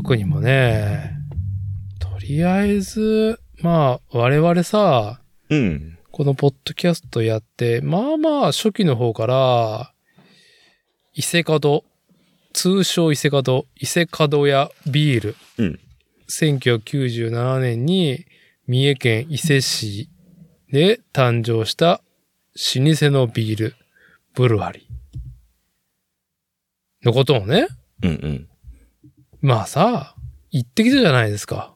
とにもかくにもね、とりあえず、まあ、我々さ、うん。このポッドキャストやって、まあまあ初期の方から、伊勢門、通称伊勢門、伊勢門屋ビール。うん1997年に三重県伊勢市で誕生した老舗のビール、ブルワリー。のことをね、うんうん。まあさ、言ってきたじゃないですか。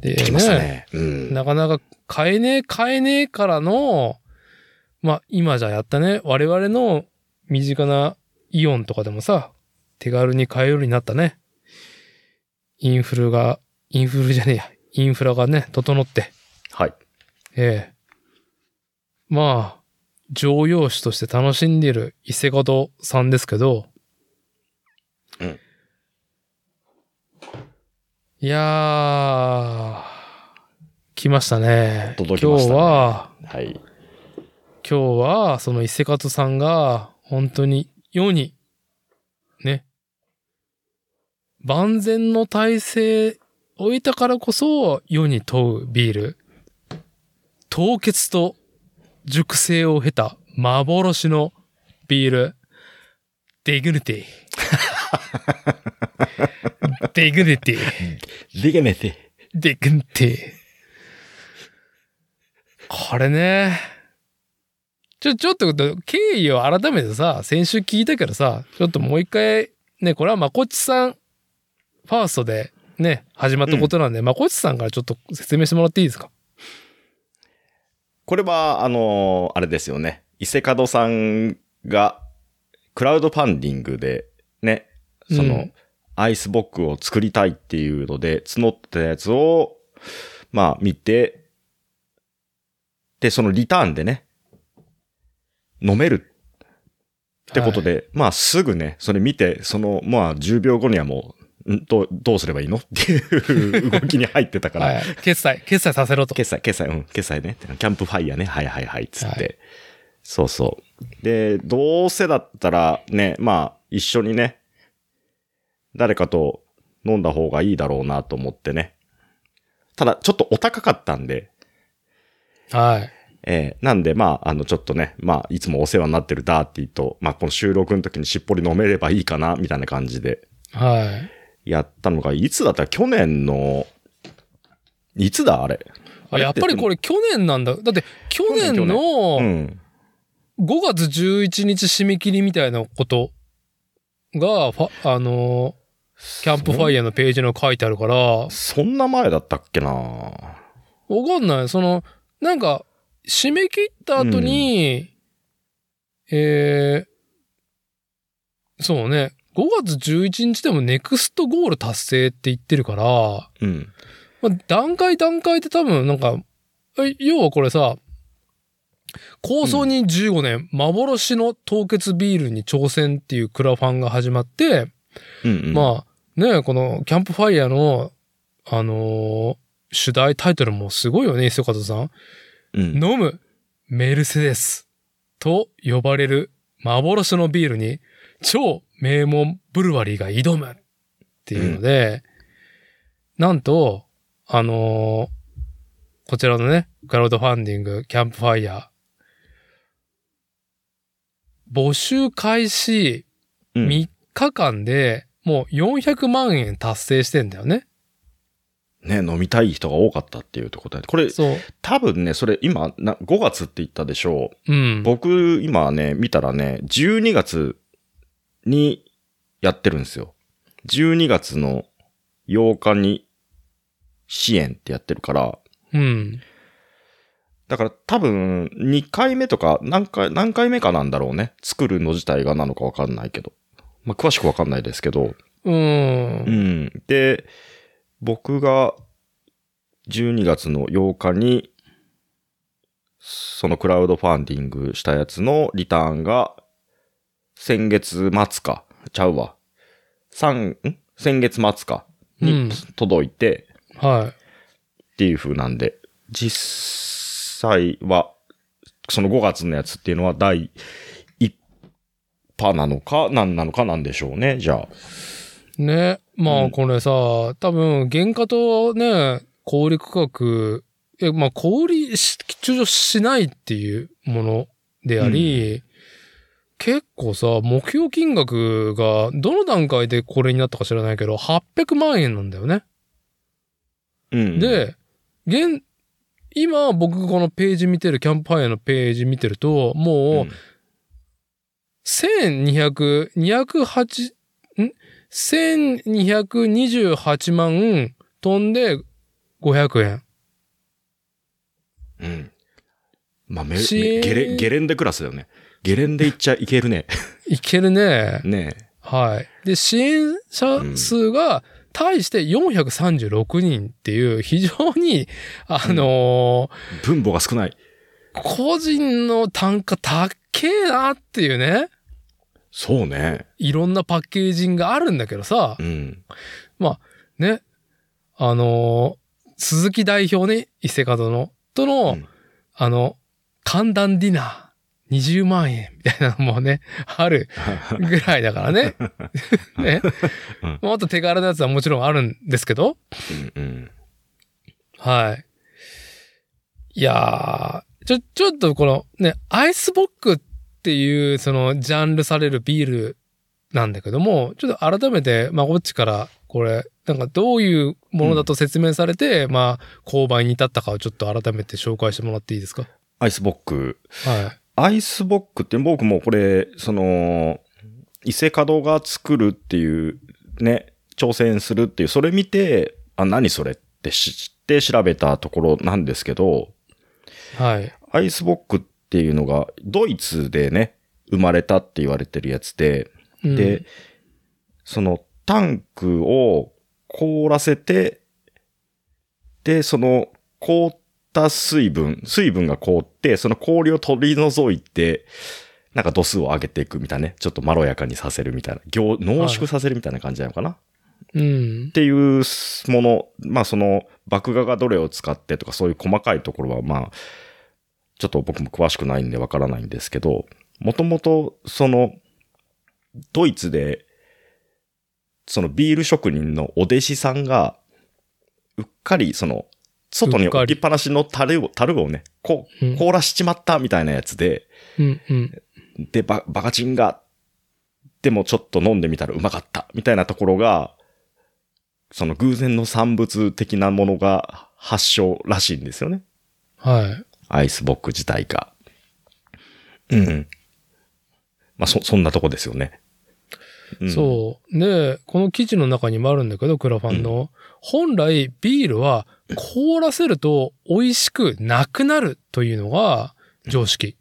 で聞きましたね。うん。なかなか買えねえ、買えねえからの、まあ今じゃやったね、我々の身近なイオンとかでもさ、手軽に買えるようになったね。インフルが、インフルじゃねえや、インフラがね、整って、はい。ええまあ、常用種として楽しんでいる伊勢門さんですけど、うんいやー、来ましたね。届きましたね今日は、はい。今日は、その伊勢門さんが、本当に世に、ね、万全の体制を置いたからこそ、世に問うビール。凍結と熟成を経た幻のビール。デグヌティ。デグヌティ。リゲネテ。デグヌティ。これね。ちょ、ちょっと、経緯を改めてさ、先週聞いたけどさ、ちょっともう一回、ね、これはまこっちさん、ファーストで、ね、始まったことなんで、まこっちさんからちょっと説明してもらっていいですか？これは、あのーあれですよね。伊勢角さんが、クラウドファンディングで、ね、その、うんアイスボックを作りたいっていうので、募ったやつを、まあ、見て、で、そのリターンでね、飲めるってことで、まあ、すぐね、それ見て、その、まあ、10秒後にはもう、ん？どう、どうすればいいの？っていう動きに入ってたから、はい。決済、決済させろと。決済、決済、うん、決済ね。キャンプファイヤーね。はいはいはい、つって。はいそうそう。で、どうせだったらね、まあ、一緒にね、誰かと飲んだ方がいいだろうなと思ってね。ただ、ちょっとお高かったんで、はい。えーなんで、まあ、あの、ちょっとね、まあ、いつもお世話になってるダーティーと、まあ、この収録の時にしっぽり飲めればいいかな、みたいな感じではい。やったのが、いつだった？ら去年の、いつだあれ？あやっぱりこれ、れ去年なんだ。だって、去年のうん。5月11日締め切りみたいなことが、ファあのーキャンプファイヤーのページに書いてあるから、わそんな前だったっけなかんない。その、なんか、締め切った後に、えー、そうね、5月11日でもネクストゴール達成って言ってるから、うん。まあ、段階段階で多分なんか、え要はこれさ、構想に15年、幻の凍結ビールに挑戦っていうクラファンが始まって、うん、うん。まあね、このキャンプファイヤーの、あのー主題タイトルもすごいよね、磯方さん。うん。飲むメルセデス。と呼ばれる幻のビールに超名門ブルワリーが挑む。っていうので、なんと、あのーこちらのね、クラウドファンディング、キャンプファイヤー、募集開始うん。3日間でもう400万円達成してんだよね。ね、飲みたい人が多かったっていうところで。これ。多分ね、それ今、な5月って言ったでしょう。うん。僕、今ね、見たらね、12月にやってるんですよ。12月の8日に支援ってやってるから、うん。だから多分2回目とか何回、何回目かなんだろうね。作るの自体がなのかわかんないけど。まあ、詳しくわかんないですけど。うん。うん。で、僕が12月の8日に、そのクラウドファンディングしたやつのリターンが、先月末か、ちゃうわ。三、ん？先月末か、にうん届いて、はっていう風なんで、実際は、その5月のやつっていうのは第1パなのか、何なのかなんでしょうね、じゃあ。ね。まうんあこれさ、多分原価とね、小売価格、え、まあ小売し、中上しないっていうものであり、結構さ、目標金額がどの段階でこれになったか知らないけど、800万円なんだよね。うん。、で、現、今僕このページ見てる、キャンプファイアのページ見てると、もう、1200、208、ん ?1228 万飛んで500円。うん。まあ、め、ゲレ、ゲレンデクラスだよね。ゲレンデ行っちゃいけるね。いけるね。ねはい。で、支援者数が、対して436人っていう、非常に、あのー分母が少ない。個人の単価高えなっていうね。そうね。いろんなパッケージングがあるんだけどさ、うん。ね。あのー鈴木代表ね、伊勢門の、との、うんあの、寒暖ディナー20万円みたいなのもね、あるぐらいだからね。ね。うんもっと手軽なやつはもちろんあるんですけど、うんうん。はい。いやー、ちょ、ちょっとこのね、アイスボックっていうそのジャンルされるビールなんだけども、ちょっと改めて、まこっちからこれ、なんかどういうものだと説明されて、まあ、購買に至ったかをちょっと改めて紹介してもらっていいですか？アイスボック。はアイスボックって僕もこれ、その、伊勢角が作るっていう、ね、挑戦するっていう、それ見て、あ、何それって知って調べたところなんですけど、い。はい。アイスボックっていうのが、ドイツでね、生まれたって言われてるやつで、うんで、、そのタンクを凍らせて、で、その凍った水分、水分が凍って、その氷を取り除いて、なんか度数を上げていくみたいなね。ちょっとまろやかにさせるみたいな。凝濃縮させるみたいな感じなのかな、うんっ。ていうもの、まあその、麦芽がどれを使ってとかそういう細かいところはまあ、ちょっと僕も詳しくないんでわからないんですけど、もともとその、ドイツで、そのビール職人のお弟子さんが、うっかりその、外に置きっぱなしの樽を、樽をね、こ凍らしちまったみたいなやつで、うん。うん。で、ババカチンが、でもちょっと飲んでみたらうまかった、みたいなところが、その偶然の産物的なものが発祥らしいんですよね。はい。アイスボック自体が。うん。まあ、そ、そんなとこですよね。うん、そう。で、この記事の中にもあるんだけど、クラファンの。本来、ビールは凍らせると美味しくなくなるというのが常識。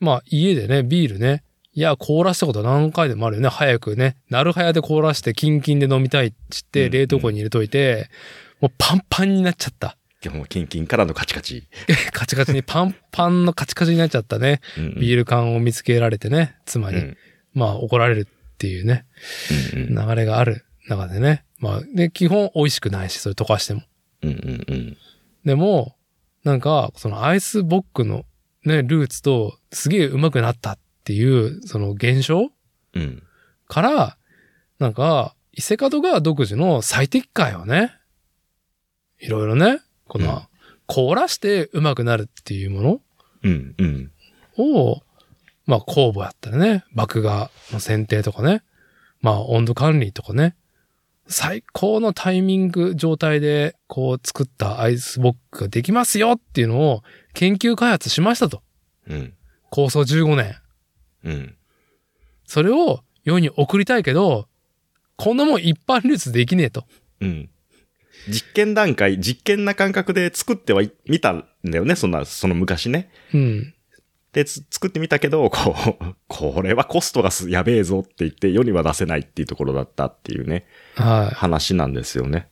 まあ、家でね、ビールね。いや、凍らしたこと何回でもあるよね。早くね。なるはやで凍らして、キンキンで飲みたいって言って、うん冷凍庫に入れといて、もうパンパンになっちゃった。でも、キンキンからのカチカチ。カチカチに、パンパンのカチカチになっちゃったね。うんうんビール缶を見つけられてね、妻に。うんまあ、怒られるっていうね。うんうん流れがある中でね。まあ、で、基本美味しくないし、それ溶かしても。うんうんうんでも、なんか、そのアイスボックのね、ルーツとすげえ上手くなったっていう、その現象うんから、なんか、伊勢角が独自の最適解をね、いろいろね、この、うん凍らして上手くなるっていうものうんうんを、まあ、酵母やったらね、麦芽の選定とかね、まあ、温度管理とかね、最高のタイミング状態で、こう、作ったアイスボックができますよっていうのを研究開発しましたと。うん構想15年。うんそれを世に送りたいけど、こんなもん一般流通できねえと。うん実験段階、実験な感覚で作ってはい、見たんだよね、そんな、その昔ね。うん。で、つ作ってみたけど、こう、これはコストがすやべえぞって言って世には出せないっていうところだったっていうね、はい。話なんですよね。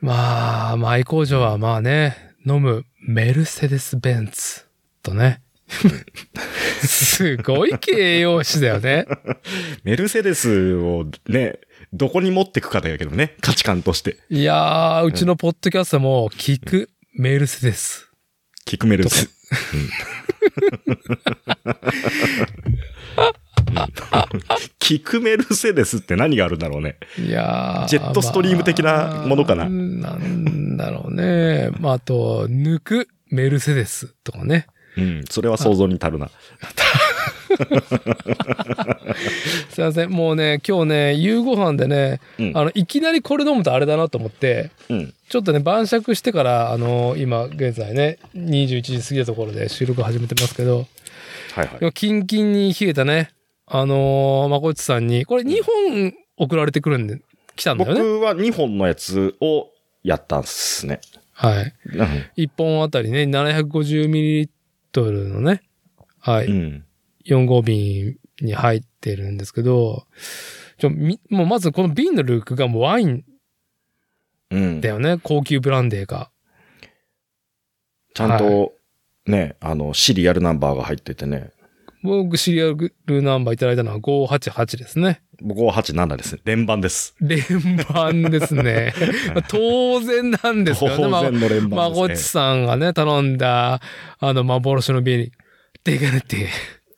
まあ、マイ工場はまあね、飲むメルセデス・ベンツとね。すごい形容詞だよね。メルセデスをね、どこに持ってくかだけどね、価値観として。いやー、うちのポッドキャストも聞くメルセデスキクメルセ。キク メルセデスって何があるんだろうね。いやージェットストリーム的なものかなまあなんだろうね。まあ、あと、抜くメルセデスとかね。うん。それは想像に足るな。すいません。もうね、今日ね、夕ご飯でね、うんあの、いきなりこれ飲むとあれだなと思って、うん。ちょっとね、晩酌してから、あの、今現在ね、21時過ぎたところで収録始めてますけど、はいはい。今キンキンに冷えたね、あのー、まこっちさんに、これ2本送られてくるんで、来たんだよね？僕は2本のやつをやったんすね。はい。うん1本あたりね、750ml のね、はい、うん。4号瓶に入ってるんですけど、ちょ、み、もうまずこの瓶のルークがもうワインうんだ。よね。高級ブランデーが。ちゃんと、ね、あの、シリアルナンバーが入っててね。僕シリアルナンバーいただいたのは588ですね。僕は87ですね。連番です。連番ですね。ま あ当然なんですけどね。当まあ然の連ま番ですごっちさんがね、頼んだ、あの、幻のビール、デガネティ、ね。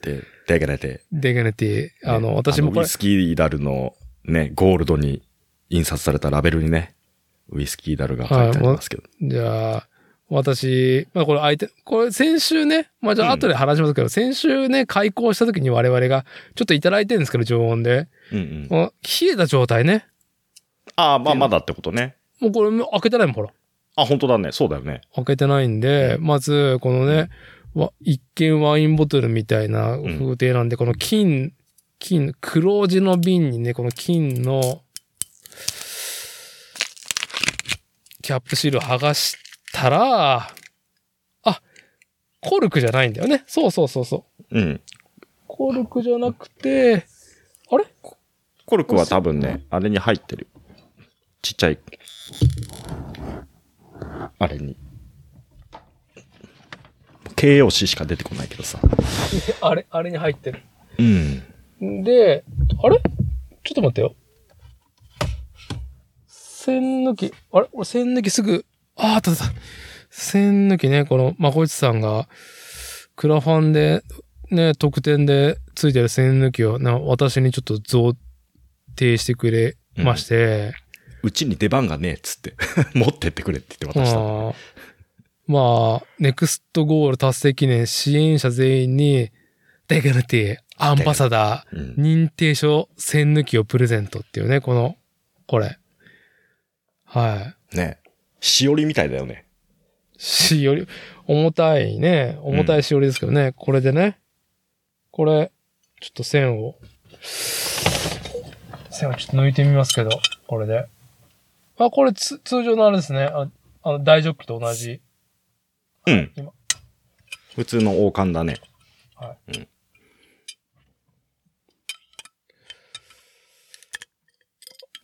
で、でかねて。デガネティ、あの、ね私もこれウイ、スキーダルのね、ゴールドに印刷されたラベルにね、ウイスキーダルが書いてありますけど。じゃあ、私、まあこれ相手、これ先週ね、まあじゃあ後で話しますけど、先週ね、開校した時に我々がちょっといただいてるんですけど、常温で。うんうん。冷えた状態ね。ああ、まあまだってことね。もうこれ開けてないもん、ほら。あ、本当だね。そうだよね。開けてないんで、まず、このね、わ一見ワインボトルみたいな風景なんで、この金、金、黒地の瓶にね、この金の、キャップシールを剥がしたら、あ、コルクじゃないんだよね。そうそうそうそう。うん。コルクじゃなくて、あれ？コルクは多分ね、あれに入ってる。ちっちゃい。あれに。形容詞しか出てこないけどさ。あれ、あれに入ってる。うん。で、あれ？ちょっと待ってよ。線抜き、あれ？俺線抜きすぐ、ああ、たあった。線抜きね、この、まこいちさんが、クラファンで、ね、特典でついてる線抜きを、な私にちょっと贈呈してくれまして、うちに出番がねえっつって。持ってってくれって言って渡した。まあ、ネクストゴール達成記念支援者全員に、デガルティ、アンバサダー、うん。認定書線抜きをプレゼントっていうね、この、これ。はい。ねしおりみたいだよね。しおり、重たいね、重たいしおりですけどね、これでね、これ、ちょっと線を、線をちょっと抜いてみますけど、これで。あ、これつ通常のあれですね。ああの、大ジョッキと同じ。うん。今。普通の王冠だね。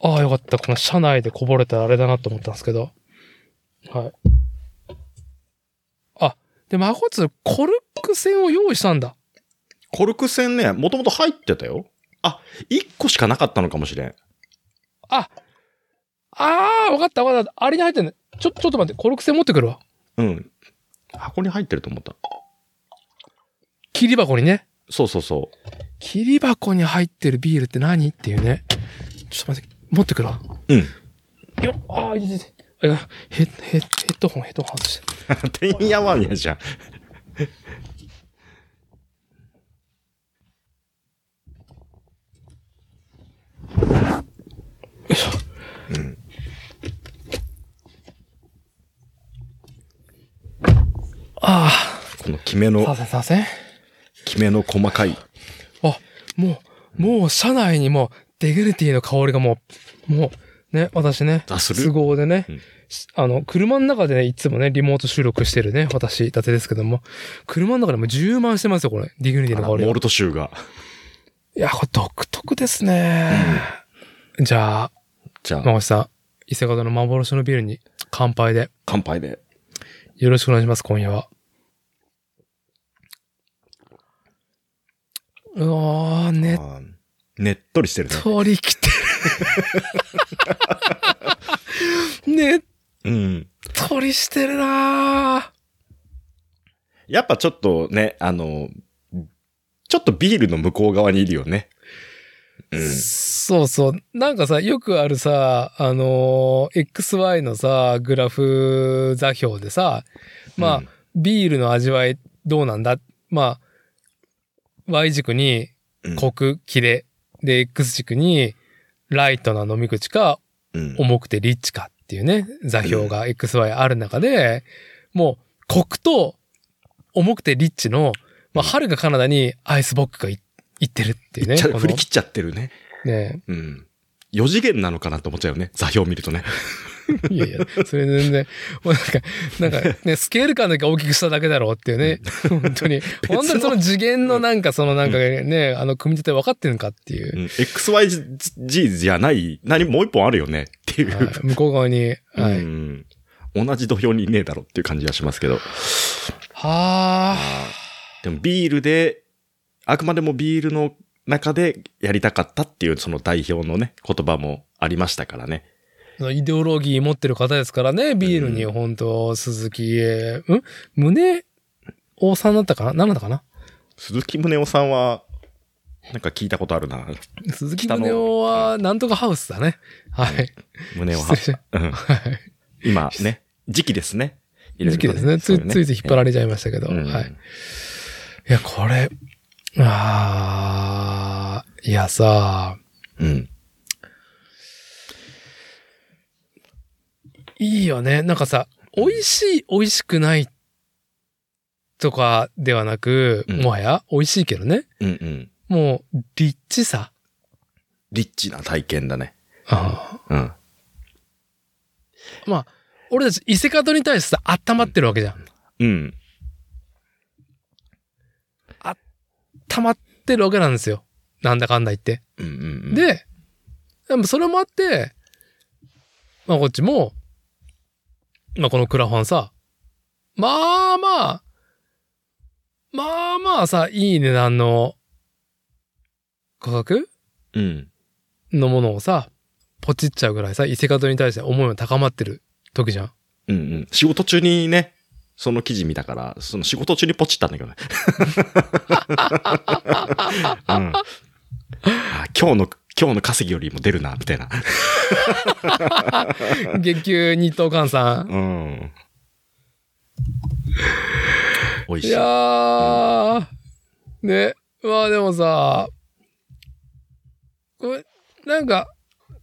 ああ、よかった。この車内でこぼれたらあれだなと思ったんですけど。はい。あ、で、マゴツ、コルク線を用意したんだ。コルク線ね、もともと入ってたよ。あ、1個しかなかったのかもしれん。あ、ああ、わかったわかった。あれに入ってんね。ちょ、ちょっと待って、コルク線持ってくるわ。うん。箱に入ってると思った。切り箱にね。そうそうそ切り箱に入ってるビールって何？っていうね。ちょっと待って、持ってくるわ。う。うん。よっ、ああ、いててて。あヘッ、ヘッ、ヘッドホン、ヘッドホン外して。てんやわんやじゃん。あこのきめあ、のさ、せさせ。きめの細かい。あ、もう、もう車内にもディグニティの香りがもう、もう、ね、私ね、あ、する？都合でね、うんあの、車の中でね、いつもね、リモート収録してるね、私、伊達ですけども、車の中でも充満してますよ、これ。ディグニティの香りが。モルト臭が。いや、これ独特ですね。じゃあ、じゃあ、まこさん、伊勢方の幻のビールに乾杯で、乾杯で。よろしくお願いします、今夜は。うわー、ねねっとりしてるね。とりきてる。ねっうん。とりしてるなやっぱちょっとね、あの、ちょっとビールの向こう側にいるよね。うん。そうそう。なんかさ、よくあるさ、あのー XY のさ、グラフ座標でさ、まあ、うんビールの味わいどうなんだ？まあ、Y 軸にうん濃く、キレ。で、X 軸にライトな飲み口か、うん重くてリッチかっていうね、座標が XY ある中で、もう、コクと重くてリッチの、まあ、遥かカナダにアイスボックがい行ってるっていうね。振り切っちゃってるね。ねうん。4次元なのかなと思っちゃうよね。座標見るとね。いやいや、それ全然、もうなんか、なんかね、スケール感だけ大きくしただけだろうっていうね。本当に。本当にその次元のなんかそのなんかね、あの、組み立て分かってるのかっていうう。ん。 XYZ じゃない、何もう一本あるよねっていう。はい向こう側に。はい。うん。同じ土俵にいねえだろっていう感じはしますけど。はあ。でもビールで、あくまでもビールの中でやりたかったっていうその代表のね、言葉もありましたからね。イデオロギー持ってる方ですからね、ビールに本当鈴木、えーん？胸王さんだったかな？何だったかな？鈴木宗男さんは、なんか聞いたことあるな。鈴木宗男はなんとかハウスだね。はい。宗男失礼しは。うんはい。今ね、時期ですね。時期ですね。ついついつい引っ張られちゃいましたけど。うんはい。いや、これ、あーいやさ、うん。いいよね。なんかさ、美味しい、美味しくないとかではなく、うんもはや美味しいけどね。うんうん。もう、リッチさ。リッチな体験だね。あうん。ーまあ、俺たち伊勢カトに対してさ、温まってるわけじゃん。うん。溜まってるわけなんですよ。なんだかんだ言って。うんうんうん。、で、でもそれもあって、まあこっちも、まあこのクラファンさ、まあまあ、まあまあさ、いい値段の価格？うん。のものをさ、ポチっちゃうぐらいさ、伊勢方に対して思いが高まってる時じゃん。うんうん。仕事中にね、その記事見たから、その仕事中にポチったんだけどね。うん、あ今日の、今日の稼ぎよりも出るな、みたいな。月給日当換算。うん。美味しい。いやー、ね、まあでもさ、これ、なんか、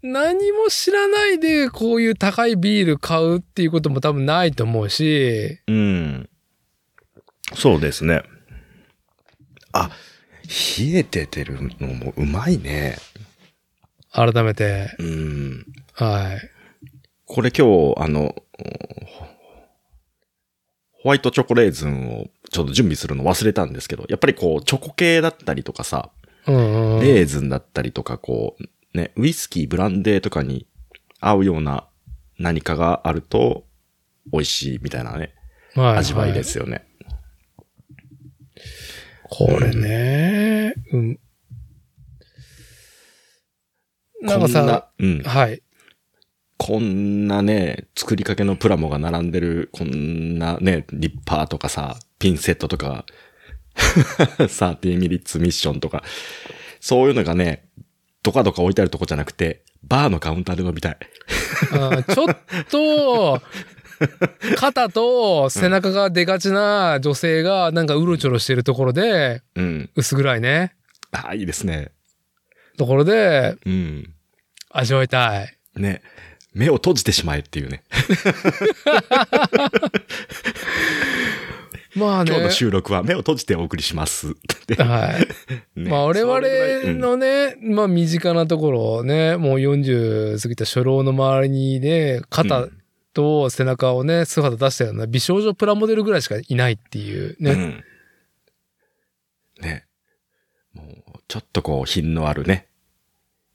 何も知らないでこういう高いビール買うっていうことも多分ないと思うし、うん。そうですね。あ、冷えててるのもうまいね。改めて、うん。はい。これ今日、あの、ホワイトチョコレーズンをちょっと準備するの忘れたんですけど、やっぱりこう、チョコ系だったりとかさ、うんうん。レーズンだったりとか、こう、ね、ウイスキー、ブランデーとかに合うような何かがあると、美味しいみたいなね、は味わいですよね。これね、うん。なんかさこんな、、うん。はい。こんなね、作りかけのプラモが並んでる、こんなね、リッパーとかさ、ピンセットとか、30ミリッツミッションとか、そういうのがね、どかどか置いてあるとこじゃなくて、バーのカウンターで飲みたい。あちょっと、肩と背中が出がちな女性がなんかうろちょろしてるところで、うん。薄暗いね。ああ、いいですね。ところでうん。味わいたい。ね。目を閉じてしまえっていうね。まあね。今日の収録は目を閉じてお送りします。はい。ねまあ我々のね、まあ身近なところね、もう40過ぎた初老の周りにね、肩と背中をね、姿出したような美少女プラモデルぐらいしかいないっていうね。うん。ね。もう、ちょっとこう、品のあるね、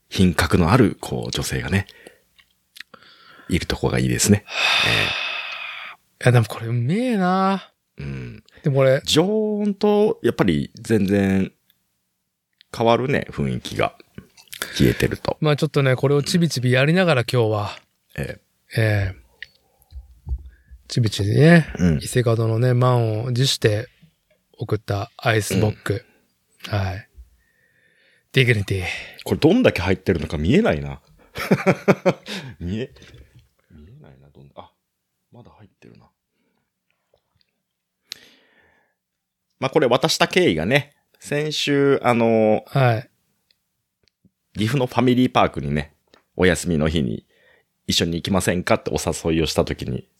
品格のある、こう、女性がね、いるとこがいいですね。いやでもこれうめえなうん。でもこれ、常温と、やっぱり全然、変わるね、雰囲気が。冷えてると。まあちょっとね、これをちびちびやりながら今日は、えええちびちびね、えうん伊。勢門のね、満を持して送ったアイスボック。はい。ディグニティ。これどんだけ入ってるのか見えないな。見え、見えないな、どんあ、まだ入ってるな。まあこれ渡した経緯がね、先週、あの、はい。岐阜のファミリーパークにね、お休みの日に一緒に行きませんかってお誘いをした時に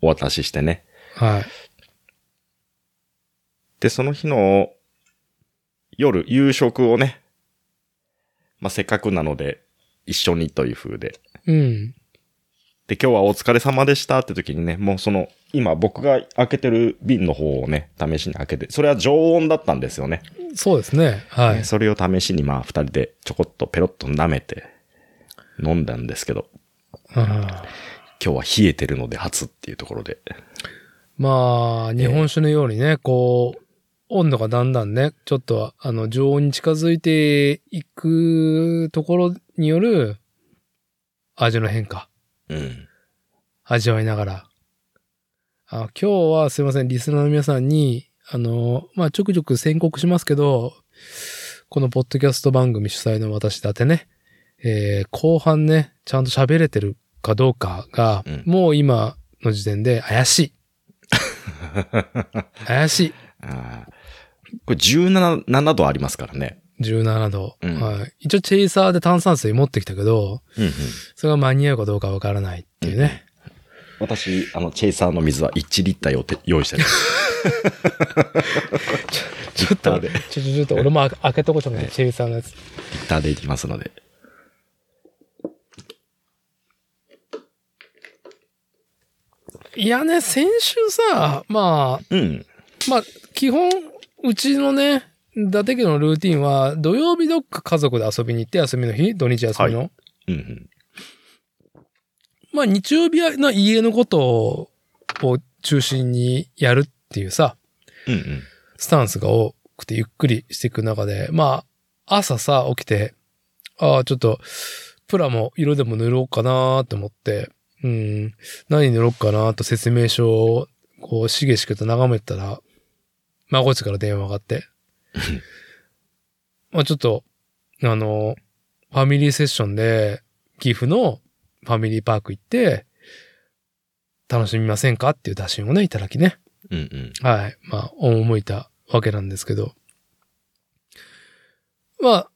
お渡ししてね。はい。で、その日の夜、夕食をね、まあ、せっかくなので一緒にという風で。うん。で、今日はお疲れ様でしたって時にね、もうその、今僕が開けてる瓶の方をね、試しに開けて、それは常温だったんですよね。そうですね。はい。それを試しにまあ二人でちょこっとペロッと舐めて飲んだんですけど、うん今日は冷えてるので初っていうところで。まあ、日本酒のようにね、こう、温度がだんだんね、ちょっと、あの、常温に近づいていくところによる味の変化、うん。味わいながら。あ今日はすいません、リスナーの皆さんに、あの、まあ、ちょくちょく宣告しますけど、このポッドキャスト番組主催の私だってね、えー後半ね、ちゃんと喋れてるかどうかが、うんもう今の時点で怪しい。怪しい。これ17 7度ありますからね。17度、うんはい。一応チェイサーで炭酸水持ってきたけど、うんうん。それが間に合うかどうかわからないっていうね。私、あの、チェイサーの水は1リッターをて用意してる。ちょっと、ちょ、ちょ、ちょっと俺も開けとこうちょっとね、チェイサーのやつ。リッターでいきますので。いやね、先週さ、まあ、うん。まあ、基本、うちのね、伊達家のルーティンは、土曜日どっか家族で遊びに行って、休みの日、土日休みの。うんうん。まあ、日曜日の家のことを中心にやるっていうさ、うんうん。スタンスが多くてゆっくりしていく中で、まあ、朝さ、起きて、ああ、ちょっと、プラも色でも塗ろうかなと思って、うん、何塗ろうかなと説明書を、こう、しげしげと眺めてたら、孫ちから電話があって、まあちょっと、あの、ファミリーセッションで、岐阜のファミリーパーク行って、楽しみませんかっていう打診をね、いただきね。うんうん。はい。まあ、赴いたわけなんですけど。まあ、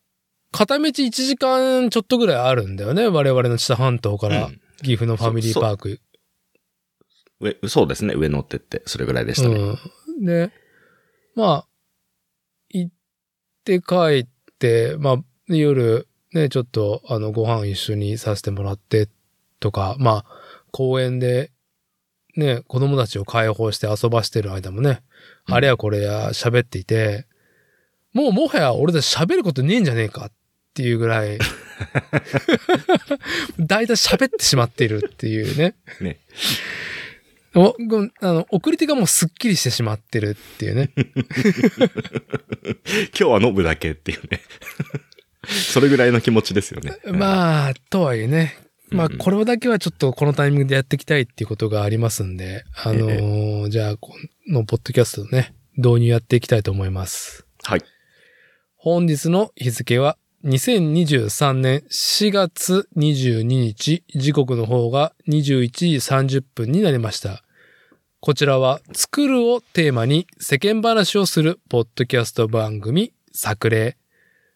片道1時間ちょっとぐらいあるんだよね。我々の知多半島からうん岐阜のファミリーパーク。上、そうですね。上乗ってって、それぐらいでしたね。うん。で、まあ、行って帰って、まあ、夜、ね、ちょっと、あの、ご飯一緒にさせてもらってとか、まあ、公園で、ね、子供たちを解放して遊ばしてる間もね、うんあれやこれや喋っていて、もうもはや俺たち喋ることねえんじゃねえかっていうぐらい、だいたい喋ってしまっているっていうね。ね。おごあの、送り手がもうスッキリしてしまってるっていうね。今日は飲むだけっていうね。それぐらいの気持ちですよね。まあ、とはいえね。まあ、これだけはちょっとこのタイミングでやっていきたいっていうことがありますんで、あのーじゃあ、このポッドキャストね、導入やっていきたいと思います。はい。本日の日付は2023年4月22日、時刻の方が21時30分になりました。こちらは作るをテーマに世間話をするポッドキャスト番組作例。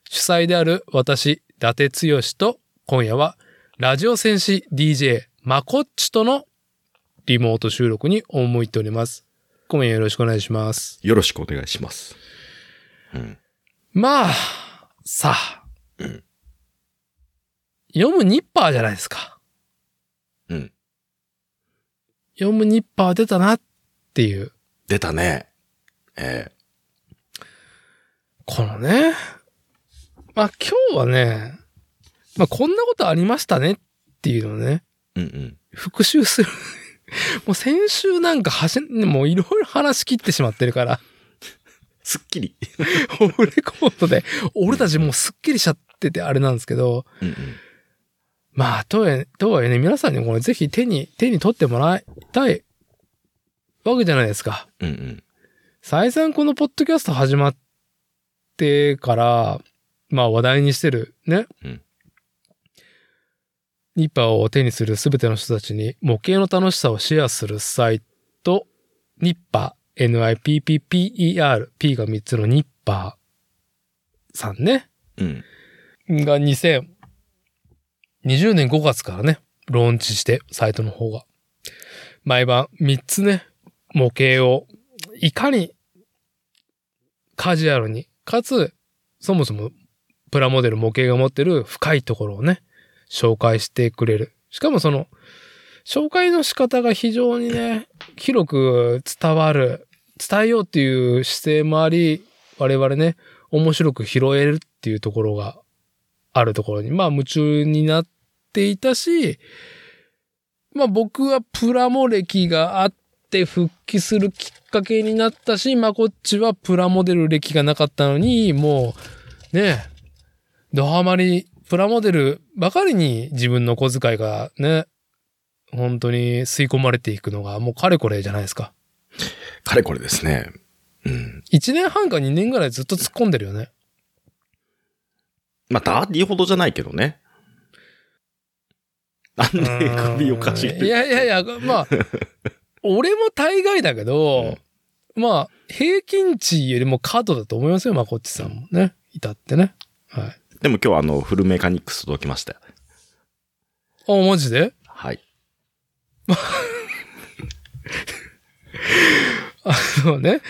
主催である私、伊達剛と今夜はラジオ戦士 DJ マコッチとのリモート収録に思いっております。今夜よろしくお願いします。よろしくお願いします。うん。まあ、さあ。うん読むニッパーじゃないですか。うん。読むニッパー出たなっていう。出たね。えこのね。まあ今日はね、まあこんなことありましたねっていうのをね、えうんうん。復習する。もう先週なんかはし、もういろいろ話し切ってしまってるから、すっきり。オフレコードで、俺たちもうすっきりしちゃっててあれなんですけど、うんうん。まあ、とはいえ、とはいえね、皆さんにこれぜひ手に、手に取ってもらいたいわけじゃないですか。うんうん。再三このポッドキャスト始まってから、まあ話題にしてるね。うんニッパーを手にするすべての人たちに模型の楽しさをシェアするサイト、ニッパー、NIPPPER、P が3つのニッパーさんね。うん。が2020年5月からね、ローンチして、サイトの方が。毎晩3つね、模型を、いかにカジュアルに、かつ、そもそもプラモデル模型が持ってる深いところをね、紹介してくれる。しかもその、紹介の仕方が非常にね、広く伝わる、伝えようっていう姿勢もあり、我々ね、面白く拾えるっていうところがあるところに、まあ夢中になっていたし、まあ僕はプラモ歴があって復帰するきっかけになったし、まあこっちはプラモデル歴がなかったのに、もう、ね、ドハマり、プラモデルばかりに自分の小遣いがね、本当に吸い込まれていくのがもうかれこれじゃないですか。かれこれですね。うん。1年半か2年ぐらいずっと突っ込んでるよね。まあ、ダーティーほどじゃないけどね。なんで首おかしいいやいやいや、まあ、俺も大概だけど、まあ、平均値よりもカードだと思いますよ、まこっちさんもね。いたってね。はい。でも今日はあの、フルメカニックス届きましたよ。あ、マジで？はい。そうね。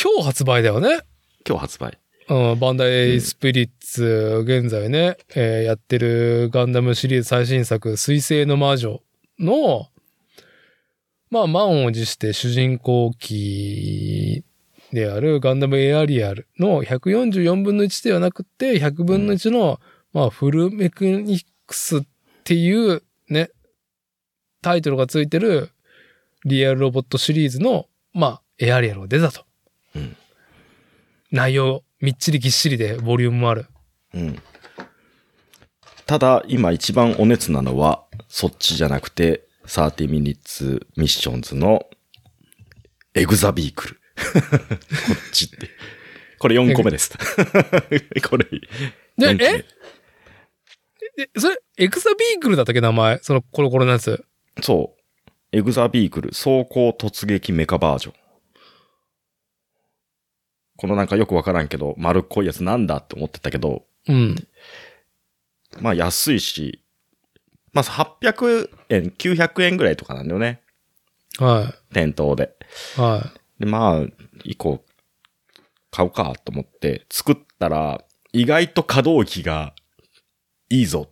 今日発売だよね。今日発売。うん、バンダイスピリッツ、現在ね、えーやってるガンダムシリーズ最新作、水星の魔女の、まあ、満を持して主人公機であるガンダムエアリアルの144分の1ではなくて、100分の1の、まあ、フルメカニクスっていうね、タイトルがついてるリアルロボットシリーズの、まあ、エアリアルが出たと。うん内容、みっちりぎっしりでボリュームもある。うん。ただ、今一番お熱なのは、そっちじゃなくて、30 minutes missions のエグザビークル。こっちって。これ4個目です。これ。で、4個目え？え、それ、エクサビークルだったっけ名前？そのコロコロのやつ。そう。エグザビークル走行突撃メカバージョン。このなんかよくわからんけど、丸っこいやつなんだって思ってたけど、うん。まあ安いし、まず800円、900円ぐらいとかなんだよね。は店頭で。い。はで、まあ、一個買うかと思って作ったら、意外と可動域がいいぞ。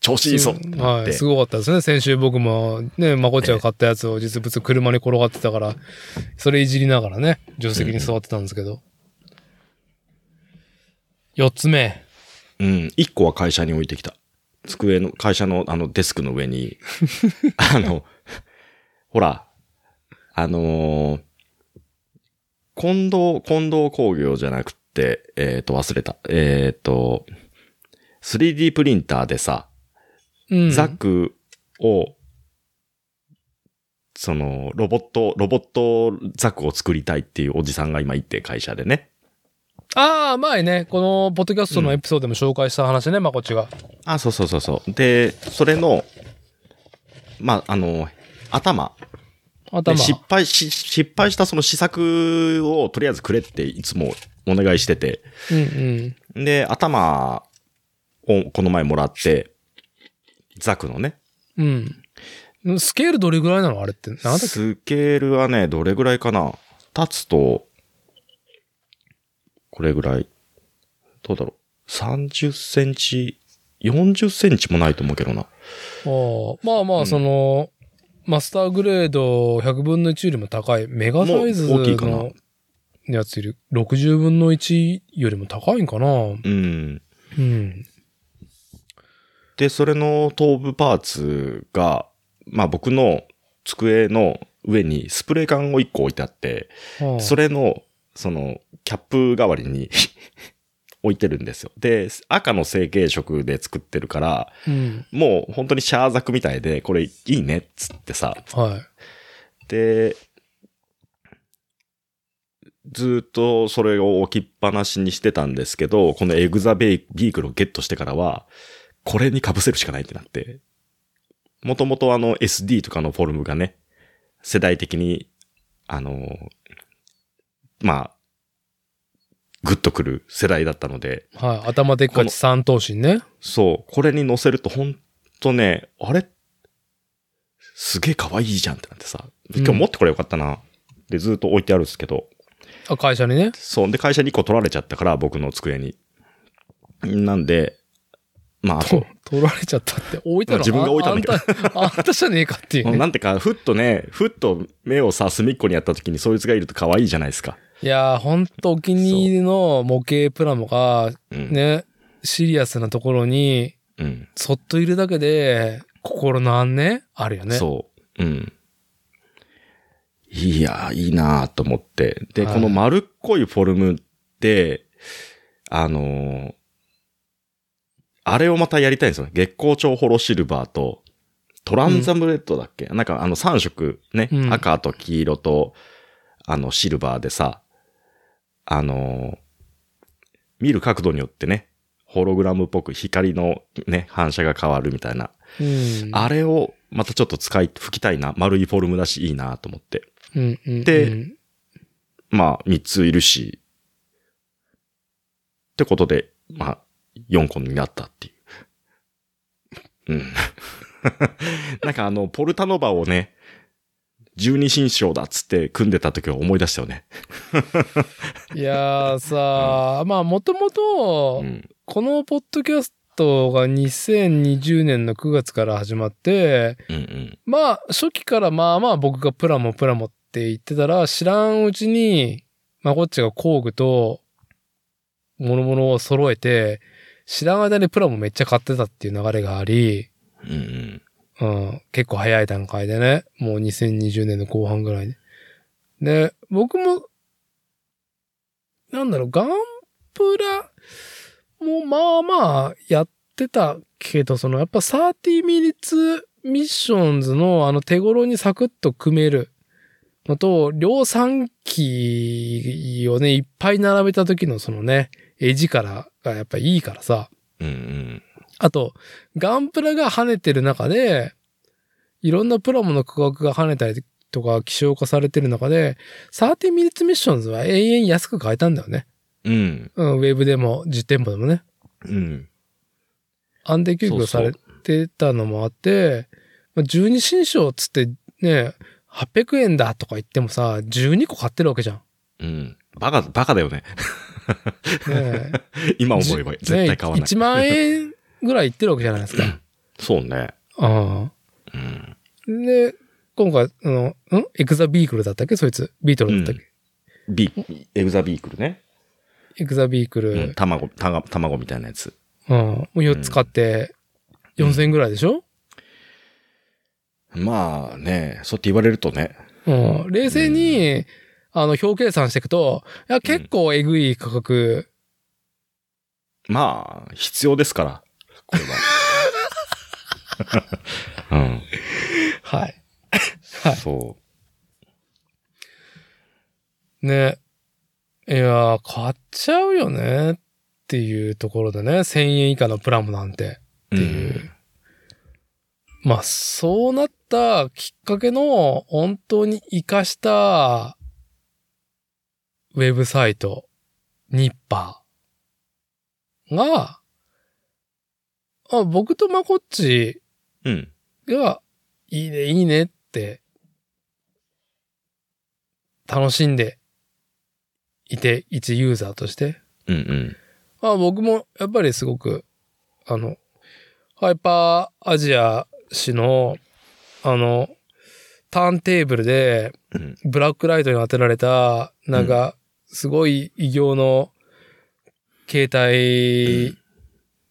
調子いいぞって。はい。すごかったですね。先週僕もね、まこっちゃんが買ったやつを実物車に転がってたから、それいじりながらね、助手席に座ってたんですけど。四つ目。うん。一個は会社に置いてきた。机の、会社のあのデスクの上に、あの、ほら、あのー近藤、近藤工業じゃなくて、えっ、と、忘れた。えっ、と、3D プリンターでさ、うん。ザクを、その、ロボット、ロボットザクを作りたいっていうおじさんが今いて、会社でね。ああ、前ね、このポッドキャストのエピソードでも紹介した話ね、まこっちが。あ、そうそうそうそう。で、それの、まあ、あの、頭。で頭。失敗し、失敗したその試作をとりあえずくれっていつもお願いしてて。うんうん。で、頭をこの前もらって、ザクのね。うん。スケールどれぐらいなのあれって？なんだっけ？スケールはね、どれぐらいかな？立つと、これぐらい。どうだろう？30センチ、40センチもないと思うけどな。ああまあまあ、その、マスターグレード100分の1よりも高い、メガサイズもう大きいかなのやつより60分の1よりも高いんかな？うん。うん。で、それの頭部パーツが、まあ僕の机の上にスプレー缶を1個置いてあって、はあそれの、その、キャップ代わりに 置いてるんですよ。で、赤の成型色で作ってるから、うん。もう本当にシャーザクみたいで、これいいねっつってさ。はい。で、ずっとそれを置きっぱなしにしてたんですけど、このエグザベイビークルをゲットしてからは、これに被せるしかないってなって。もともとあの SD とかのフォルムがね、世代的に、あの、まあ、グッとくる世代だったので、はい。頭でっかち三頭身ね。そう、これに乗せるとほんとね、あれ？すげえ可愛いじゃんってなってさ、今日持ってこれよかったな。で、ずっと置いてあるんですけど、あ、会社にね。そう。で、会社に1個取られちゃったから、僕の机に。なんで、まあ、あとと、取られちゃったって置いたの？自分が置いたんだけどああんた、あんたじゃねえかっていうね。なんてか、ふっとね、ふっと目をさ、隅っこにやった時にそいつがいると可愛いじゃないですか。いやー、ほんとお気に入りの模型プラモが、うん。ね、シリアスなところに、うん。そっといるだけで、心の安ね、あるよね。そう。うん。いや、いいなと思って。で、はいこの丸っこいフォルムって、あのーあれをまたやりたいんですよね。月光町ホロシルバーと、トランザムレッドだっけ、なんかあの3色ね、うん赤と黄色と、あのシルバーでさ、あのー見る角度によってね、ホログラムっぽく光のね、反射が変わるみたいな。うん。あれをまたちょっと使い、吹きたいな。丸いフォルムだしいいなと思って。うんうんうん、でまあ、3ついるし。ってことで、まあ、4個になったっていう。うん。なんかあの、ポルタノバをね、十二神将だっつって組んでた時を思い出したよね。いやーさー、まあもともとう、ん。このポッドキャストが2020年の9月から始まって、うんうん。まあ初期からまあまあ僕がプラモプラモって言ってたら知らんうちに、まあこっちが工具と諸々を揃えて、知らん間にプラモめっちゃ買ってたっていう流れがあり、うんうん。うん、結構早い段階でね、もう2020年の後半ぐらいに。で、僕も、なんだろう、ガンプラもまあまあやってたけど、そのやっぱ30ミリツミッションズのあの手頃にサクッと組めるのと、量産機をね、いっぱい並べた時のそのね、絵力がやっぱいいからさ。うんうん。あと、ガンプラが跳ねてる中で、いろんなプラモの価格が跳ねたりとか希少化されてる中で、30ミリツミッションズは永遠安く買えたんだよね。うん。うん、ウェブでも実店舗でもね。うん。安定供給されてたのもあって、まあ12新章つってね、800円だとか言ってもさ、12個買ってるわけじゃん。うん。バカ、バカだよね。ね 今思えば絶対買わない。1万円ぐらいいってるわけじゃないですか。そうね。あうん。あ。で、今回、あの、ん？エクザビークルだったっけ？そいつ。ビートルだったっけ、ビ、エグザビークルね。エクザビークル。うん。卵、たが卵みたいなやつ。うん。もう4つ買って、4000円ぐらいでしょ？まあね、そうって言われるとね。うん。冷静に、あの、表計算していくと、いや、結構えぐい価格。まあ、必要ですから。これは。うん。はい。はいそね。いやー、買っちゃうよねっていうところでね、1000円以下のプラモなんて。う。っていうまあ、そうなったきっかけの本当に活かしたウェブサイト、ニッパーが、あ僕とまこっちうん。が、いいね、いいねって、楽しんでいて、一ユーザーとして。うんうん。まあ僕もやっぱりすごく、あの、ハイパーアジア市の、あの、ターンテーブルでうん。ブラックライトに当てられた、なんか、すごい異形の携帯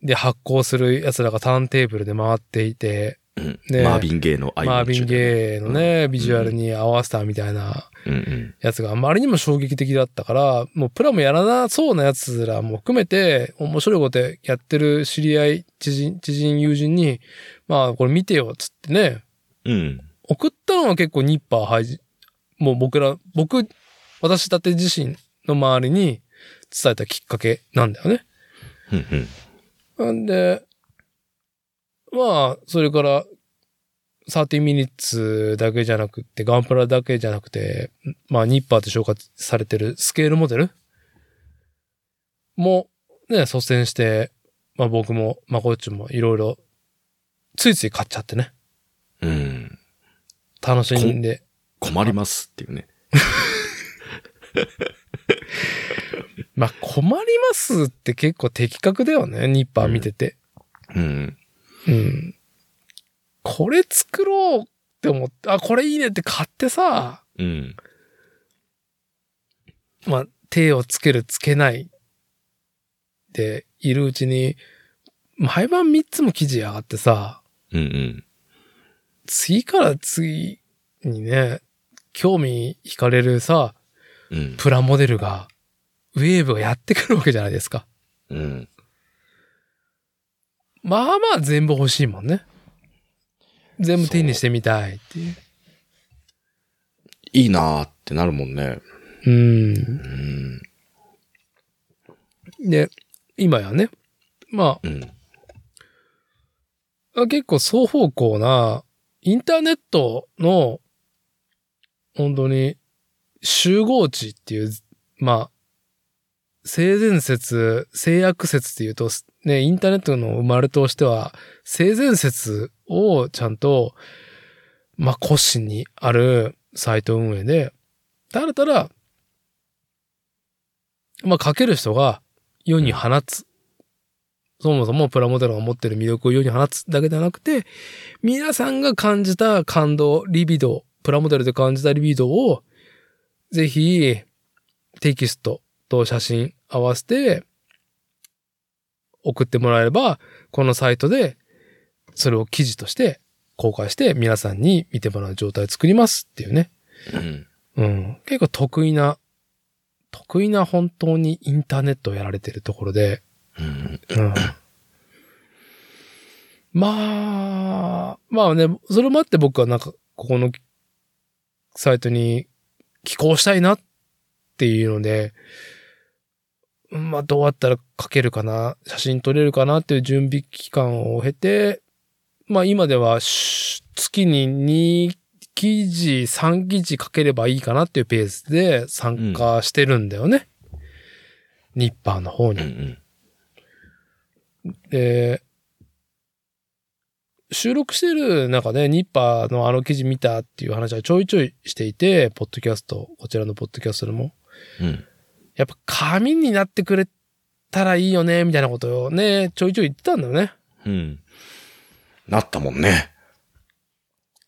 で発光する奴らがターンテーブルで回っていて、うんねマービンゲーのアイマービン・ゲーのね、うんビジュアルに合わせたみたいな。やつがあまりにも衝撃的だったから、もうプラもやらなそうなやつらも含めて、面白いことやってる知り合い、知人、知人、友人に、まあこれ見てよ、つってね、うん。送ったのは結構ニッパー配信、もう僕ら、僕、私だって自身の周りに伝えたきっかけなんだよね。なんで、まあ、それから、30ミニッツだけじゃなくて、ガンプラだけじゃなくて、まあ、ニッパーと紹介されてるスケールモデルも、ね、率先して、まあ僕も、まこっちもいろいろ、ついつい買っちゃってね。うん。楽しんで。困りますっていうね。まあ困りますって結構的確だよね、ニッパー見てて。うん。うん。これ作ろうって思って、あ、これいいねって買ってさ、うん。まあ手をつけるつけないでいるうちに、毎晩3つも記事上がってさ、うんうん。次から次にね、興味惹かれるさ、うん。プラモデルが、ウェーブがやってくるわけじゃないですか。うん。まあまあ全部欲しいもんね。全部手にしてみたいっていう。いいなーってなるもんね。うんう。ん。で、今やね、まうん。あ、結構双方向な、インターネットの、本当に、集合値っていう、まあ、性善説、性悪説っていうと、ね、インターネットの生まれとしては、性善説をちゃんと、まあ、骨子にあるサイト運営で、ただただ、まあ、書ける人が世に放つ。そもそもプラモデルが持ってる魅力を世に放つだけではなくて、皆さんが感じた感動、リビド、プラモデルで感じたリビドを、ぜひ、テキストと写真合わせて、送ってもらえれば、このサイトで、それを記事として公開して皆さんに見てもらう状態を作りますっていうね。うん。うん。結構得意な、得意な本当にインターネットをやられてるところで、うん。うんまあ、まあね、それもあって僕はなんか、ここのサイトに寄稿したいなっていうので、まあどうやったら書けるかな、写真撮れるかなっていう準備期間を経て、まあ今ではし月に2記事、3記事書ければいいかなっていうペースで参加してるんだよね。ニッパーの方にうん。うん。で、収録してる中で、ニッパーのあの記事見たっていう話はちょいちょいしていて、ポッドキャスト、こちらのポッドキャストでも。うん。やっぱ紙になってくれたらいいよね、みたいなことをね、ちょいちょい言ってたんだよね。うん。なったもんね。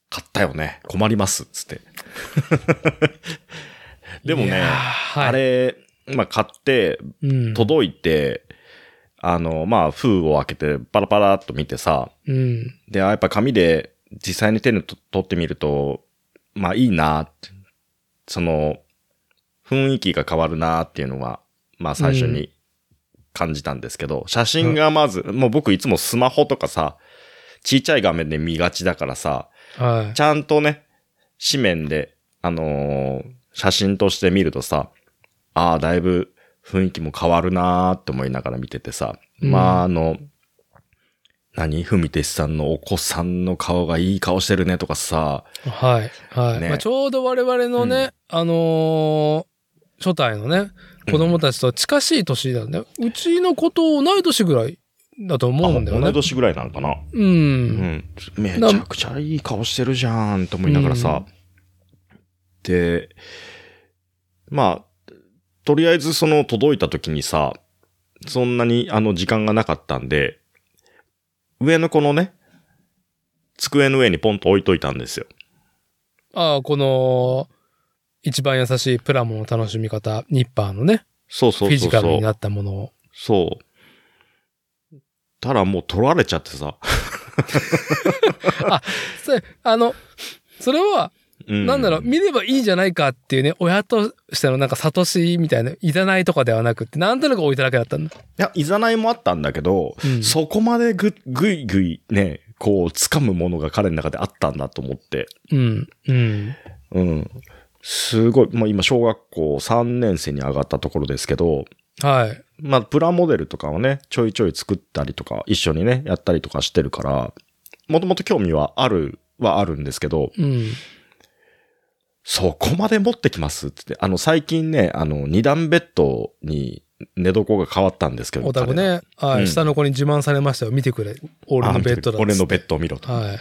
買ったよね。困ります。つって。でもね、はい、あれ、まあ、買って、うん、届いて、あの、まあ、封を開けてパラパラっと見てさ、うん。で、あやっぱ紙で実際に手にと取ってみると、まあいいなって、その、雰囲気が変わるなっていうのが、まあ最初に感じたんですけど、写真がまず、もう僕いつもスマホとかさ、ちっちゃい画面で見がちだからさ、はい。ちゃんとね、紙面で、あのー写真として見るとさ、ああ、だいぶ雰囲気も変わるなーって思いながら見ててさ、うんまああの、何？ふみてしさんのお子さんの顔がいい顔してるねとかさ、はい。はい。ねまあ、ちょうど我々のね、あのー初代のね、子供たちと近しい年なんだよ。うちの子と同い年ぐらいだと思うんだよね。あ同い年ぐらいなのかなう。うんん。めちゃくちゃいい顔してるじゃんと思いながらさ。で、まあ、とりあえずその届いた時にさ、そんなにあの時間がなかったんで、上のこのね、机の上にポンと置いといたんですよ。ああ、この、一番優しいプラモの楽しみ方、ニッパーのね、そうそうフィジそうそう。カルになったものを。そう。たらもう取られちゃってさ。それ、あの、それは、うんなんだろう、見ればいいんじゃないかっていうね、親としてのなんか悟しみたいな、いざないとかではなくって、なんとなく置いただけだったんだ。いや、いざないもあったんだけど、うんそこまでぐ、ぐいぐいね、こう、掴むものが彼の中であったんだと思って。うん、うん。うん。すごい、まあ今小学校3年生に上がったところですけど、はい。まあプラモデルとかをね、ちょいちょい作ったりとか、一緒にね、やったりとかしてるから、もともと興味はある、はあるんですけど、うん。そこまで持ってきますってって、あの最近ね、あの二段ベッドに寝床が変わったんですけど。お宅ね、はい、うん下の子に自慢されましたよ。見てくれ。俺。のベッドだ俺のベッドを見ろと。はい。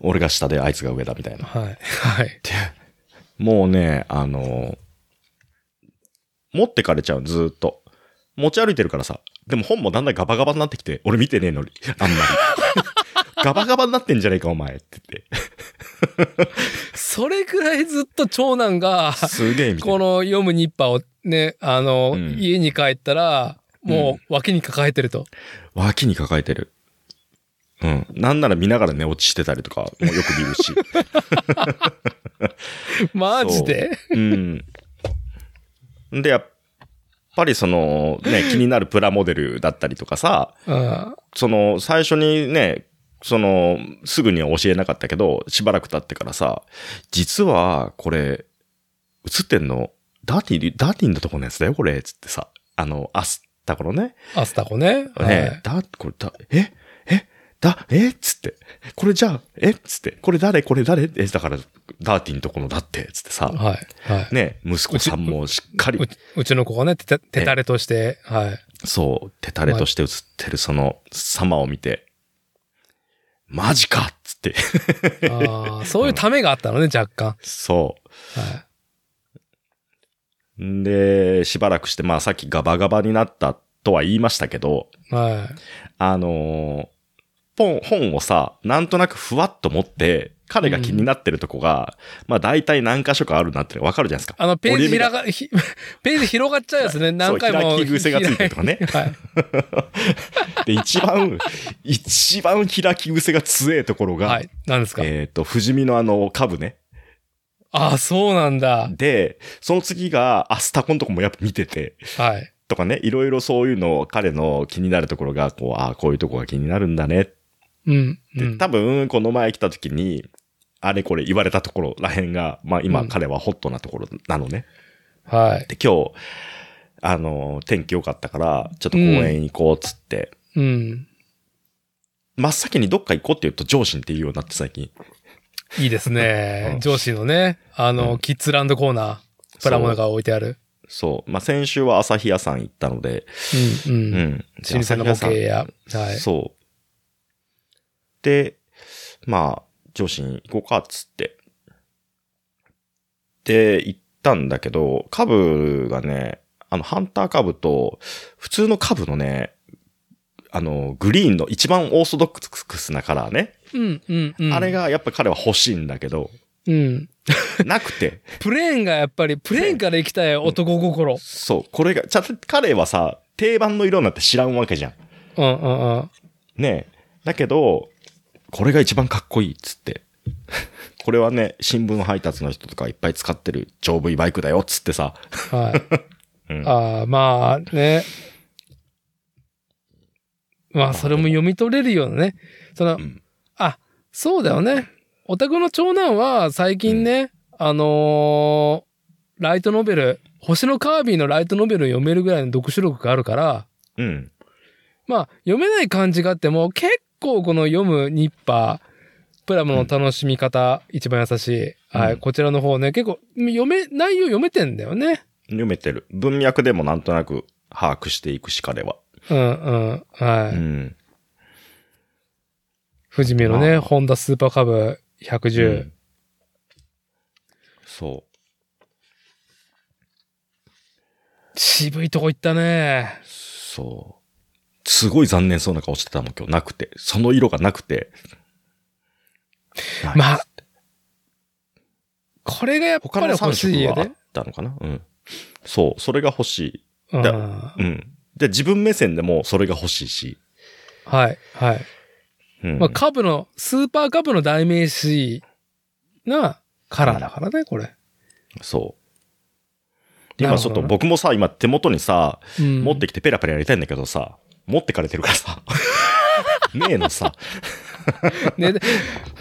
俺が下であいつが上だみたいな。はい。はい。もうね、あの、持ってかれちゃう、ずーっと。持ち歩いてるからさ。でも本もだんだんガバガバになってきて、俺見てねえのに、あんまり。ガバガバになってんじゃねえか、お前って言っそれくらいずっと長男が、て。すげえ。この読むニッパーをね、あの、うん家に帰ったら、もう脇に抱えてると。脇に抱えてる。うん。なんなら見ながら寝落ちしてたりとかもよく見るし。マジで？うん。で、やっぱりその、ね、気になるプラモデルだったりとかさ、うん。その、最初にね、その、すぐには教えなかったけど、しばらく経ってからさ、実は、これ、映ってんの、ダーティー、ダーティーのとこのやつだよ、これ、つってさ、あの、アスタコのね、アスタコね。はねい、だ、これだ、ええだ、えつって、これじゃあ、えつって、これ誰これ誰？え、だから、ダーティーのとこのだって、つってさ、はい。はい。ね、息子さんもしっかりう、ちうちの子がね、てた、手垂れとして、はい。そう、手垂れとして映ってるその様を見て、マジかっつって。ああ、そういうためがあったのね、若干。そはう。んで、しばらくして、まあさっきガバガバになったとは言いましたけど、い。はい。あのー本、本をさ、なんとなくふわっと持って、彼が気になってるとこが、まあ大体何箇所かあるなってわかるじゃないですか。あの、ページ広が、ひ ページ広がっちゃうやつね。何回も。開き癖がついてるとかね はい。で、一番、一番開き癖が強えところが、はい。何ですか？えっ、と、不死身のあの、株ね。ああ、そうなんだ。で、その次が、アスタコのとこもやっぱ見てて、はい。とかね、いろいろそういうのを彼の気になるところが、こう、ああ、こういうとこが気になるんだね。うん。うで、ん、多分、この前来た時に、あれこれ言われたところらへんが、まあ今うん彼はホットなところなのね。はい。で、今日、あの、天気良かったから、ちょっと公園行こうっつって、うん。真っ先にどっか行こうって言うと上司って言うようになって最近。いいですね う。ん上司のね、あの、うんキッズランドコーナー、プラモが置いてある。そう。まあ先週は朝日屋さん行ったので、うん、う。うんん。老舗の模型屋。はい。そう。で、まあ、上司に行こうかっつって。で、行ったんだけど、株がね、あの、ハンター株と、普通の株のね、あの、グリーンの一番オーソドックスなカラーね。うん、うん、うん。あれ、がやっぱ彼は欲しいんだけど、うん。なくて。プレーンがやっぱり、プレーンから行きたい男心。そう、これが、ちゃんと彼はさ、定番の色なんて知らんわけじゃん。うん、うん、うん。ねえ。だけど、これが一番かっこいいっつって。これはね、新聞配達の人とかいっぱい使ってる丈夫いバイクだよっつってさ。はい。うんああ、まあね。まあ、それも読み取れるようなね。その、うんあ、そうだよね。お宅の長男は最近ね、あのーライトノベル、星のカービィのライトノベルを読めるぐらいの読書力があるから、うん。まあ、読めない漢字があっても、結構この読むニッパー、プラムの楽しみ方、一番優しい。はい、うんこちらの方ね、結構、読め、内容読めてんだよね。読めてる。文脈でもなんとなく把握していくし、彼は。うんうん。はい。うん。富士見のね、まあホンダスーパーカブう110。んそ渋いとこ行ったねう。。そう。すごい残念そうな顔してたもん、今日。なくて。その色がなくて。まあ、これがやっぱり他の3欲しいよね。たのかな？うん。そう。それが欲しい。うん。で、自分目線でもそれが欲しいし。い、はい。うん。まあ、カブの、スーパーカブの代名詞なカラーだからね、これ。そう。今ちょっと僕もさ、今手元にさ、うん持ってきてペラペラやりたいんだけどさ、持ってかれてるからさ。ねえのさ。ね、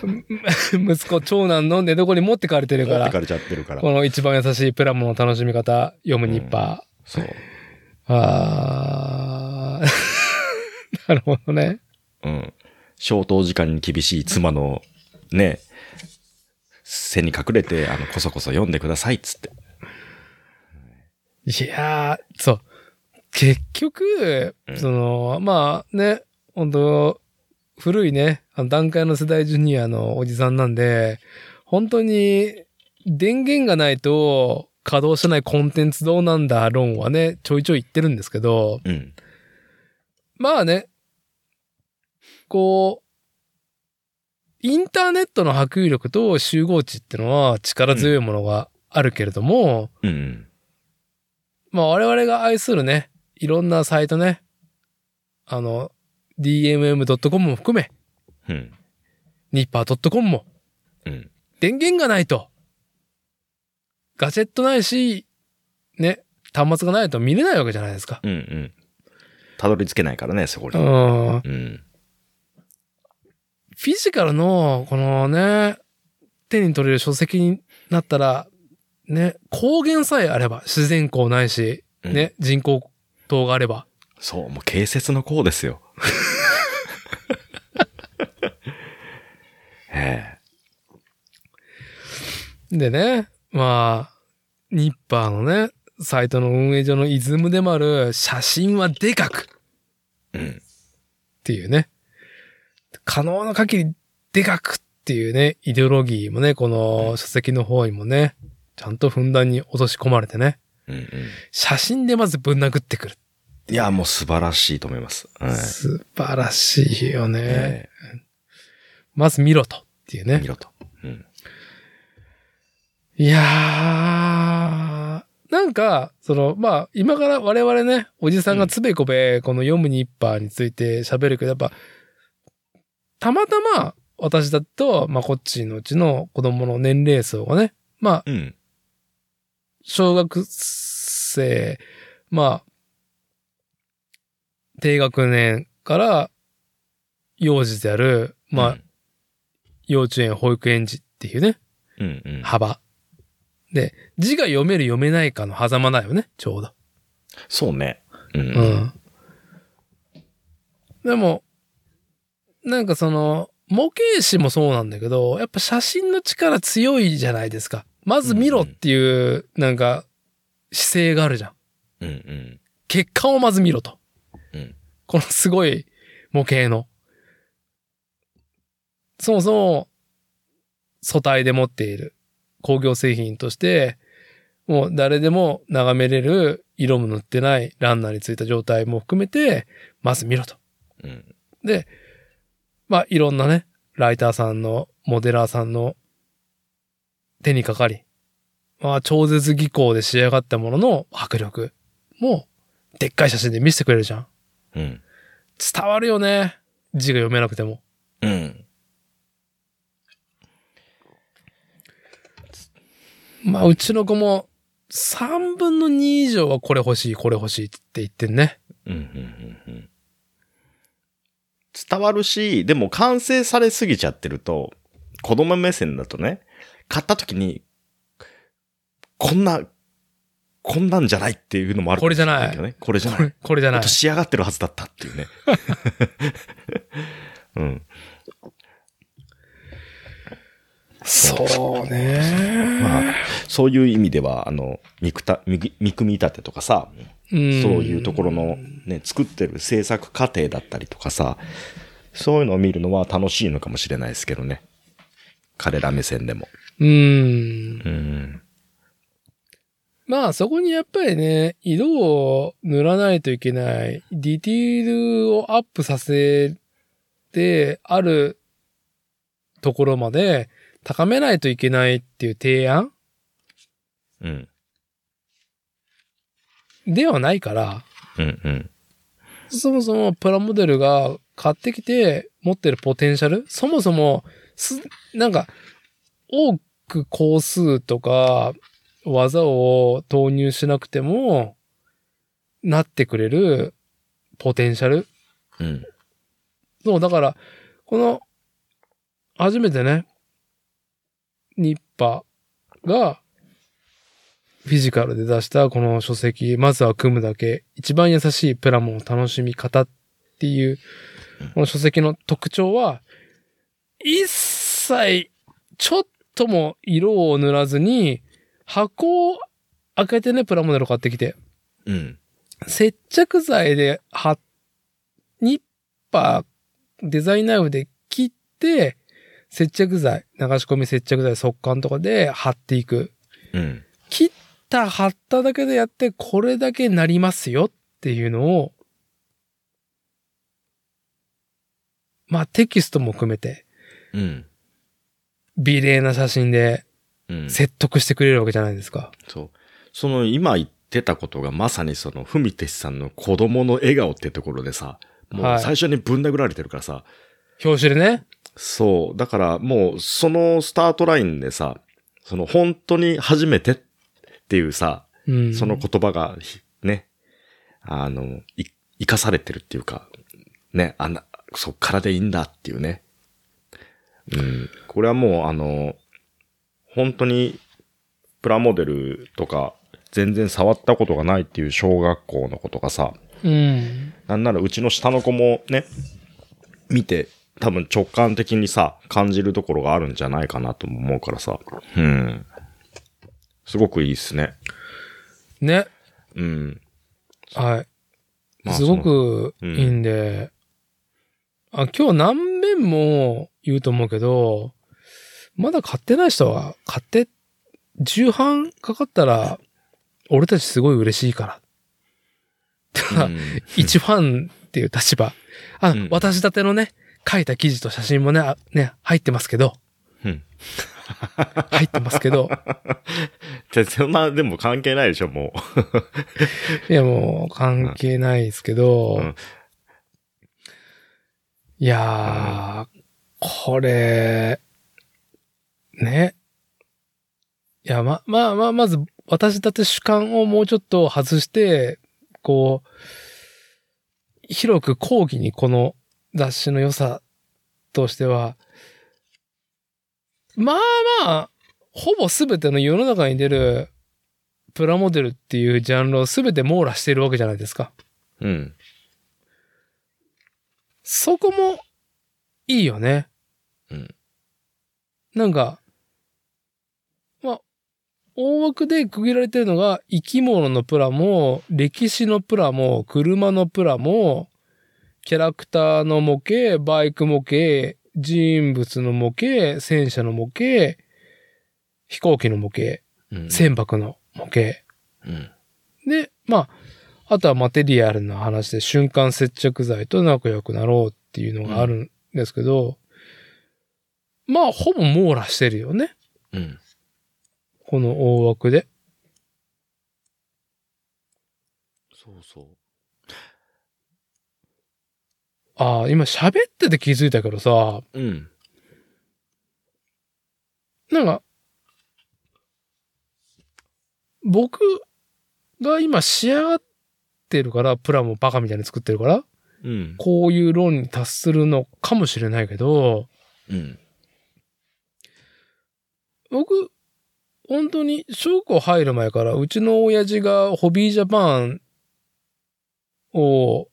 息子、長男の寝床に持ってかれてるから、持ってかれちゃってるから。この一番優しいプラモの楽しみ方、読むニッパそう。ー。あー。なるほどね。うん。消灯時間に厳しい妻の、ね、背に隠れて、あの、こそこそ読んでくださいっつって。いやー、そう。結局、うんその、まあね、本当古いね、あの段階の世代ジュニアのおじさんなんで、本当に電源がないと稼働しないコンテンツどうなんだ論はね、ちょいちょい言ってるんですけど、うん。まあね、こう、インターネットの波及力と集合値ってのは力強いものがあるけれども、うん。まあ我々が愛するね、いろんなサイトね、あの、dmm.com も含め、うん。ニッパー .com も、うん。電源がないと、ガジェットないし、ね、端末がないと見れないわけじゃないですか。うん。うん。たどり着けないからね、そこに。うん。うん。フィジカルの、このね、手に取れる書籍になったら、ね、光源さえあれば、自然光ないし、うんね、人工灯があれば、そう、もう形説の項ですよ。えでね、まあ、ニッパーのね、サイトの運営上のイズムでもある、写真はでかくえ。うん。っていうね、可能な限りでかくっていうね、イデオロギーもね、この書籍の方にもね、ちゃんとふんだんに落とし込まれてね、うんうん。写真でまずぶん殴ってくる。いや、もう素晴らしいと思います。はい素晴らしいよね。えまず見ろとっていうねえ見。ろと。うん。いやー、なんか、その、まあ、今から我々ね、おじさんがつべこべ、この読むニッパーについて喋るけど、やっぱ、たまたま、私だと、まあ、こっちのうちの子供の年齢層がね、まあ、うん。小学生、まあ、低学年から、幼児である、まあ、幼稚園、保育園児っていうね、うん、うん。幅。で、字が読める読めないかの狭間だよね、ちょうど。そうね。うん。ううん。ん。でも、なんかその、模型師もそうなんだけど、やっぱ写真の力強いじゃないですか。まず見ろっていう、なんか、姿勢があるじゃん。うん、うん。結果をまず見ろと。うんこのすごい模型の。そもそも、素体で持っている工業製品として、もう誰でも眺めれる色も塗ってないランナーについた状態も含めて、まず見ろと。うん。で、まあいろんなね、ライターさんの、モデラーさんの手にかかり、まあ超絶技巧で仕上がったものの迫力も、でっかい写真で見せてくれるじゃん。うん。伝わるよね。字が読めなくても。うん。まあうちの子も3分の2以上はこれ欲しい、これ欲しいって言ってんね。うん、うん、うんうん。伝わるし、でも完成されすぎちゃってると、子供目線だとね、買った時に、こんな、こんなんじゃないっていうのもあるこれじゃない。これじゃない。これ、これじゃない。仕上がってるはずだったっていうね。うん。そうね。まあ、そういう意味では、あの、見くた、見見立てとかさ、うんそういうところのね、作ってる制作過程だったりとかさ、そういうのを見るのは楽しいのかもしれないですけどね。彼ら目線でも。うん。うん。まあそこにやっぱりね、色を塗らないといけない、ディティールをアップさせて、あるところまで高めないといけないっていう提案うん。ではないから、うん。うん。そもそもプラモデルが買ってきて持ってるポテンシャルそもそも、す、なんか、多く工数とか技を投入しなくても、なってくれるポテンシャルうん。そう、だから、この初めてね、ニッパが、フィジカルで出したこの書籍、まずは組むだけ、一番優しいプラモの楽しみ方っていう、この書籍の特徴は、一切、ちょっとも色を塗らずに、箱を開けてね、プラモデル買ってきて、うん。接着剤で貼っ、ニッパー、デザインナイフで切って、接着剤、流し込み接着剤、速乾とかで貼っていく。うん。切った、貼っただけでやって、これだけなりますよっていうのを、まあテキストも含めて、うん。美麗な写真でうん。説得してくれるわけじゃないですか。そう。その今言ってたことがまさにその、ふみてしさんの子供の笑顔ってところでさ、もはいう最初にぶん殴られてるからさ、表紙でね。そう。だからもうそのスタートラインでさ、その本当に初めてっていうさ、うん。その言葉がひね、あの、い、生かされてるっていうか、ね、あんな、そっからでいいんだっていうね。うん。これはもうあの、本当にプラモデルとか全然触ったことがないっていう小学校の子とかさ、うん。なんならうちの下の子もね、見て多分直感的にさ、感じるところがあるんじゃないかなとも思うからさ。うん。すごくいいっすね。ね。うん。はい。まあすごくいいんで、あ、今日何遍も言うと思うけど、まだ買ってない人は買って、重版かかったら、俺たちすごい嬉しいから。ただ、うん。一ファンっていう立場。あ、うん。私立てのね、書いた記事と写真もね、あね、入ってますけど、うん。入ってますけど、じゃそんな、でも関係ないでしょ、もいやもう関係ないですけど、うんいやー、これ、ね。いや、ま、まあまあ、まず、私だって主観をもうちょっと外して、こう、広く講義にこの雑誌の良さとしては、まあまあ、ほぼ全ての世の中に出るプラモデルっていうジャンルを全て網羅しているわけじゃないですか。うん。そこもいいよね。うん。なんか、まあ、大枠で区切られてるのが生き物のプラも、歴史のプラも、車のプラも、キャラクターの模型、バイク模型、人物の模型、戦車の模型、飛行機の模型、うん。船舶の模型。うん。で、まあ、あとはマテリアルな話で瞬間接着剤と仲良くなろうっていうのがあるんですけど、まあ、ほぼ網羅してるよね。うん。この大枠で。そうそう。ああ、今喋ってて気づいたけどさ、うん。なんか、僕が今仕上がってるから、プラもバカみたいに作ってるから、うん。こういう論に達するのかもしれないけど、うん。僕、本当に小学校入る前から、うちの親父がホビージャパンを、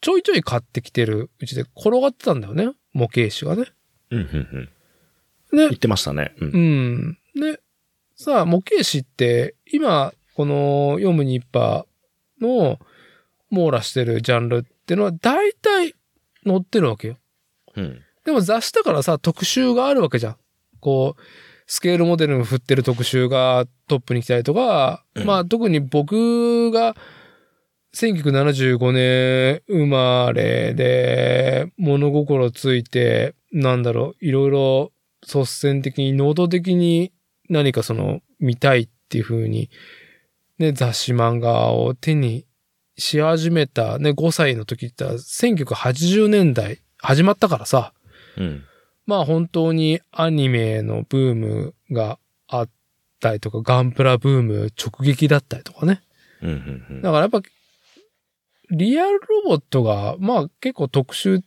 ちょいちょい買ってきてるうちで転がってたんだよね。模型紙がね。うん。うん。で言ってましたね。うんう。ん。で、さあ、模型紙って、今、この読むニッパーの網羅してるジャンルってのは、大体載ってるわけよ。うん。でも雑誌だからさ、特集があるわけじゃん。こう、スケールモデルに振ってる特集がトップに来たりとか、うんまあ特に僕が1975年生まれで物心ついて、なんだろう、いろいろ率先的に、能動的に何かその見たいっていう風に、ね、雑誌漫画を手にし始めた、ね、5歳の時って言ったら1980年代始まったからさ、うん。まあ本当にアニメのブームがあったりとか、ガンプラブーム直撃だったりとかね。うん。うん。だからやっぱ、リアルロボットが、まあ結構特集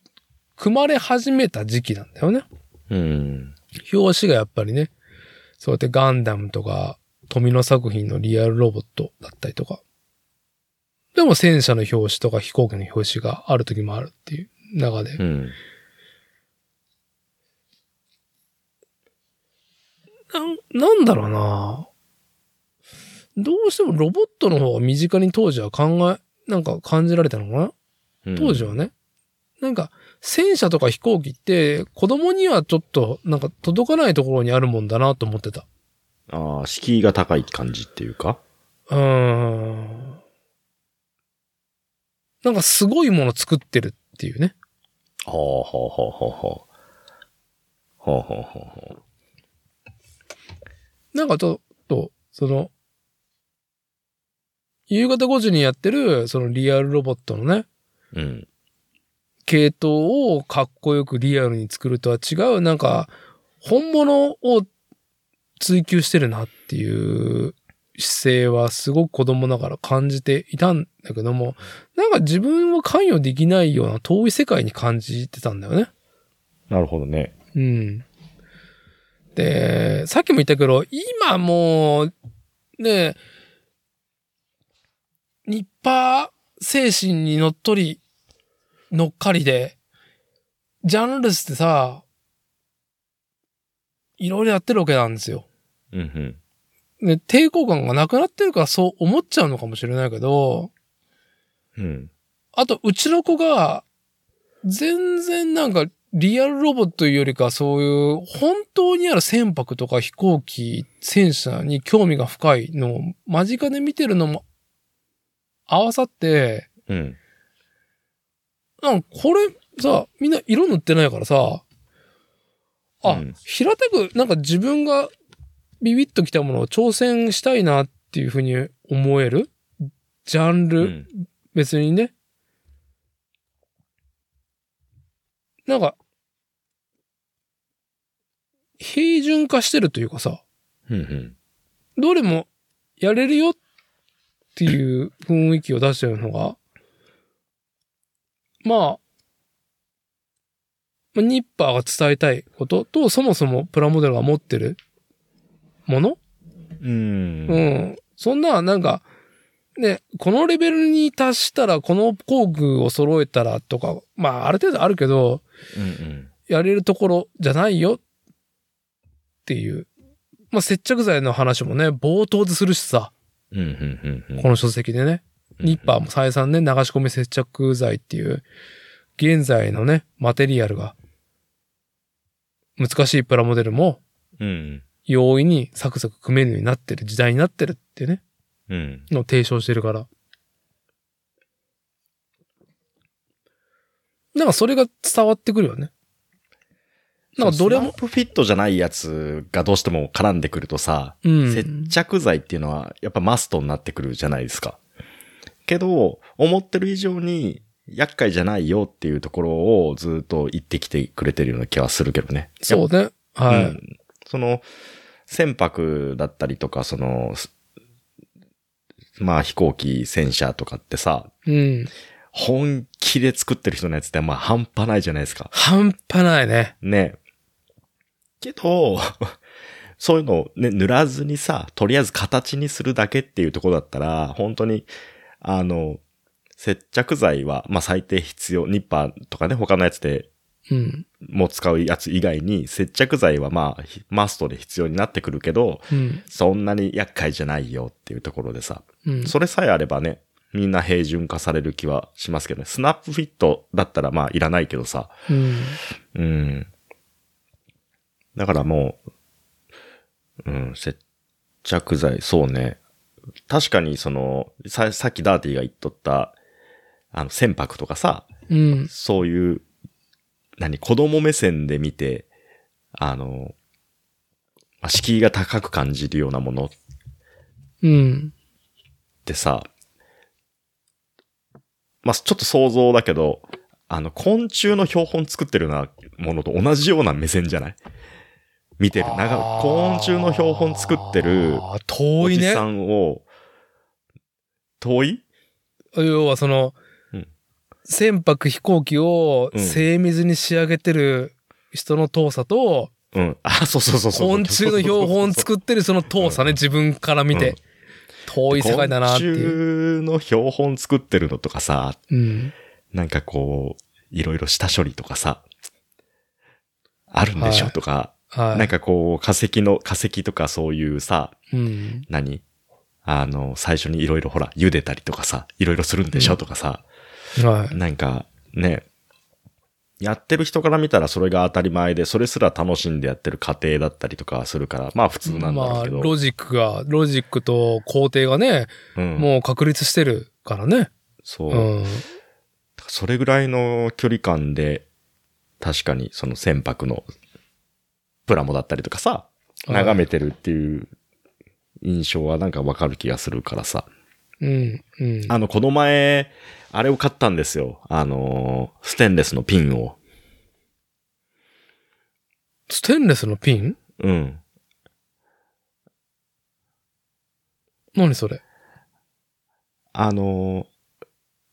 組まれ始めた時期なんだよね。うん。表紙がやっぱりね、そうやってガンダムとか、富野作品のリアルロボットだったりとか。でも戦車の表紙とか飛行機の表紙がある時もあるっていう中で。うん。なん、なんだろうなどうしてもロボットの方が身近に当時は考え、なんか感じられたのかな？うん当時はね。なんか、戦車とか飛行機って子供にはちょっとなんか届かないところにあるもんだなと思ってた。ああ、敷居が高い感じっていうか？うーん。なんかすごいもの作ってるっていうね。はあ、はあ、はあ、はあ、はあ。はあ、はあ、はあ。なんかと、と、その、夕方5時にやってる、そのリアルロボットのね、うん。系統をかっこよくリアルに作るとは違う、なんか、本物を追求してるなっていう姿勢はすごく子供ながら感じていたんだけども、なんか自分は関与できないような遠い世界に感じてたんだよね。なるほどね。うん。で、さっきも言ったけど、今もう、ね、ニッパー精神にのっとり、乗っかりで、ジャンルスってさ、いろいろやってるわけなんですよ。うん、うん。ね、抵抗感がなくなってるからそう思っちゃうのかもしれないけど、うん。あと、うちの子が、全然なんか、リアルロボットよりか、そういう、本当にある船舶とか飛行機、戦車に興味が深いのを間近で見てるのも合わさって、うん。なんかこれさ、みんな色塗ってないからさ、あ、うん平たく、なんか自分がビビッときたものを挑戦したいなっていうふうに思えるジャンル、うん。別にね。なんか、平準化してるというかさ、うん。うん。どれもやれるよっていう雰囲気を出してるのが、まあ、まあニッパーが伝えたいことと、そもそもプラモデルが持ってるもの？うん。うん。そんな、なんか、ね、このレベルに達したら、この工具を揃えたらとか、まあ、ある程度あるけど、うん。やれるところじゃないよっていう。まあ、接着剤の話もね、冒頭でするしさ、うん。うん。うん。この書籍でね。ニッパーも再三ね、流し込み接着剤っていう、現在のね、マテリアルが、難しいプラモデルも、うん。容易にサクサク組めるようになってる時代になってるってね。うん。のを提唱してるから。なんかそれが伝わってくるよね。なんかどれもスナッ、プフィットじゃないやつがどうしても絡んでくるとさ、うん。接着剤っていうのはやっぱマストになってくるじゃないですか。けど、思ってる以上に厄介じゃないよっていうところをずっと言ってきてくれてるような気はするけどね。そうね。はい。うんその、船舶だったりとか、その、すまあ飛行機、戦車とかってさ、うん。本気で作ってる人のやつってまあ半端ないじゃないですか。半端ないね。ね。けど、そういうのをね、塗らずにさ、とりあえず形にするだけっていうところだったら、本当に、あの、接着剤は、まあ最低必要、ニッパーとかね、他のやつでうん。も使うやつ以外に、接着剤はまあ、ひマストで必要になってくるけど、うん。そんなに厄介じゃないよっていうところでさ、うん。それさえあればね、みんな平準化される気はしますけどね。スナップフィットだったらまあいらないけどさ、うん。うん。だからもう、うん、接着剤、そうね。確かにその、さ、さっきダーティが言っとった、あの、船舶とかさ、うん。そういう、何、子供目線で見て、あの、まあ敷居が高く感じるようなものっうん。てさ、まあ、ちょっと想像だけど、あの、昆虫の標本作ってるようなものと同じような目線じゃない？見てる。なんか、昆虫の標本作ってる遠いねおじさ。んを、遠い？要はその、うん船舶飛行機をうん精密に仕上げてる人の遠さと、うん。あ、そうそうそうそう。昆虫の標本作ってるその遠さね、自分から見うんて。遠い世界だなっていう。昆虫の標本作ってるのとかさ、うん。なんかこう、いろいろ下処理とかさ、あるんでしょ、はいとか、はい。なんかこう、化石の、化石とかそういうさ、うん。何？あの、最初にいろいろほら、茹でたりとかさ、いろいろするんでしょ、うんとかさ、はい。なんか、ね、やってる人から見たらそれが当たり前で、それすら楽しんでやってる過程だったりとかするから、まあ普通なんだけど。ロジックが、ロジックと工程がね、うん、もう確立してるからね。そう、うん。それぐらいの距離感で、確かにその船舶のプラモだったりとかさ、眺めてるっていう印象はなんかわかる気がするからさ。うん。うん。あの、この前、あれを買ったんですよ。あの、ステンレスのピンを。ステンレスのピン？うん。何それ？あの、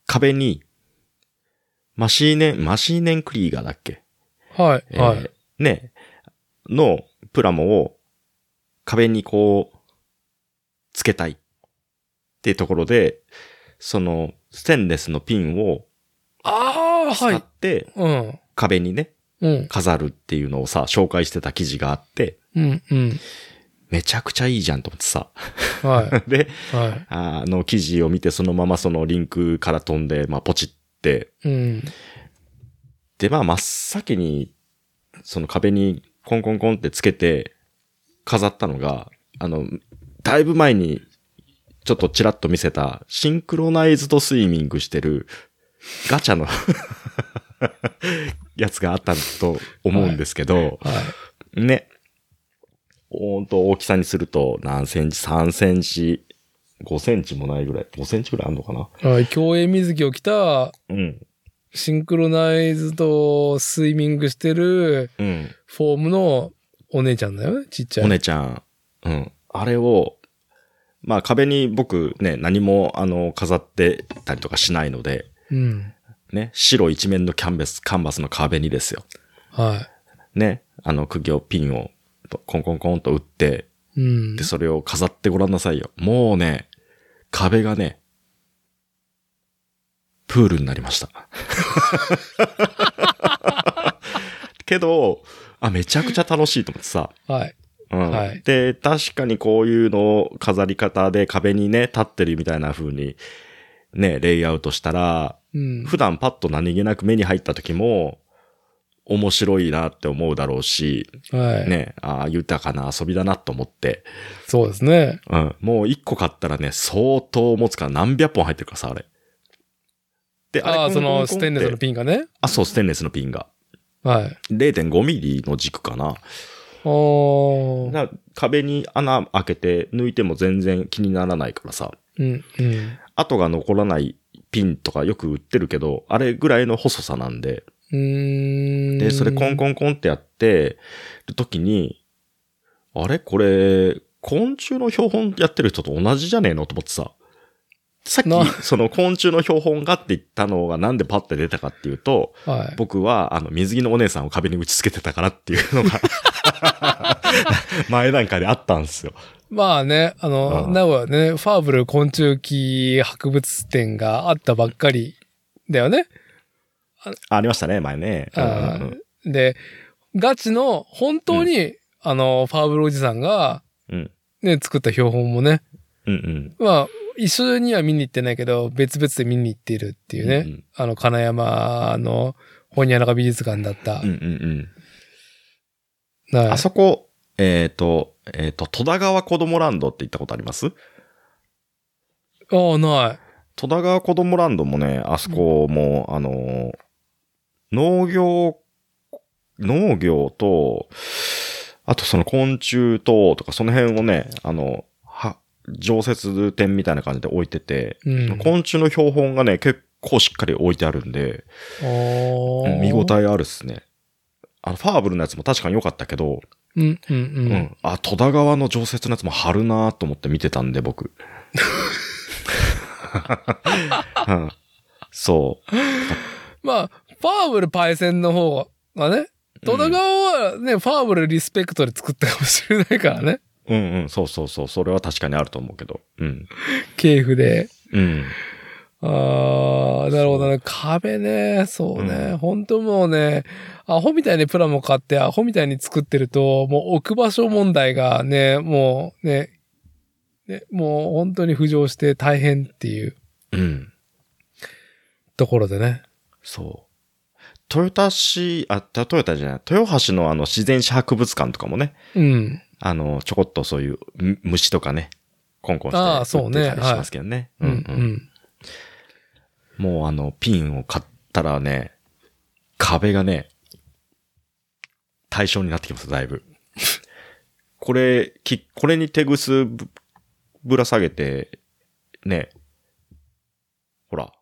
壁に、マシーネン、マシーネンクリーガーだっけ？はい。えーはい。ね、のプラモを壁にこう、つけたいっていうところで、そのステンレスのピンをああ、は使っい。てうん。壁にね、うん。飾るっていうのをさ、紹介してた記事があって、うん。うん。めちゃくちゃいいじゃんと思ってさ。はい。で、はい。あの記事を見てそのままそのリンクから飛んで、まあポチって、うん。で、まあ真っ先に、その壁にコンコンコンってつけて飾ったのが、あの、だいぶ前にちょっとチラッと見せたシンクロナイズドスイミングしてるガチャの やつがあったと思うんですけど、はい。ね。ほんと大きさにすると何センチ ?3 センチ、5センチもないぐらい。5センチぐらいあるのかな？はい。競泳水着を着た、うん。シンクロナイズとスイミングしてるうん。フォームのお姉ちゃんだよね。ちっちゃい。お姉ちゃん。うん。あれを、まあ壁に僕ね、何もあの飾ってたりとかしないので、うん。ね、白一面のキャンベス、カンバスの壁にですよ。はね、あの釘をピンをコンコンコンと打って、い。うんで、。それを飾ってごらんなさいよ。もうね、壁がね、プールになりました。けど、あ、めちゃくちゃ楽しいと思ってさ。はい。うんはいで、確かにこういうのを飾り方で壁にね、立ってるみたいな風に、ね、レイアウトしたら、うん。普段パッと何気なく目に入った時も、面白いなって思うだろうし、はい。ね、ああ、豊かな遊びだなと思って、そうですね。うん、もう一個買ったらね、相当持つから何百本入ってるからさ、あれ。で、ああ、そのステンレスのピンがね。あ、そう、ステンレスのピンが。はい。0.5ミリの軸かな。壁に穴開けて抜いても全然気にならないからさ。うん、うん。跡が残らないピンとかよく売ってるけど、あれぐらいの細さなんで。ん。で、それコンコンコンってやってる時に、あれこれ、昆虫の標本やってる人と同じじゃねえのと思ってさ。さっなき、その昆虫の標本がって言ったのがなんでパッて出たかっていうと、はい。僕は、あの、水着のお姉さんを壁に打ち付けてたからっていうのが、前段階であったんですよ。まあね、あの、うん名古屋ね、ファーブル昆虫記博物展があったばっかりだよね。あありましたね、前ね。で、ガチの、本当に、あの、ファーブルおじさんが、うん。ね、作った標本もね、うんうん。まあ、一緒には見に行ってないけど、別々で見に行っているっていうね、うんうんあの、金山の、本屋中美術館だった。うんうんはいうん。あそこ、えっ、と、えっ、と、戸田川子供ランドって行ったことあります？ああ、ない。戸田川子供ランドもね、あそこも、あの、農業、農業と、あとその昆虫と、とかその辺をね、あの、は、常設展みたいな感じで置いてて、うん。昆虫の標本がね、結構しっかり置いてあるんで、見応えあるっすね。あの、ファーブルのやつも確かに良かったけど、うん、うん、う。うんん。あ、戸田川の常設のやつも貼るなと思って見てたんで、僕。うんそう。まあ、ファーブルパイセンの方がね、戸田川はね、ファーブルリスペクトで作ったかもしれないからね。うんうん、そうそうそう。それは確かにあると思うけど。うん。系譜で。うん。ああ、なるほどね。壁ね。そうね。本当もうね、アホみたいにプラモ買って、アホみたいに作ってると、もう置く場所問題がね、もうね、ねもう本当に浮上して大変っていううん。ところでね。そう。トヨタ市、あ、トヨタじゃない、豊橋のあの自然史博物館とかもね、うん。あの、ちょこっとそういうむ虫とかね、コンコンしててたりしますけどね。うん。うん。もうあの、ピンを買ったらね、壁がね、対象になってきます、だいぶ。これ、き、これに手ぐすぶぶら下げて、ね、ほら、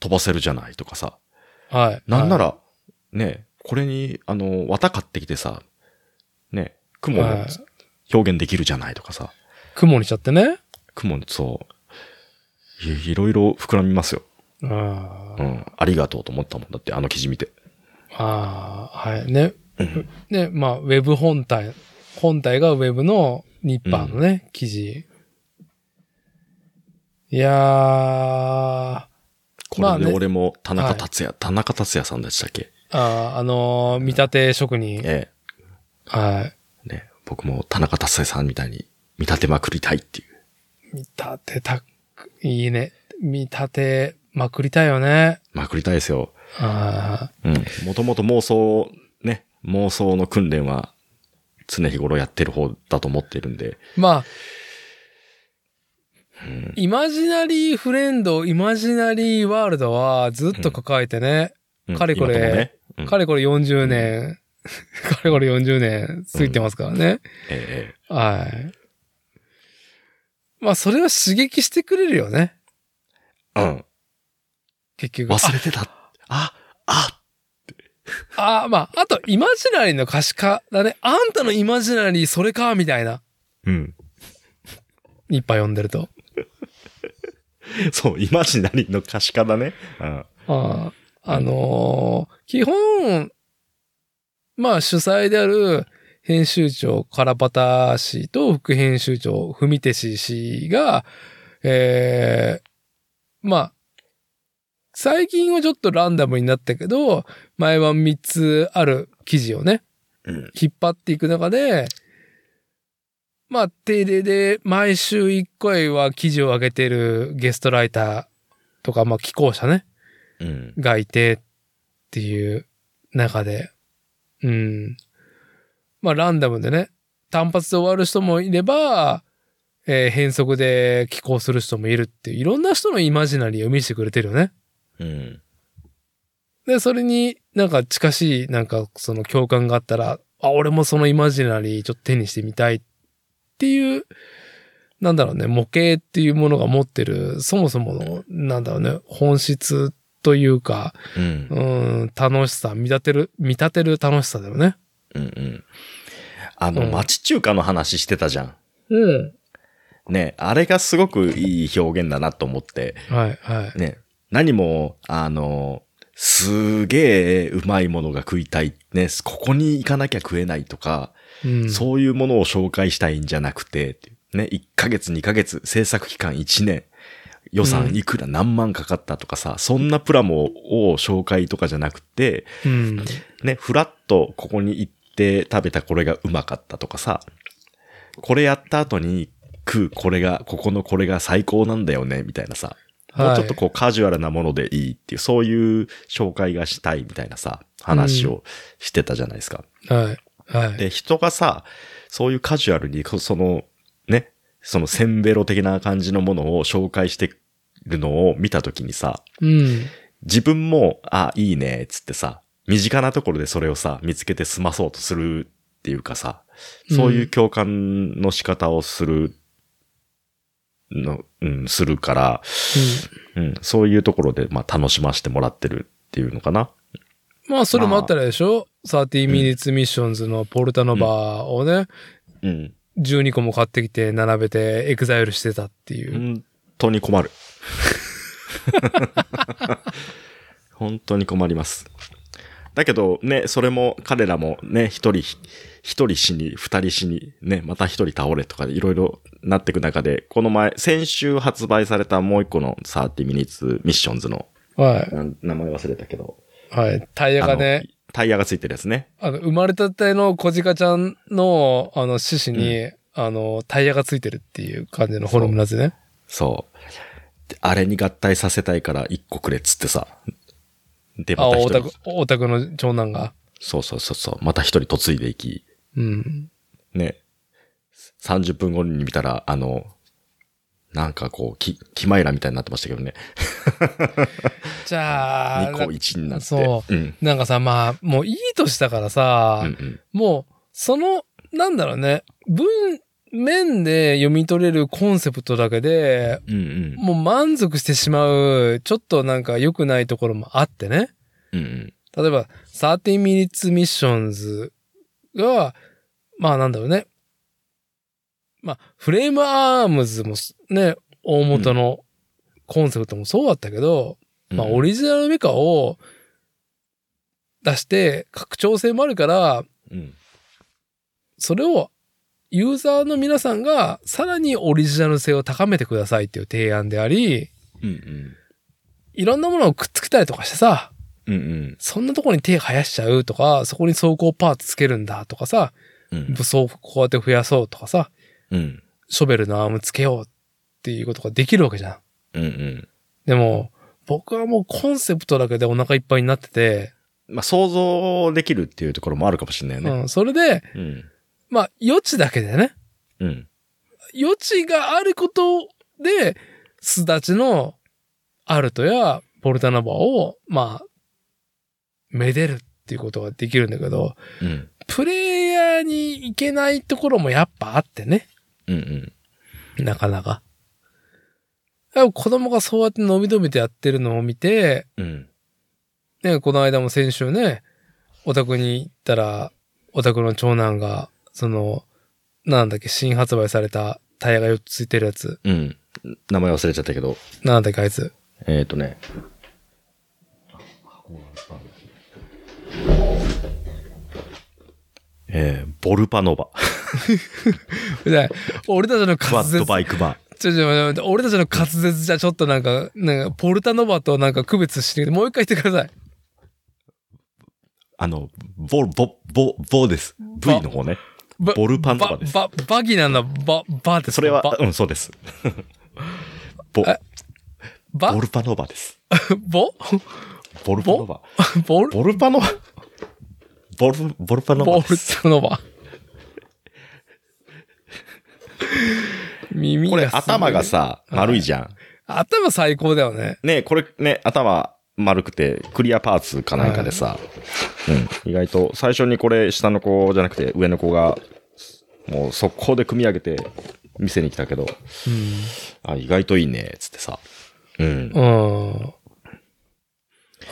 飛ばせるじゃないとかさ。はい。はい、なんなら、ね、これに、あの、綿買ってきてさ、ね、雲をはい表現できるじゃないとかさ。雲にしちゃってね。雲、そう。いいろいろ膨らみますよ。ああ。うん。ありがとうと思ったもんだって、あの記事見て。ああ、はい。ね。うんね、まあ、ウェブ本体、本体がウェブのニッパーのね、記事。いやー、こまあね俺も田中達也、田中達也さんでしたっけ？あーあのー見立て職人。えはい。え。ね、僕も田中達也さんみたいに見立てまくりたいっていう。見立てた、いいね。見立てまくりたいよね。まくりたいですよ。あうん。もともと妄想、ね、妄想の訓練は常日頃やってる方だと思ってるんで。ーまあ、うん。イマジナリーフレンド、イマジナリーワールドはずっと抱えてね、うんかれこれねうんかれこれ40年、かれこれ40年 過ぎてますからね。ええはい。まあ、それは刺激してくれるよね。ええうん。結局。忘れてた。あ、あ、ああ、まあ、あと、イマジナリーの可視化だね。あんたのイマジナリー、それか、みたいな。うん。いっぱい読んでると。そう、イマジナリーの可視化だね。うん。ああ、あのー基本、まあ、主催である編集長、カラパタ氏と副編集長、文手氏氏が、ええまあ、最近はちょっとランダムになったけど、前は3つある記事をね、うん。引っ張っていく中で、まあ、定例で毎週1回は記事を上げてるゲストライターとか、まあ、寄稿者ね、うん。がいてっていう中で、うん。まあ、ランダムでね、単発で終わる人もいれば、えー変則で寄稿する人もいるっていう、いろんな人のイマジナリーを見せてくれてるよね。うん。で、それになんか近しい、なんかその共感があったら、あ、俺もそのイマジナリーちょっと手にしてみたいっていう、なんだろうね、模型っていうものが持ってる、そもそもの、なんだろうね、本質というか、うん。うん、楽しさ、見立てる、見立てる楽しさだよね。うん。うん。あの、うん町中華の話してたじゃん。うん。ね、あれがすごくいい表現だなと思って、はい、はい。ね、何も、あの、すげえうまいものが食いたい。ね、ここに行かなきゃ食えないとか、うん。そういうものを紹介したいんじゃなくて、ね、1ヶ月2ヶ月、制作期間1年、予算いくら何万かかったとかさ、そんなプラモを紹介とかじゃなくて、うん。ね、フラッとここに行って食べたこれがうまかったとかさ、これやった後に食うこれが、ここのこれが最高なんだよね、みたいなさ。もうちょっとこうカジュアルなものでいいっていう、そういう紹介がしたいみたいなさ、話をしてたじゃないですか。はい。はい。で、人がさ、そういうカジュアルに、こその、ね、そのセンベロ的な感じのものを紹介してるのを見たときにさ、うん。自分も、あ、いいね、つってさ、身近なところでそれをさ、見つけて済まそうとするっていうかさ、そういう共感の仕方をするの、うん、するから、うん、そういうところで、まあ、楽しませてもらってるっていうのかな。まあ、それもあったらでしょ、30 minutes missions のポルタノバをね、うん。12個も買ってきて並べてエグザイルしてたっていう。本当に困る。本当に困ります。だけどね、それも彼らもね、一人、一人死に、二人死に、ね、また一人倒れとかでいろいろなっていく中で、この前、先週発売されたもう一個の30 minutes ミッションズの、はい。名前忘れたけど、はい。タイヤがね、タイヤがついてるやつね。あの、生まれたての小鹿ちゃんの、あの、獅子に、あの、タイヤがついてるっていう感じのフォルムのやつね。そう。であれに合体させたいから一個くれっつってさ。で、あ、また一人オタク、、オタクの長男が。そうそうそうそう、また一人嫁いでいき、うん。ね、30分後に見たら、あの、なんかこう、き、キマイラみたいになってましたけどね。じゃあ、2個1になって。そううん。なんかさ、まあ、もういいとしたからさ、うんうん。もう、その、なんだろうね、文面で読み取れるコンセプトだけで、うんうん。もう満足してしまう、ちょっとなんか良くないところもあってね。うんうん。例えば、30 minutes missions が、まあなんだろうね。まあ、フレームアームズもね、大元のコンセプトもそうだったけど、まあオリジナルメカを出して拡張性もあるから、うん。それをユーザーの皆さんがさらにオリジナル性を高めてくださいっていう提案であり、うんうん。いろんなものをくっつけたりとかしてさ、うんうん。そんなところに手生やしちゃうとか、そこに走行パーツつけるんだとかさ、うん。武装をこうやって増やそうとかさ、うん。ショベルのアームつけようっていうことができるわけじゃん。うんうん。でも、僕はもうコンセプトだけでお腹いっぱいになってて、まあ、想像できるっていうところもあるかもしれないね。うん、それで、うん。まあ、余地だけでね、うん。余地があることで、すだちのアルトやポルタナバを、まあ、めでるっていうことができるんだけど、うん。プレイヤーに行けないところもやっぱあってね。うんうん。なかなか。子供がそうやって伸び伸びとやってるのを見て、うん。ね、この間も先週ね、お宅に行ったら、お宅の長男が、その、なんだっけ、新発売されたタイヤが4つついてるやつ。うん。名前忘れちゃったけど。なんだっけ、あいつ。えっ、ー、とね。えー、ボルパノバ。で 俺たちの滑舌、バイクバちょちょ待って俺たちの滑舌じゃちょっとなんか、なんか、ポルタノバとなんか区別して、もう一回言ってください。あの、ボ、ボ、ボ、ボです。V の方ね。ばボルパノバですば、ば、バギなんだ、ば、ばって。それはば、、うん、そうです。ボ、えば？ボルパノバです。ぼ？ボルパノバ。ボル、ボルパノバ？ボル、ボルパノボルバです。タノバ。耳これがすごい頭がさ、丸いじゃん。頭最高だよね。ねこれね、頭丸くて、クリアパーツかなんかでさ、うん、意外と、最初にこれ下の子じゃなくて上の子が、もう速攻で組み上げて店に来たけど、あ、意外といいね、つってさ。うん。うん。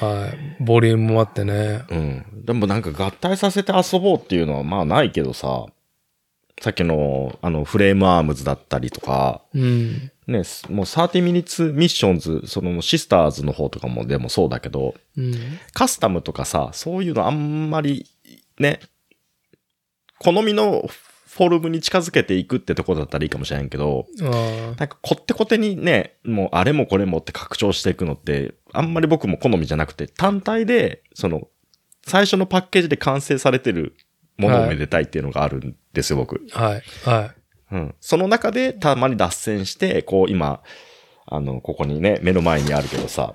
はい。ボリュームもあってね。うん。でもなんか合体させて遊ぼうっていうのはまあないけどさ、さっきのあのフレームアームズだったりとか、うん。ね、すもう30ミニッツミッションズ、そのシスターズの方とかもでもそうだけど、うん。カスタムとかさ、そういうのあんまり、ね、好みのフォルムに近づけていくってとこだったらいいかもしれないけど、あなんかこってこてにね、もうあれもこれもって拡張していくのって、あんまり僕も好みじゃなくて、単体で、その、最初のパッケージで完成されてるものをめでたいっていうのがあるんですよ、僕。あ。はい。はうん。その中でたまに脱線して、こう今、あの、ここにね、目の前にあるけどさ、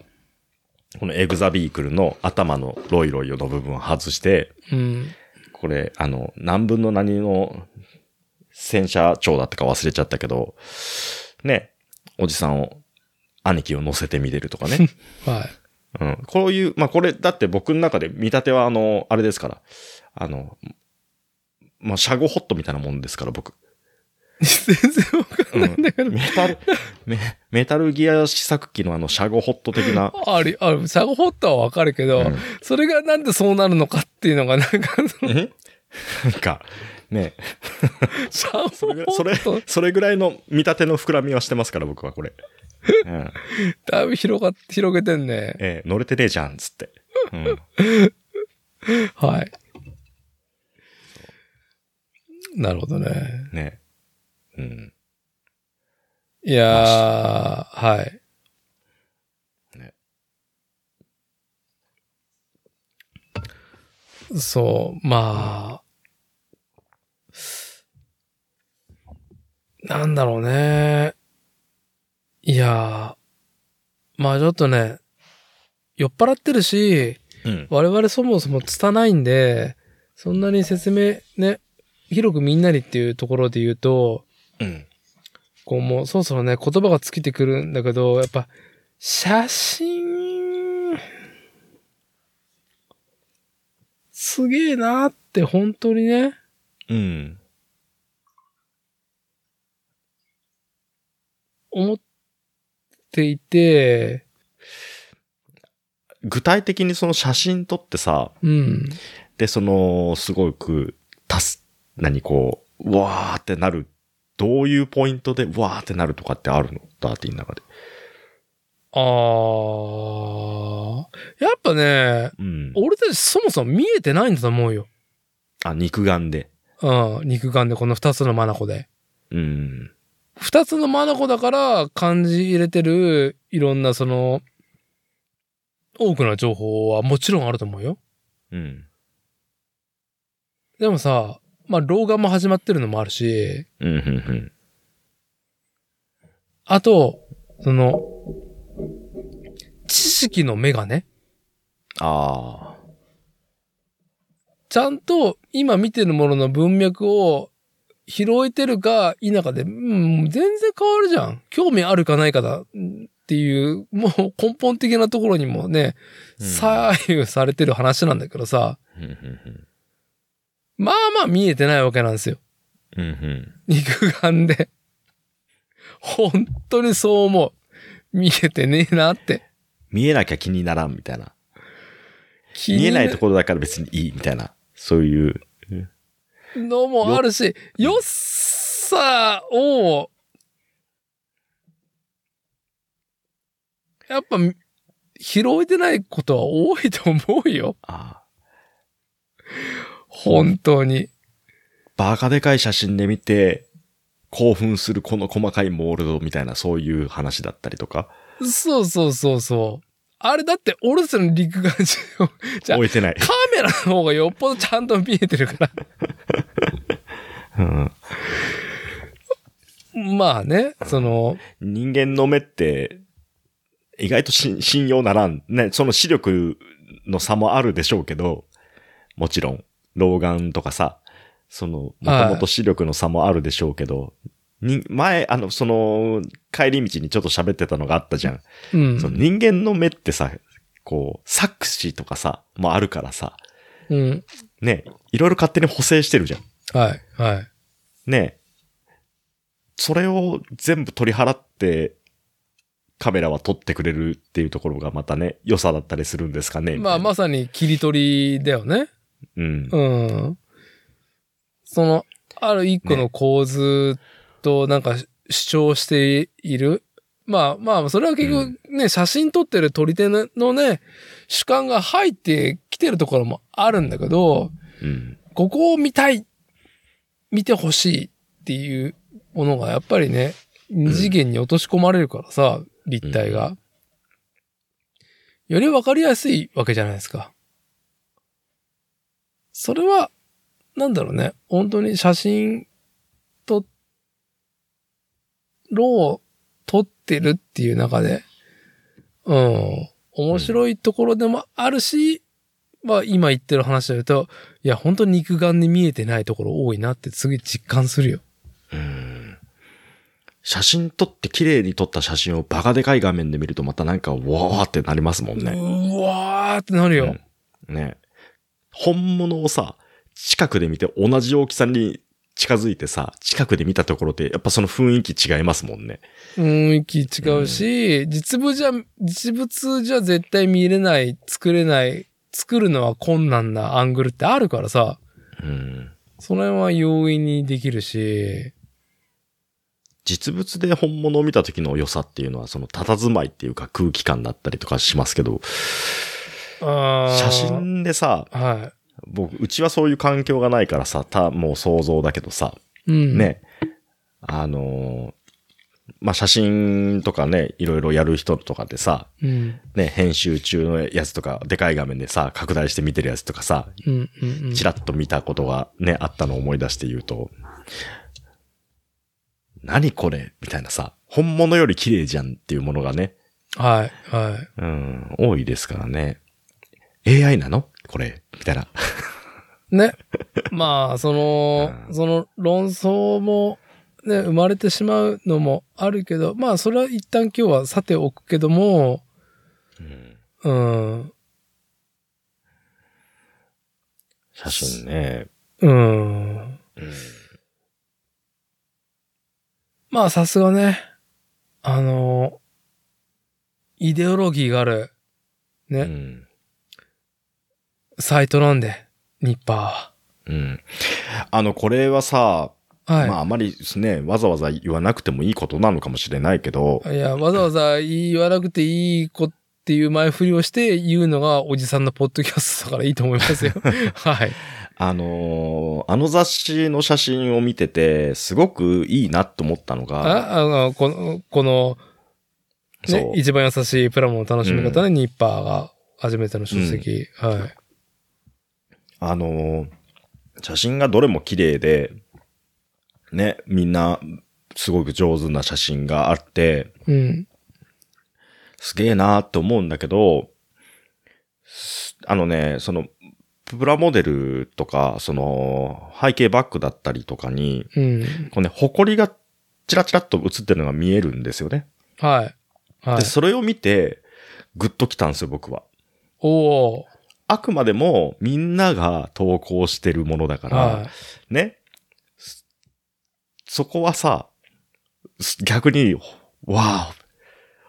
このエグザビークルの頭のロイロイの部分を外して、い。うん。これ、あの、何分の何の戦車長だったか忘れちゃったけど、ね、おじさんを、兄貴を乗せてみれるとかね。はい。うん。こういう、まあこれ、だって僕の中で見立てはあの、あれですから、あの、まあ、シャゴホットみたいなもんですから、僕。全然わかんないんだけど。メタル、メメタルギア試作機のあの、シャゴホット的な、あり、ある、シャゴホットはわかるけど、うんそれがなんでそうなるのかっていうのがなんか、なんか、ね。シャモそれぐらい、それ、それぐらいの見立ての膨らみはしてますから、僕はこれ。うん。だいぶ広が、広げてんね。えー乗れてねえじゃん、つって。うん。はい。なるほどね。ね。うん。いやー、はい。ねそう、まあ、なんだろうね。いやー、まあちょっとね、酔っ払ってるし、うん。我々そもそも拙いんで、そんなに説明ね、広くみんなにっていうところで言うと、うん。こうもうそろそろね、言葉が尽きてくるんだけど、やっぱ、写真、すげえなーって本当にね、うん。思っていて、具体的にその写真撮ってさ、うん。で、その、すごく、たす、何こう、うわーってなる。どういうポイントで、うわーってなるとかってあるの？ダーティーの中で。あー、やっぱね、うん。俺たちそもそも見えてないんだと思うよ。あ、肉眼で。うん、肉眼でこの二つの眼で。うん。二つの眼だから感じ入れてるいろんなその、多くの情報はもちろんあると思うよ。うん。でもさ、まあ、老眼も始まってるのもあるし、うん、うん、あと、その、知識の目がね、ああ。ちゃんと今見てるものの文脈を拾えてるか否かで、うん、全然変わるじゃん。興味あるかないかだっていう、もう根本的なところにもね、うん。左右されてる話なんだけどさ、うん、うん、まあまあ見えてないわけなんですよ。うん。うん、肉眼で。本当にそう思う。見えてねえなって。見えなきゃ気にならんみたいな。見えないところだから別にいいみたいな。そういう。のもあるし、良さを、やっぱ、拾えてないことは多いと思うよ。ああ。本当に。バカでかい写真で見て、興奮するこの細かいモールドみたいなそういう話だったりとか。そうそうそうそう。あれだって俺たちの陸眼上、じゃあ置いてない。カメラの方がよっぽどちゃんと見えてるから。うんまあね、その、人間の目って、意外とし信用ならん。ね、その視力の差もあるでしょうけど、もちろん、老眼とかさ、その、もともと視力の差もあるでしょうけど、に、前、あの、その、帰り道にちょっと喋ってたのがあったじゃん。うん。その人間の目ってさ、こう、錯視とかさ、もあるからさ、うん。ね、いろいろ勝手に補正してるじゃん。はい、はい。ねそれを全部取り払って、カメラは撮ってくれるっていうところがまたね、良さだったりするんですかね。まあまさに切り取りだよね。うん。うん。その、ある一個の構図となんか主張している。まあまあ、それは結局ね、写真撮ってる撮り手のね、主観が入ってきてるところもあるんだけど、うん。ここを見たい、見てほしいっていうものがやっぱりね、二次元に落とし込まれるからさ、立体が。よりわかりやすいわけじゃないですか。それは、なんだろうね、本当に写真撮ろう、撮ってるっていう中で、うん、面白いところでもあるし、まあ今言ってる話で言うと、いや、本当に肉眼で見えてないところ多いなって次実感するよ。うん。写真撮って綺麗に撮った写真をバカでかい画面で見るとまたなんか、わーってなりますもんね。うわーってなるよ。ね。本物をさ、近くで見て同じ大きさに近づいてさ、近くで見たところでやっぱその雰囲気違いますもんね。雰囲気違うし、実物じゃ、実物じゃ絶対見れない、作れない、作るのは困難なアングルってあるからさ、うん。その辺は容易にできるし、実物で本物を見た時の良さっていうのは、その佇まいっていうか空気感だったりとかしますけど、写真でさ、は僕、うちはそういう環境がないからさ、た、もう想像だけどさ、い。うん。。ね、あのーまあ、写真とかね、いろいろやる人とかでさ、うん。ね、編集中のやつとか、でかい画面でさ、拡大して見てるやつとかさ、うん。うん。うんチラッと見たことがね、あったのを思い出して言うと、何これ？みたいなさ、本物より綺麗じゃんっていうものがね、はい。はい。うん、多いですからね。AI なの？これみたいな。ね。まあ、その、うんその論争も、ね、生まれてしまうのもあるけど、まあ、それは一旦今日はさておくけども、うんうん、写真ね。うん。うんまあ、さすがね、あの、イデオロギーがある、ね、うんサイトなんで、ニッパうん。あの、これはさ、ーは。はい。まああまりですね、わざわざ言わなくてもいいことなのかもしれないけど、いや、わざわざ言わなくていい子っていう前振りをして言うのがおじさんのポッドキャストだからいいと思いますよ。はい。あのーあの雑誌の写真を見てて、すごくいいなと思ったのが、あ、あの、この、この、ね一番優しいプラモの楽しみ方ね、ニッパーが初めての書籍。はい。あのー写真がどれも綺麗で、ね、みんな、すごく上手な写真があって、うん。すげえなーって思うんだけど、すあのね、その、プラモデルとか、その、背景バックだったりとかに、うん。こうね、埃がチラチラっと映ってるのが見えるんですよね。はい。はいで、。それを見て、グッときたんですよ、僕は。おー。あくまでもみんなが投稿してるものだから、はい。ね。そそこはさ、す逆に、わあ、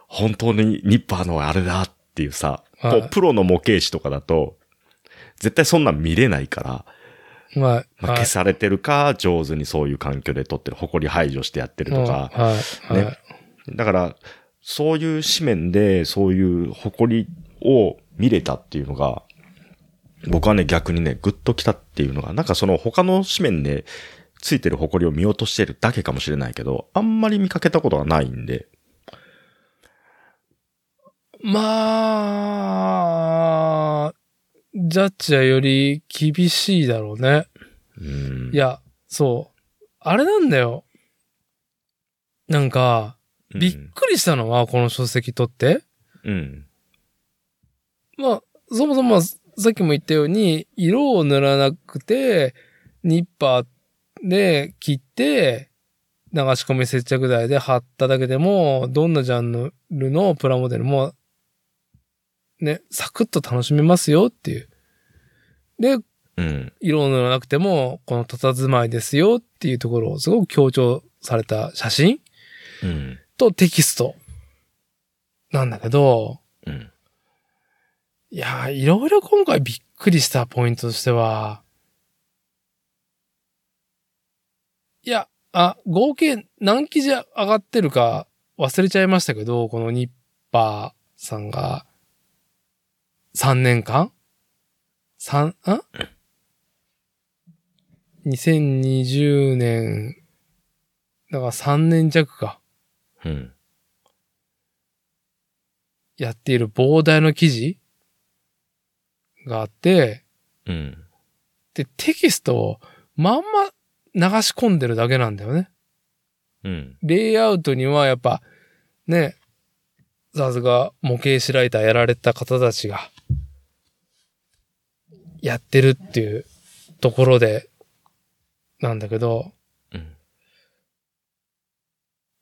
本当にニッパーのあれだっていうさ、はいプロの模型師とかだと、絶対そんなん見れないから、はい。まあ、はい消されてるか、上手にそういう環境で撮ってる、埃排除してやってるとか、うんはい。ねはい。だから、そういう紙面で、そういう埃を見れたっていうのが、僕はね、逆にね、グッときたっていうのが、なんかその他の紙面でついてる埃を見落としてるだけかもしれないけど、あんまり見かけたことがないんで、まあ、ジャッジはより厳しいだろうね。うん。いや、そう。あれなんだよ。なんか、うん、びっくりしたのは、この書籍とって。うん。まあ、そもそも、さっきも言ったように、色を塗らなくて、ニッパーで切って、流し込み接着剤で貼っただけでも、どんなジャンルのプラモデルも、ね、サクッと楽しめますよっていう。で、うん。色を塗らなくても、この佇まいですよっていうところをすごく強調された写真うん。とテキストなんだけど、うん。いやー、いろいろ今回びっくりしたポイントとしては、いや、あ、合計何記事上がってるか忘れちゃいましたけど、このニッパーさんが、3年間三ん ?2020 年、だから3年弱か。うん。やっている膨大な記事があって、うん。で、テキストをまんま流し込んでるだけなんだよね。うん。レイアウトにはやっぱ、ね、さすが模型師ライターやられた方たちが、やってるっていうところで、なんだけど、うん。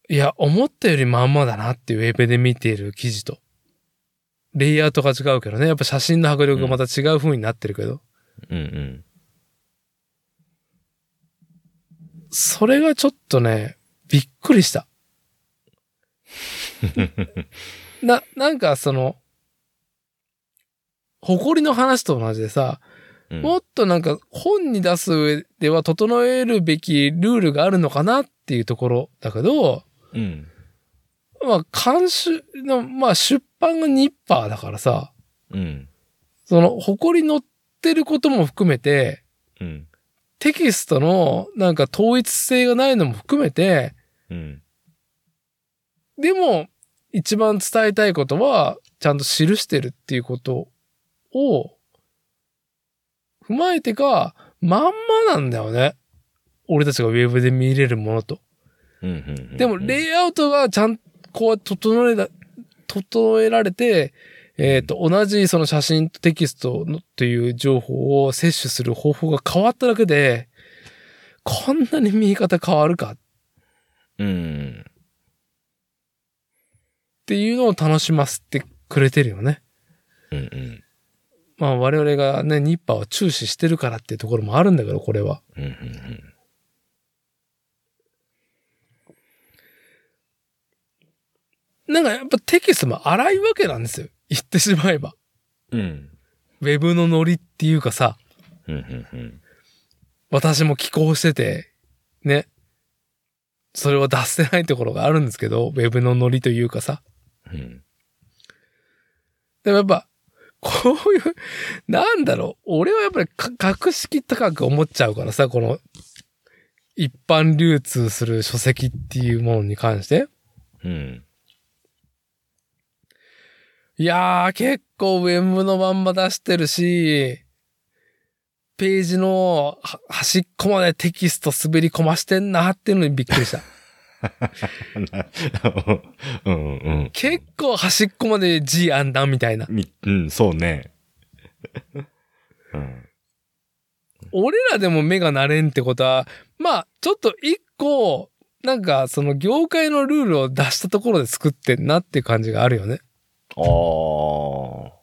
いや、思ったよりまんまだなっていうウェブで見ている記事と。レイアウトが違うけどね。やっぱ写真の迫力がまた違う風になってるけど。うん。うん。それがちょっとね、びっくりした。な、なんかその、誇りの話と同じでさ、うんもっとなんか本に出す上では整えるべきルールがあるのかなっていうところだけど、うん。まあ、監修の、まあ、出版がニッパーだからさ、うん。その、誇り乗ってることも含めて、うん。テキストのなんか統一性がないのも含めて、うん。でも、一番伝えたいことは、ちゃんと記してるっていうことを、踏まえてか、まんまなんだよね。俺たちがウェブで見れるものと。うん。でも、レイアウトがちゃん、こう整えら、整えられて、えっ、と、同じその写真とテキストのという情報を摂取する方法が変わっただけで、こんなに見え方変わるかっうん。ていうのを楽しませてくれてるよね。うん。うん。まあ我々がね、ニッパーを注視してるからっていうところもあるんだけど、これは。うん。うん。なんかやっぱテキストも荒いわけなんですよ。言ってしまえば。うん。ウェブのノリっていうかさ、うん。うん。私も寄稿してて、ね。それは出せないところがあるんですけど、ウェブのノリというかさ。うん。でもやっぱ、こういう、なんだろう。俺はやっぱりか格式高く思っちゃうからさ、この、一般流通する書籍っていうものに関して。うん。いやー、結構ウェブのまんま出してるし、ページのは端っこまでテキスト滑り込ましてんなっていうのにびっくりした。うん。うん。結構端っこまで字あんだみたいな。み、うん、そうね。うん。俺らでも目が慣れんってことは、まあ、ちょっと一個、なんかその業界のルールを出したところで作ってんなっていう感じがあるよね。ああ。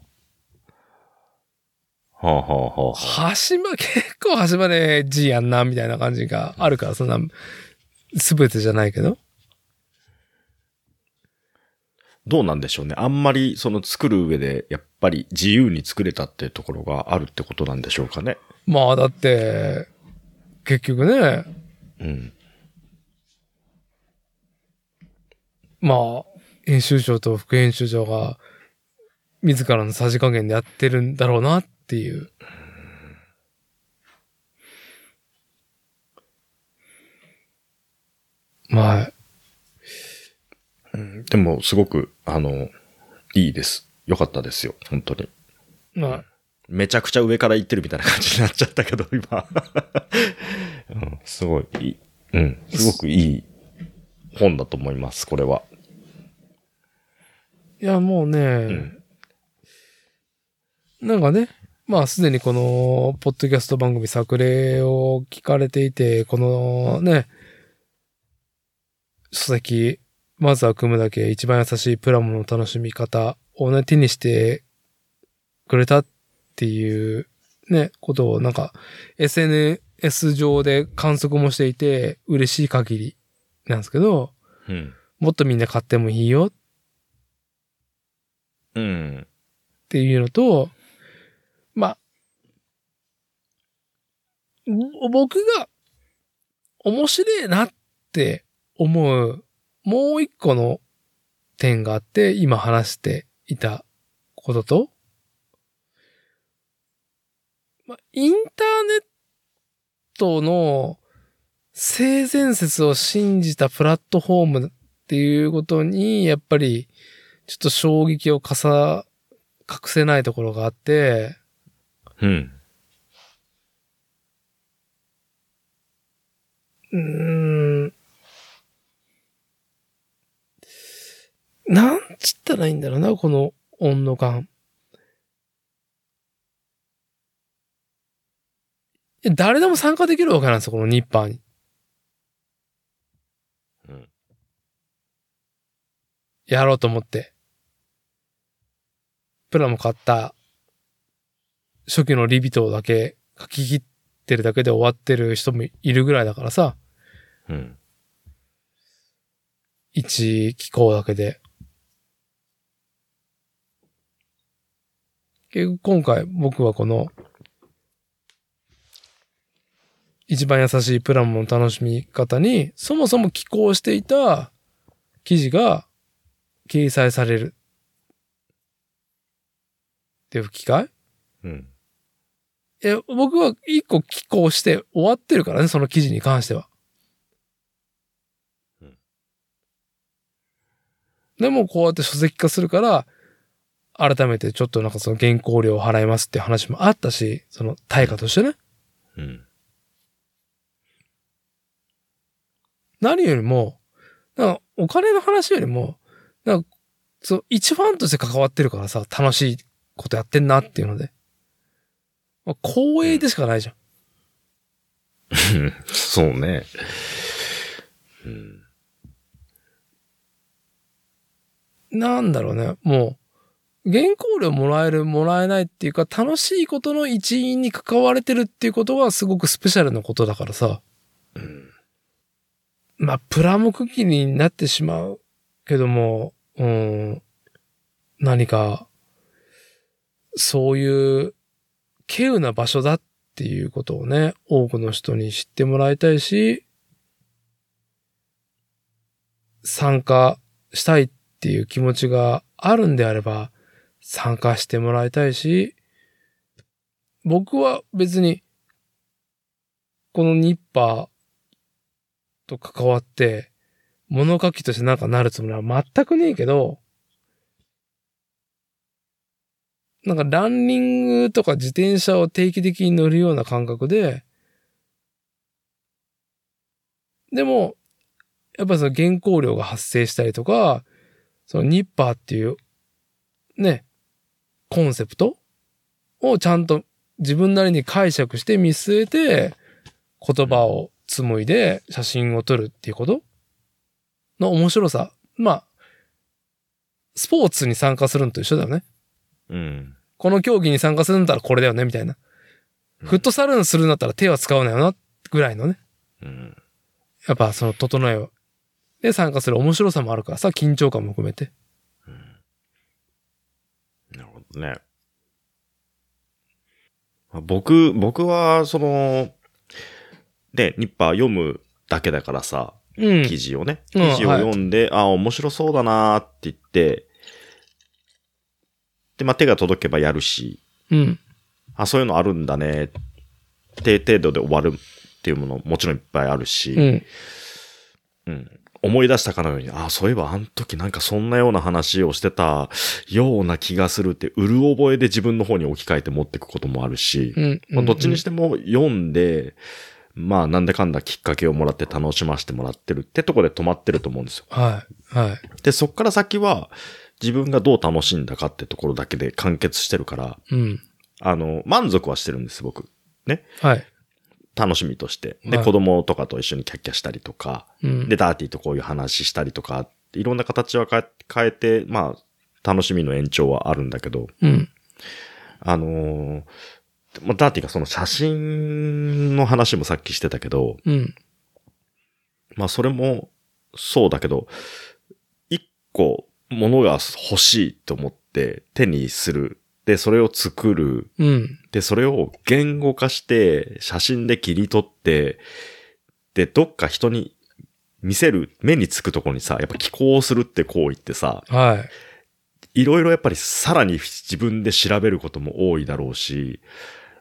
はあはあ。はあ。端ま、結構端まで字やんなみたいな感じがあ。るから、そんな、すべてじゃないけど。どうなんでしょうね。あ。んまりその作る上で、やっぱり自由に作れたっていうところがあ。るってことなんでしょうかね。まあ、だって、結局ね、うん。まあ、編集長と副編集長が、自らのさじ加減でやってるんだろうなっていう。まあ、でも、すごく、あの、いいです。よかったですよ。本当に。まあ、めちゃくちゃ上から行ってるみたいな感じになっちゃったけど、今。うん、すごい。うん、すごくいい本だと思います、これは。いや、もうね、んなんかね、まあ、すでにこの、ポッドキャスト番組作例を聞かれていて、このね、書籍、まずは組むだけ一番優しいプラモの楽しみ方をね、手にしてくれたっていうね、ことをなんか SNS 上で観測もしていて嬉しい限りなんですけど、うん。もっとみんな買ってもいいようん。っていうのと、まあ、僕が面白いなって思うもう一個の点があって、今話していたことと、まあ、インターネットの性善説を信じたプラットフォームっていうことに、やっぱり、ちょっと衝撃をかさ、隠せないところがあって、うん。うーん。なんつったらいいんだろうな、この温度感。誰でも参加できるわけなんですよ、このニッパーに。うんやろうと思って。プラも買った初期のリビトだけ書き切ってるだけで終わってる人もいるぐらいだからさ。うん。一機構だけで。結局今回僕はこの一番優しいプラモの楽しみ方に、そもそも寄稿していた記事が掲載される。っていう機会うん。え、僕は一個寄稿して終わってるからね、その記事に関しては。うんでもこうやって書籍化するから、改めてちょっとなんかその原稿料を払いますって話もあったし、その対価としてね。うん。何よりも、なんかお金の話よりも、なんか、そう、一ファンとして関わってるからさ、楽しいことやってんなっていうので。まあ、光栄でしかないじゃん。そうね。うん。なんだろうね、もう、原稿料もらえる、もらえないっていうか、楽しいことの一員に関われてるっていうことはすごくスペシャルなことだからさ。うん。まあ、プラモ区切りになってしまうけども、うん、何か、そういう、稀有な場所だっていうことをね、多くの人に知ってもらいたいし、参加したいっていう気持ちがあるんであれば、参加してもらいたいし、僕は別に、このニッパーと関わって、物書きとしてなんかなるつもりは全くねえけど、なんかランニングとか自転車を定期的に乗るような感覚で、でも、やっぱその原稿料が発生したりとか、そのニッパーっていう、ね、コンセプトをちゃんと自分なりに解釈して見据えて、言葉を紡いで写真を撮るっていうことの面白さ。まあ、スポーツに参加するのと一緒だよね。うん。この競技に参加するんだったらこれだよね、みたいな。フットサルにするんだったら手は使うなよな、ぐらいのね。うん。やっぱその整えを。で参加する面白さもあるからさ、緊張感も含めて。なるほどね。まあ僕、僕は、その、で、ニッパー読むだけだからさ、うん。記事をね、うん記事を読んで、あ、面白そうだなーって言って、で、まあ、手が届けばやるし、うん。あ、そういうのあるんだね、って程度で終わるっていうものもちろんいっぱいあるし、うん。うん思い出したかのように、あ、そういえばあの時なんかそんなような話をしてたような気がするって、うる覚えで自分の方に置き換えて持っていくこともあるし、うん。まあ、どっちにしても読んで、まあなんだかんだきっかけをもらって楽しませてもらってるってとこで止まってると思うんですよ。はい。はい。で、そっから先は自分がどう楽しんだかってところだけで完結してるから、うん。あの、満足はしてるんです、僕。はい。楽しみとして。で、はい子供とかと一緒にキャッキャしたりとか、うん。で、ダーティーとこういう話したりとか、いろんな形は変え変えて、まあ、楽しみの延長はあるんだけど、うん。あのーまあ、ダーティーがその写真の話もさっきしてたけど、うん。まあそれもそうだけど、一個物が欲しいと思って手にする。で、それを作る。うん。で、それを言語化して、写真で切り取って、で、どっか人に見せる、目につくところにさ、やっぱ寄稿するって行為ってさ、はい。いろいろやっぱりさらに自分で調べることも多いだろうし、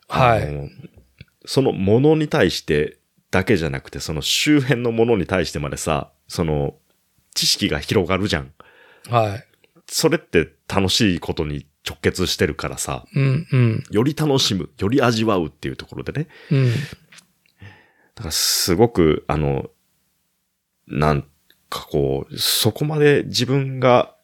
はいそのものに対してだけじゃなくて、その周辺のものに対してまでさ、その知識が広がるじゃん。はい。それって楽しいことに直結してるからさ、うん。うん。より楽しむ、より味わうっていうところでね。うん。だからすごく、あの、なんかこう、そこまで自分が、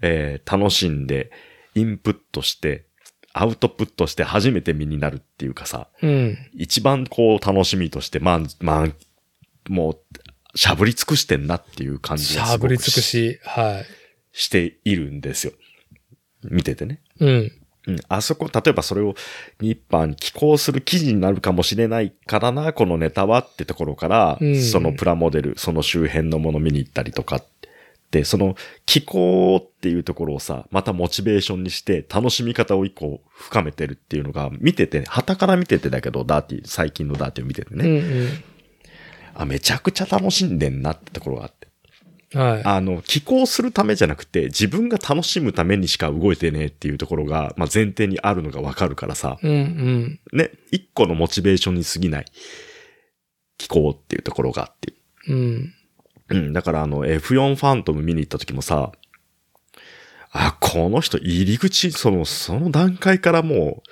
えー楽しんで、インプットして、アウトプットして初めて身になるっていうかさ、うん。一番こう楽しみとして、まあ、まあ、もう、しゃぶり尽くしてんなっていう感じしがすごくゃぶり尽くし。はい。しているんですよ。見ててね。うん。うん、あそこ、例えばそれを日版に寄稿する記事になるかもしれないからな、このネタはってところから、うんそのプラモデル、その周辺のもの見に行ったりとかっって、その気候っていうところをさ、またモチベーションにして楽しみ方を一個深めてるっていうのが見てて、旗から見ててだけど、ダーティー、最近のダーティーを見ててね、うんうん。あ、めちゃくちゃ楽しんでんなってところがあって。はい。あの、寄稿するためじゃなくて、自分が楽しむためにしか動いてねえっていうところが、まあ、前提にあるのがわかるからさ、うんうん。ね、一個のモチベーションに過ぎない寄稿っていうところがあって。うん。うん、だからあの F4 ファントム見に行った時もさ、あ、この人入り口、その、その段階からもう、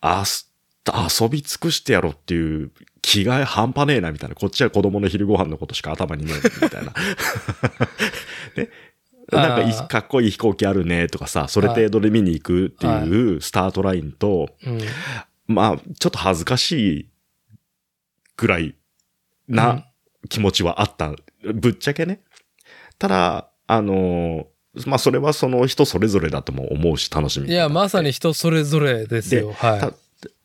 あす、遊び尽くしてやろうっていう気概半端ねえなみたいな。こっちは子供の昼ご飯のことしか頭にねえみたいな。ね。なんかかっこいい飛行機あるねとかさ、それ程度で見に行くっていうスタートラインと、うん。まあ、ちょっと恥ずかしいぐらいな気持ちはあった。ぶっちゃけね。ただ、あのーまあ、それはその人それぞれだとも思うし、楽しみ。いや、まさに人それぞれですよ。はた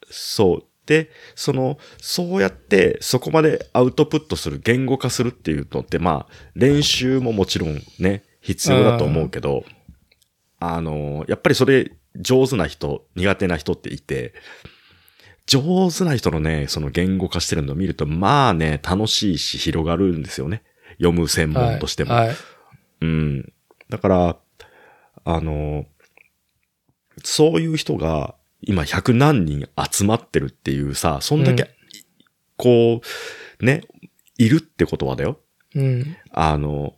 そう。で、その、そうやって、そこまでアウトプットする、言語化するっていうのって、まあ、練習ももちろんね、必要だと思うけど、あの、やっぱりそれ、上手な人、苦手な人っていて、上手な人のね、その言語化してるのを見ると、まあね、楽しいし、広がるんですよね。読む専い。はい。門としても。はい。うん。だから、あの、そういう人が今100何人集まってるっていうさ、そんだけ、うんこう、ね、いるってことはだよ。うん。あの、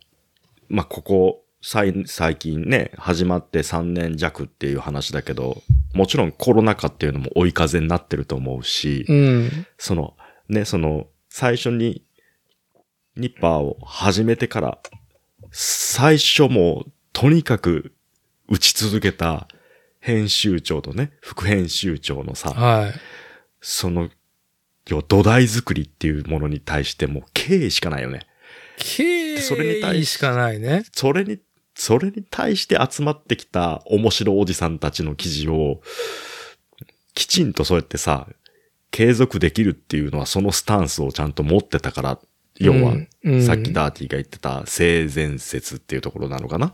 まあ、ここ、最最近ね、始まって3年弱っていう話だけど、もちろんコロナ禍っていうのも追い風になってると思うし、うん。その、ね、その、最初に、ニッパーを始めてから、最初もう、とにかく、打ち続けた、編集長とね、副編集長のさ、はい。その、要土台作りっていうものに対してもう敬意しかないよね。経それに対しかないね。それに、それに対して集まってきた面白おじさんたちの記事を、きちんとそうやってさ、継続できるっていうのはそのスタンスをちゃんと持ってたから、要は、うんうんさっきダーティが言ってた性善説っていうところなのかな。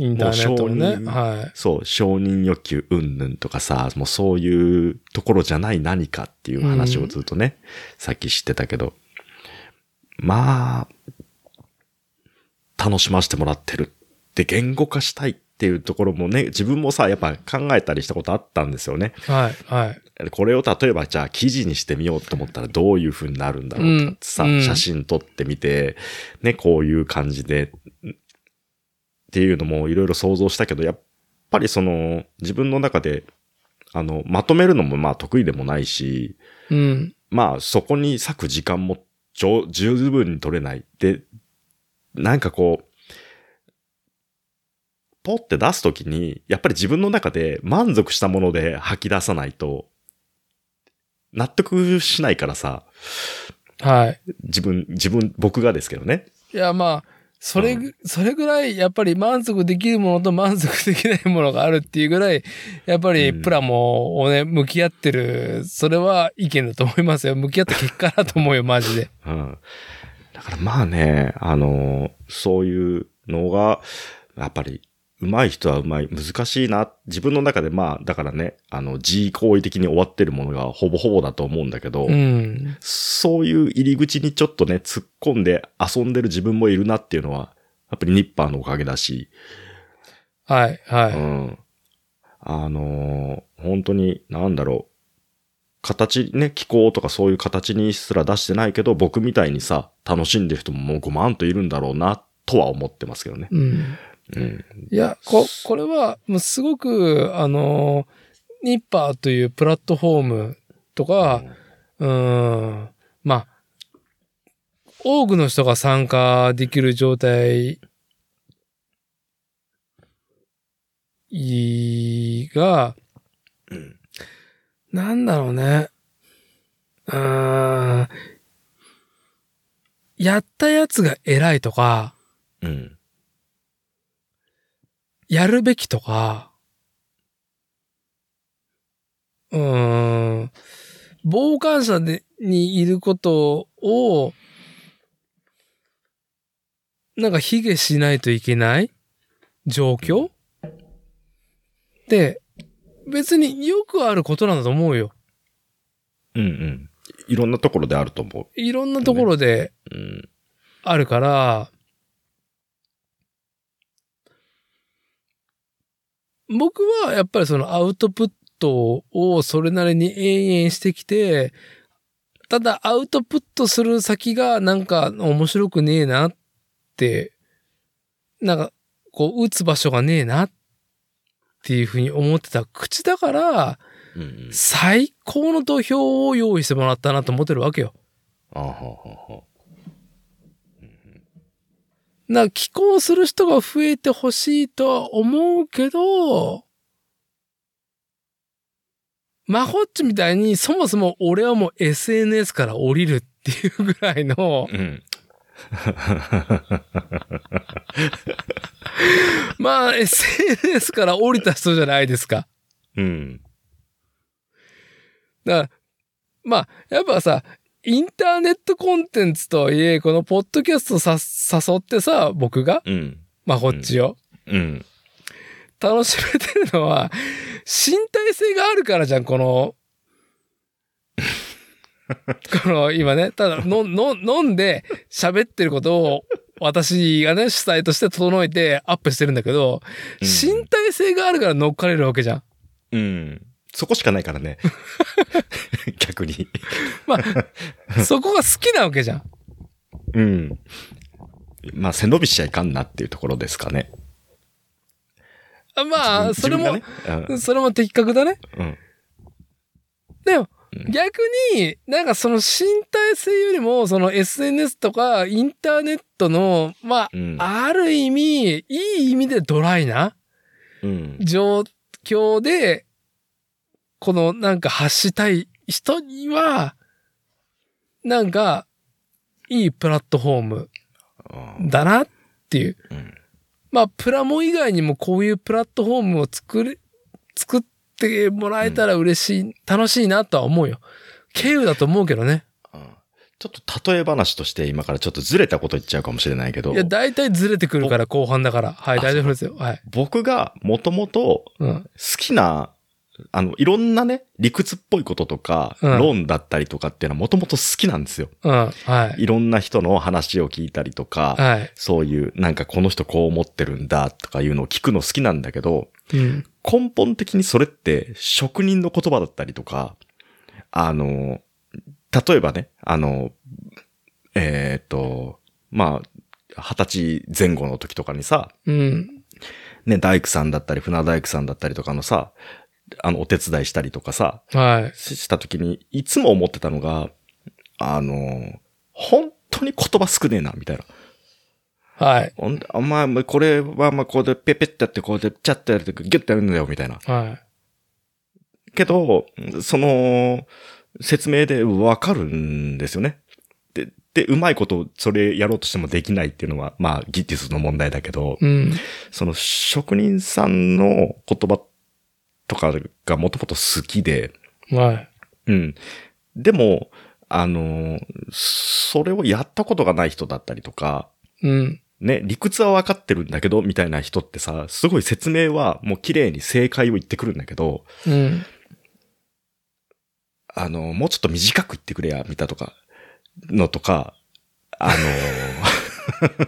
インターネットのね。はい。そう、承認欲求うんぬんとかさ、もうそういうところじゃない何かっていう話をずっとね、さっき知ってたけど、まあ、楽しませてもらってるって言語化したいっていうところもね、自分もさ、やっぱ考えたりしたことあったんですよね。はい。はい。これを例えばじゃあ記事にしてみようと思ったらどういう風になるんだろうとかってさ、うんうん写真撮ってみて、ね、こういう感じで、っていうのもいろいろ想像したけど、やっぱりその自分の中で、あの、まとめるのもまあ得意でもないし、うん。まあそこに割く時間も十十分に取れない。で、なんかこう、ポって出すときに、やっぱり自分の中で満足したもので吐き出さないと、納得しないからさ、はい。自分、自分、僕がですけどね。いや、まあ、それぐ、それぐらい、やっぱり満足できるものと満足できないものがあるっていうぐらい、やっぱりうんプラモをね、向き合ってる、それは意見だと思いますよ。向き合った結果だと思うよ、マジで。うん。だからまあね、あの、そういうのが、やっぱり、上手い人は上手い。難しいな。自分の中でまあ、だからね、あの、G 行為的に終わってるものがほぼほぼだと思うんだけど、うん。そういう入り口にちょっとね、突っ込んで遊んでる自分もいるなっていうのは、やっぱりニッパーのおかげだし、はい、はい。うん。あのー本当に、なんだろう。形ね、気候とかそういう形にすら出してないけど、僕みたいにさ、楽しんでる人ももう5万といるんだろうな、とは思ってますけどね。うん。うん。いや、こ、これは、もうすごく、あの、ニッパーというプラットフォームとか、うーん、まあ、多くの人が参加できる状態いが、うんなんだろうね。うーん、やったやつが偉いとか、うん。やるべきとか、うーん、傍観者でにいることを、なんか卑下しないといけない状況？で、別によくあることなんだと思うよ。うんうん。いろんなところであると思いろんなところで。あるから、僕はやっぱりそのアウトプットをそれなりに延々してきて、ただアウトプットする先がなんか面白くねえなって、なんかこう打つ場所がねえなっていうふうに思ってた口だから、うんうん。最高の土俵を用意してもらったなと思ってるわけよ。あははは。な、寄稿する人が増えてほしいとは思うけど、マホッチみたいにそもそも俺はもう SNS から降りるっていうぐらいの、うん。まあ SNS から降りた人じゃないですか。うん。だから、まあ、やっぱさ、インターネットコンテンツとはいえ、このポッドキャストさ誘ってさ、僕が、うん。マホッチを。うん。楽しめてるのは、身体性があるからじゃん、この。この、今ね、ただ、の、の、飲んで喋ってることを、私がね、主催として整えてアップしてるんだけど、うん身体性があるから乗っかれるわけじゃん。うん。そこしかないからね。逆に。まあ、そこが好きなわけじゃん。うん。まあ、背伸びしちゃいかんなっていうところですかね。あまあ、自それも、分自分がねそれも的確だね。うん。うん。でも、うん逆に、なんかその身体性よりも、その SNS とかインターネットの、まあ、うん。ある意味、いい意味でドライなうん。状況で、このなんか発したい人には、なんか、いいプラットフォームだなっていう。うんまあ、プラモ以外にもこういうプラットフォームを作る、作ってもらえたら嬉しい、楽しいなとは思うよ。経由だと思うけどね。うんちょっと例え話として今からちょっとずれたこと言っちゃうかもしれないけどい、や、大体ずれてくるから後半だから。はい、あ大丈夫ですよ。はい。僕がもともとうん。好きな、あの、いろんなね、理屈っぽいこととか、うん論だったりとかっていうのはもともと好きなんですよ。うん。はい。いろんな人の話を聞いたりとか、はい。そういう、なんかこの人こう思ってるんだとかいうのを聞くの好きなんだけど、うん。根本的にそれって職人の言葉だったりとか、あの、例えばね、あの、えっ、と、まあ、二十歳前後の時とかにさ、うん。ね、大工さんだったり、船大工さんだったりとかのさ、あの、お手伝いしたりとかさ、はい。しした時に、いつも思ってたのが、あの、本当に言葉少ねえな、みたいな。はい。ほんであ、まあ、これは、まあ、こうで、ペペってやって、こうで、チャッてやると、ギュッてやるんだよ、みたいな。はい。けど、その、説明でわかるんですよね。で、で、うまいこと、それやろうとしてもできないっていうのは、まあ、技術の問題だけど、うん。その職人さんの言葉とかがもともと好きで、はい。うん。でも、あの、それをやったことがない人だったりとか、うん。ね、理屈は分かってるんだけど、みたいな人ってさ、すごい説明はもう綺麗に正解を言ってくるんだけど、うん。あの、もうちょっと短く言ってくれや、みたいとか、のとか、あの、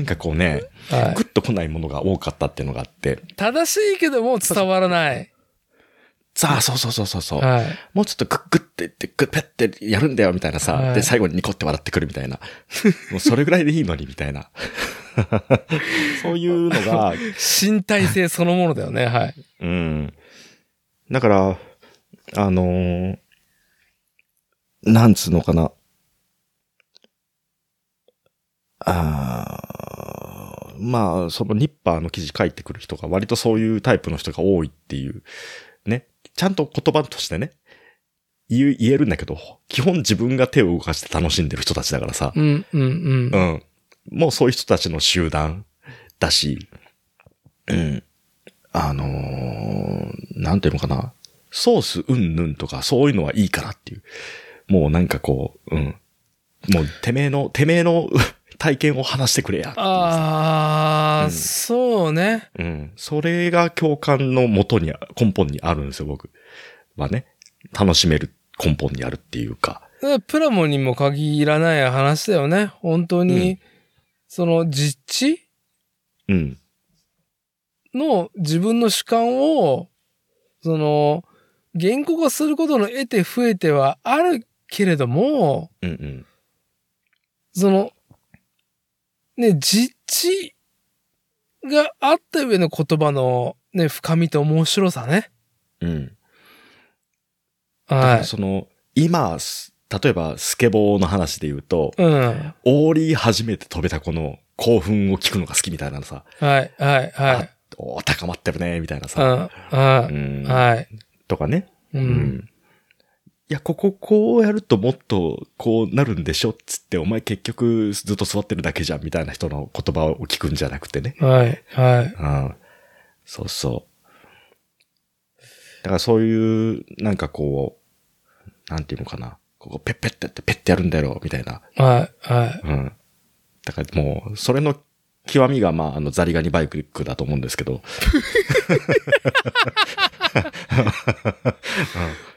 なんかこうね、はグッと来ないものが多かったっていうのがあって、い。正しいけども伝わらない。さあ、そうそうそうそうそう。はい。もうちょっとグッグッて言って、グッペッてやるんだよ、みたいなさ。はいで、最後にニコって笑ってくるみたいな。もうそれぐらいでいいのに、みたいな。そういうのが、身体性そのものだよね。はい。うん。だから、あのーなんつうのかな。あーまあ、そのニッパーの記事書いてくる人が割とそういうタイプの人が多いっていう、ね。ちゃんと言葉としてね、言えるんだけど、基本自分が手を動かして楽しんでる人たちだからさ。うん、うん、うんう。ん。もうそういう人たちの集団だし、うん。あのーなんていうのかな。ソースうんぬんとかそういうのはいいからっていう。もうなんかこう、うん。もうてめえの、てめえの体験を話してくれやあー、うんそうね。うん。それが共感の元に、根本にあるんですよ、僕。はね。楽しめる根本にあるっていうか。プラモにも限らない話だよね。本当に、うんその実地うん。の自分の主観を、その、言語化することの得て増えてはあるけれども、うんうん。その、ね、実地があった上の言葉のね、深みと面白さね。うん。はい。らその、今、す例えばスケボーの話で言うと、うん。オーリー初めて飛べた子の興奮を聞くのが好きみたいなのさ、はい、はい、はい。おー高まってるね、みたいなうさ。うんい、はい。とかね。う。うんん。いや、こここうやるともっとこうなるんでしょっつって、お前結局ずっと座ってるだけじゃんみたいな人の言葉を聞くんじゃなくてね。はい、はい。うん。そうそう。だからそういう、なんかこう、なんていうのかな。ここペッペッってやってペッてやるんだよ、みたいな。はい、はい。うん。だからもう、それの極みが、まあ、あの、ザリガニバイクだと思うんですけど。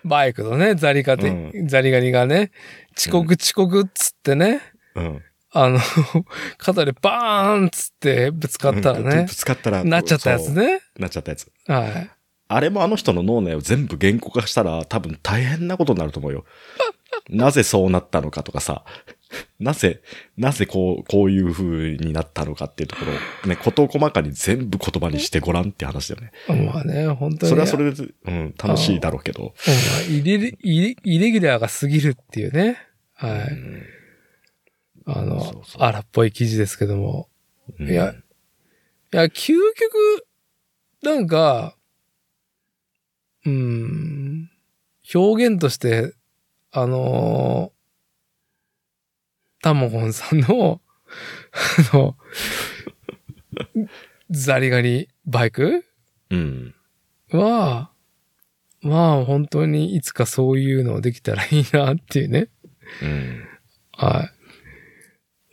バイクのね、ザリガニ、うザリガニがね、遅刻遅刻っつってね、うん。あの、肩でバーンっつってぶつかったらうんねぶ、つかったら。なっちゃったやつ。ね。なっちゃったやつ。はい。あれもあの人の脳内を全部言語化したら多分大変なことになると思うよ。なぜそうなったのかとかさ、なぜ、なぜこう、こういう風になったのかっていうところを、ね、事細かに全部言葉にしてごらんって話だよね。まあね、本当に。それはそれで、うん、楽しいだろうけど。うんイレギュラーが過ぎるっていうね。はい。うんあの、そうそう荒っぽい記事ですけども。うんいやいや、究極、なんか、うーん、表現として、あのータモゴンさんの、あの、ザリガニバイク？うん。は、まあ本当にいつかそういうのできたらいいなっていうね。うん。は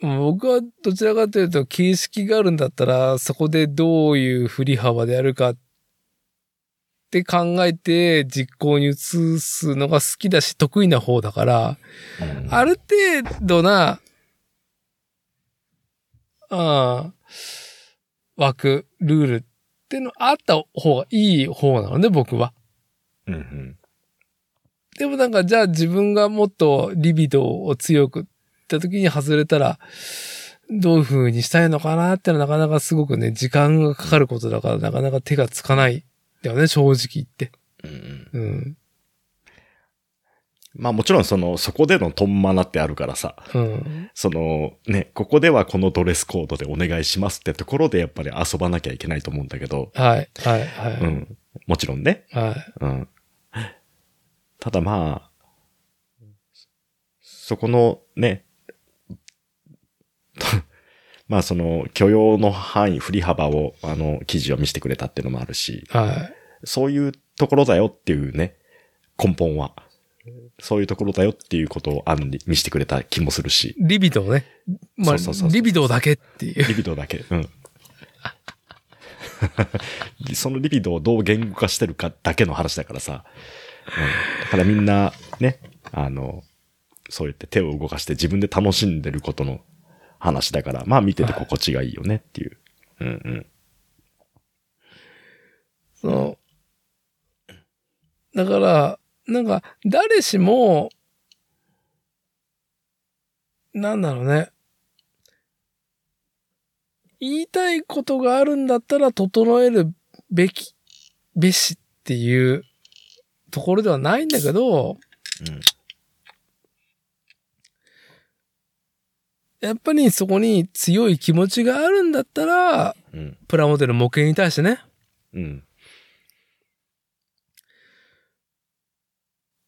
い。僕はどちらかというと、形式があるんだったら、そこでどういう振り幅でやるかって考えて実行に移すのが好きだし得意な方だから、うんある程度な、ああ、枠、ルールってのあった方がいい方なのね、僕は。うんうん。でもなんか、じゃあ自分がもっとリビドーを強くった時に外れたら、どういう風にしたいのかなってのはなかなかすごくね、時間がかかることだからなかなか手がつかない。だよね、正直言って。うんうん。まあもちろんその、そこでのトンマナってあるからさ、うん。そのね、ここではこのドレスコードでお願いしますってところでやっぱり遊ばなきゃいけないと思うんだけど、はい、はい、はい。うん。もちろんね。はい。うん。ただまあ、そこのね、まあその許容の範囲、振り幅をあの記事を見せてくれたっていうのもあるし、はい。そういうところだよっていうね、根本は。そういうところだよっていうことを案に見せてくれた気もするし、リビドーね。まあ、そうそうそうリビドーだけっていう。リビドーだけ。うん。そのリビドーをどう言語化してるかだけの話だからさ。うん。だからみんな、ね、あの、そう言って手を動かして自分で楽しんでることの話だから、まあ見てて心地がいいよねっていう。うんうん。その、だから、なんか、誰しも、なんだろうね。言いたいことがあるんだったら整えるべき、べしっていうところではないんだけど、やっぱりそこに強い気持ちがあるんだったら、うん。うん。プラモデル模型に対してね、うん。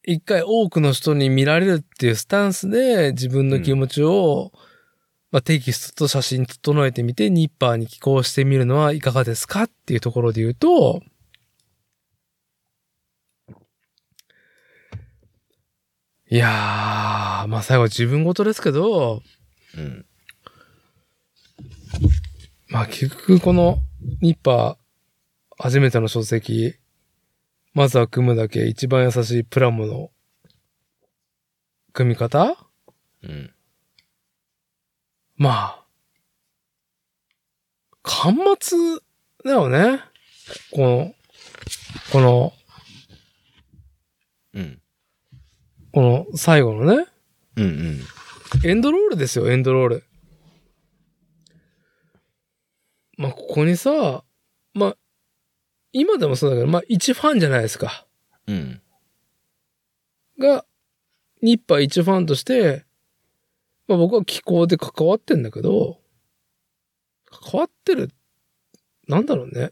一回多くの人に見られるっていうスタンスで自分の気持ちを、まあ、テキストと写真整えてみてニッパーに寄稿してみるのはいかがですかっていうところで言うと、いやー、まあ最後自分事ですけど、うん。まあ結局このニッパー初めての書籍、まずは組むだけ一番優しいプラモの組み方？うん。まあ、端末だよね。この、この、うん。この最後のね、うんうん。エンドロールですよ、エンドロール。まあ、ここにさ、まあ、今でもそうだけど、まあ、一ファンじゃないですか。うん。が、ニッパー一ファンとして、まあ僕は気候で関わってんだけど、関わってる、なんだろうね。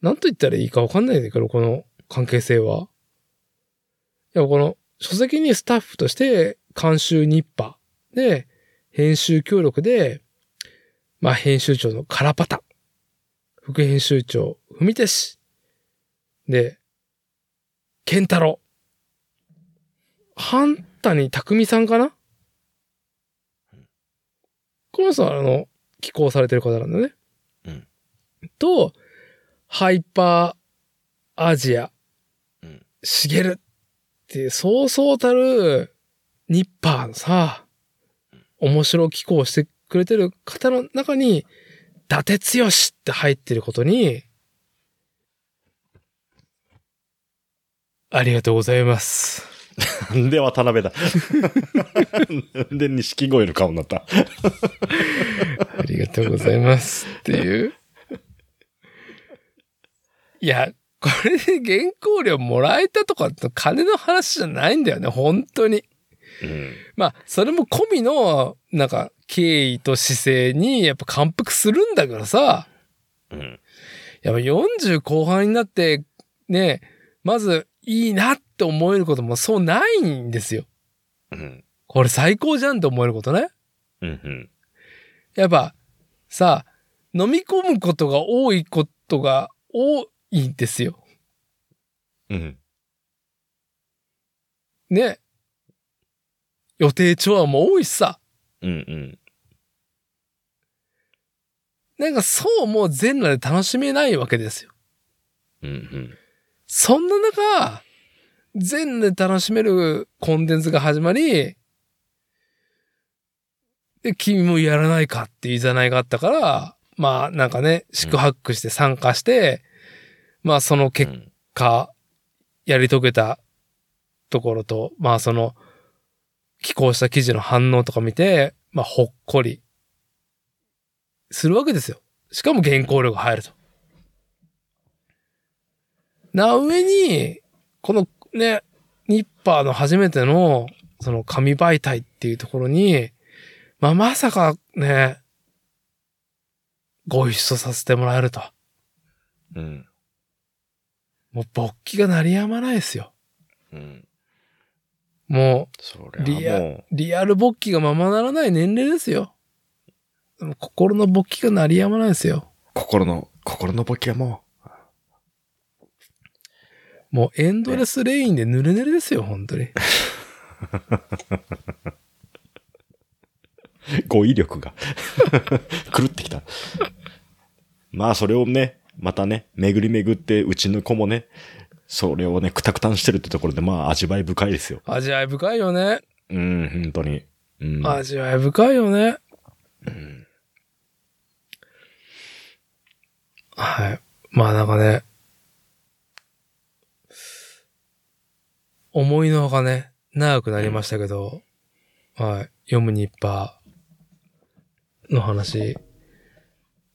なんと言ったらいいかわかんないんだけど、この関係性は。いや、この書籍にスタッフとして監修ニッパーで、編集協力で、まあ編集長のカラパタ、副編集長、文手氏、で、ケンタロウ。半谷匠さんかな？この人は、あの、寄稿されてる方なんだね。うん。と、ハイパーアジアうん、しげるっていう、そうそうたる、ニッパーのさ、面白寄稿してくれてる方の中に、伊達剛って入ってることに、ありがとうございます。なんで渡辺だ。なんで錦鯉の顔になった。ありがとうございますっていう。いや、これで原稿料もらえたとかって金の話じゃないんだよね、本当に。うん。まあ、それも込みの、なんか、敬意と姿勢にやっぱ感服するんだからさ、うん。やっぱ40後半になって、ね、まずいいなって思えることもそうないんですよ。うん。これ最高じゃんって思えることね。うん。うん。やっぱ、さ、飲み込むことが多いことが多いんですよ。うん。ね。予定調和も多いしさ。うん。うん。なんかそうもう全裸で楽しめないわけですよ。うん。うん。そんな中、全裸で楽しめるコンテンツが始まり、で、君もやらないかっていういざないがあったから、まあなんかね、宿泊して参加して、まあその結果、やり遂げたところと、まあその、寄稿した記事の反応とか見て、まあほっこりするわけですよ。しかも原稿料が入ると。な上に、このね、ニッパーの初めての、その紙媒体っていうところに、まあまさかね、ご一緒させてもらえると。うん。もう勃起が鳴りやまないですよ。うん。もそう、リアリアル勃起がままならない年齢ですよ。心の勃起が鳴りやまないですよ。う、心の、心のボケはももうエンドレスレインでヌルヌルですよ、本当に。う、語彙力が 狂ってきた。まあ、それをね、またね、巡り巡って、うちの子もね、それをね、くたくたんしてるってところで、まあ、味わい深いですよ。味わい深いよね。うん、本当に。うん。味わい深いよね。うんはい。まあなんかね、思いのほかね、長くなりましたけど、はい。読むニッパーの話、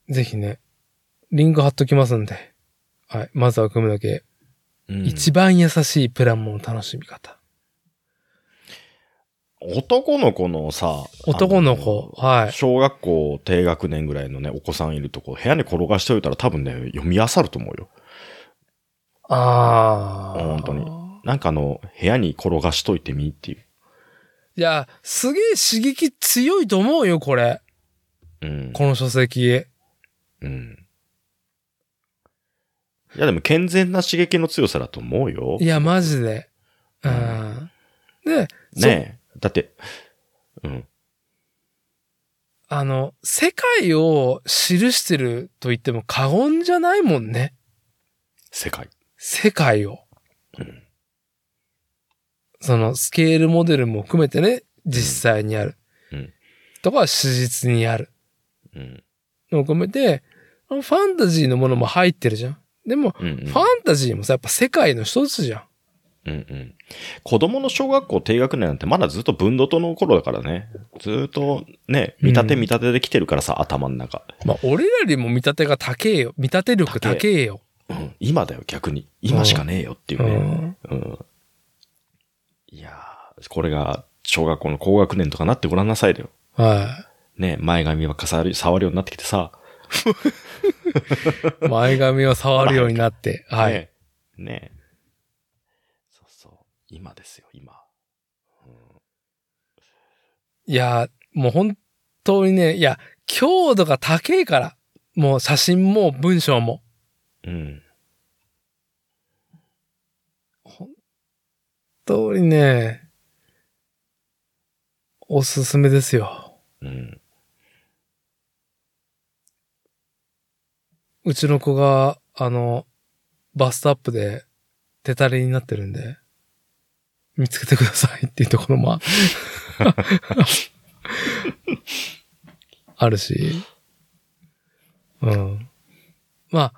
ぜひね、リンク貼っときますんで、はい。まずは組むだけ、うん一番優しいプラモの楽しみ方。男の子のさ、男の子、あはい。小学校低学年ぐらいのね、お子さんいるとこ、部屋に転がしておいたら多分ね、読み漁ると思うよ。ああ。本当に。なんかあの、部屋に転がしといてみっていう。いや、すげえ刺激強いと思うよ、これ。うん。この書籍。うん。いやでも健全な刺激の強さだと思うよ。いや、マジで。うん。で、ねえ。だって、うん。あの、世界を記してると言っても過言じゃないもんね。世界。世界を。うんそのスケールモデルも含めてね、実際にある。うんとかは史実にある。うん。のを含めて、ファンタジーのものも入ってるじゃん。でも、うん、うん。ファンタジーもさ、やっぱ世界の一つじゃん。うんうん。子供の小学校低学年なんてまだずっと分度との頃だからね。ずっとね、見立て見立てで来てるからさ、頭の中。まあ、俺らよりも見立てが高えよ。見立て力高えよ。うん。今だよ、逆に。今しかねえよっていううね。ん。うん。いやー、これが小学校の高学年とかなってごらんなさいだよ。はね、前髪ばっか触る触るようになってきてさ。い。前髪を触るようになって。はい。ね。ねそうそう。今ですよ、今。いや、もう本当にね、いや、強度が高えから。もう写真も文章も。うん。本当にね、おすすめですよ。うん。うちの子が、あの、バストアップで、手たりになってるんで、見つけてください っていうところも、あるし、うん。まあ、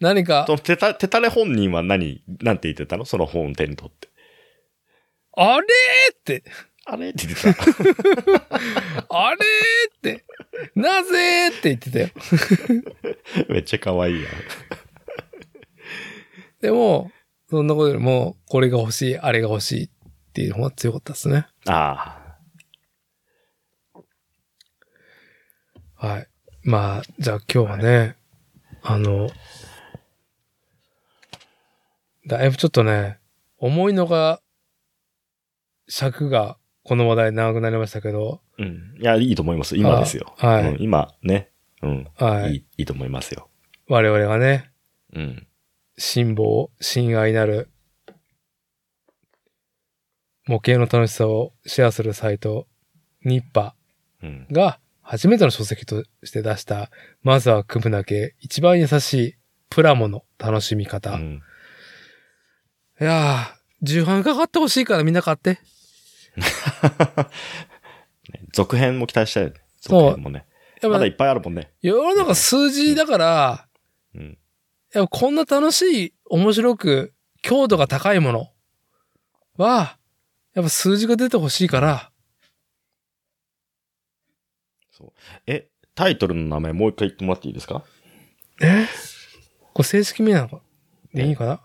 何かそ、の手た、手たれ本人は何、なんて言ってたの？その本を手に取って。あれーって、あれ？って言ってた。あれ？ーって、なぜ？ーって言ってたよ。めっちゃ可愛いやん。でも、そんなことよりも、これが欲しい、あれが欲しいっていうのが強かったですね。ああ。はい。まあ、じゃあ今日はね、あの、だいぶちょっとね、思いのが、尺がこの話題長くなりましたけど、うん。いや、いいと思います。今ですよ。あはいうん今、ね。うん。はい。いい、いいと思いますよ。我々がね、うん。辛抱、親愛なる、模型の楽しさをシェアするサイト、ニッパうん。が初めての書籍として出した、まずは組むだけ一番優しいプラモの楽しみ方。いうん。やー、重版かかってほしいからみんな買って。続編も期待したいよね。そう続編もね。まだいっぱいあるもんね。世の中数字だから、うん。やっぱこんな楽しい、面白く、強度が高いものは、やっぱ数字が出てほしいから、え、タイトルの名前もう一回言ってもらっていいですか？え？これ正式名なのか？でいいかな？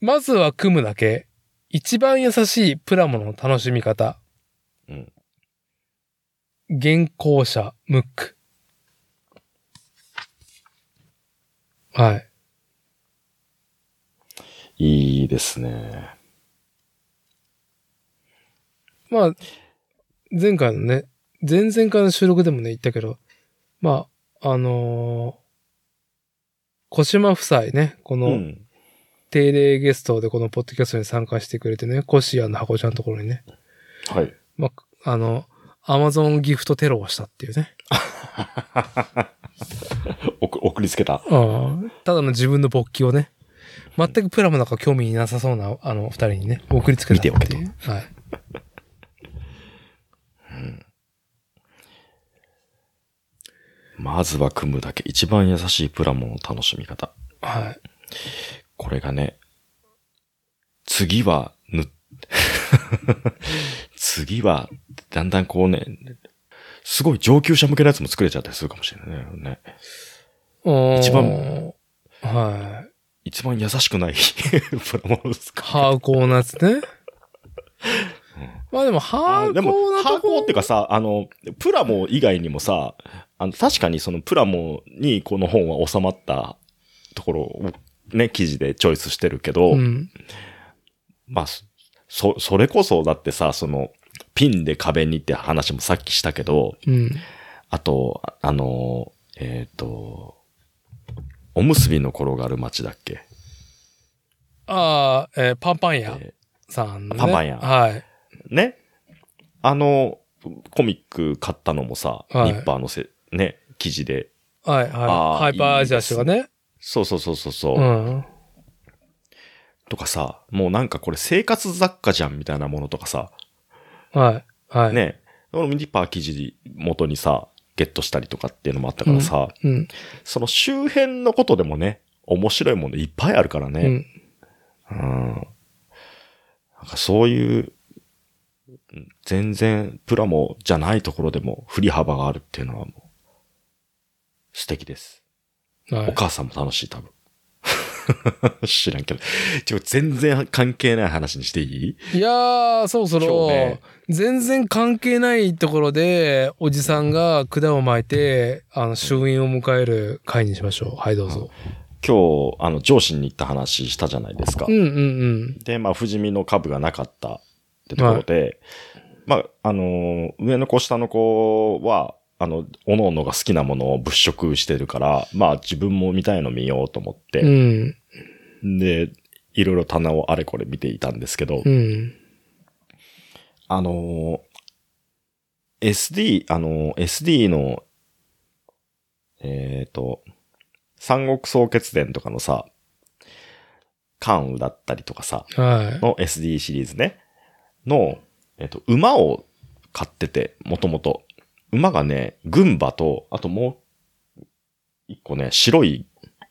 まずは組むだけ。一番優しいプラモの楽しみ方。うん。原稿者、ムック。はい。いいですね。まあ、前回のね、前々回の収録でもね、言ったけど、まあ、あのー小島夫妻ね、このうん。定例ゲストでこのポッドキャストに参加してくれてね、コシアンの箱ちゃんのところにね、はい。まあ、あの、アマゾンギフトテロをしたっていうね。送送りつけた。うんただの自分の勃起をね、全くプラモなんか興味なさそうな、あの、二人にね、送りつけたっていう。見ておけはい。まずは組むだけ。一番優しいプラモの楽しみ方。はい。これがね、次は、ぬ、次は、だんだんこうね、すごい上級者向けのやつも作れちゃったりするかもしれないね。一番はい。一番優しくない プラモのですか？ハーコーなやつね。まあでも、ハーでもコー、なハーコーっていうかさ、あの、プラモ以外にもさ、あの、確かにそのプラモにこの本は収まったところをね、記事でチョイスしてるけど、うん。まあ、そ、それこそだってさ、その、ピンで壁にって話もさっきしたけど、うん。あと、ああの、えっ、と、おむすびの転がる街だっけ、ああ、えーパンパン屋えさん、ね。パンパン屋はい。ーね？あの、コミック買ったのもさ、はいニッパーのせ、ね、記事で。はい、はい。ハイパーアジア氏がね。そうそうそうそうそう、うん。とかさ、もうなんかこれ生活雑貨じゃんみたいなものとかさ、はい、はい。。ね、このニッパー記事元にさ、ゲットしたりとかっていうのもあったからさ、うん。その周辺のことでもね、面白いものいっぱいあるからね。うん。うん。なんかそういう、うん全然プラモじゃないところでも振り幅があるっていうのはもう、素敵です。はいお母さんも楽しい、多分。知らんけど。ちょ、全然関係ない話にしていい？いやー、そろそ今ろ、日ね全然関係ないところで、おじさんが管を巻いて、あの、終演を迎える回にしましょう。はい、どうぞ。今日、あの、上司に行った話したじゃないですかう。んうんうん。で、まあ、富士見の株がなかったってところで、まあ、あのー上の子下の子は、あの、各々が好きなものを物色してるから、まあ、自分も見たいの見ようと思って、うん。で、いろいろ棚をあれこれ見ていたんですけど、うん。あのー SD、あのー SD の、えっ、と、三国総決伝とかのさ、関羽だったりとかさ、はい。の SD シリーズね、の、えっ、と、馬を買ってて、もともと。馬がね、軍馬と、あともう、一個ね、白い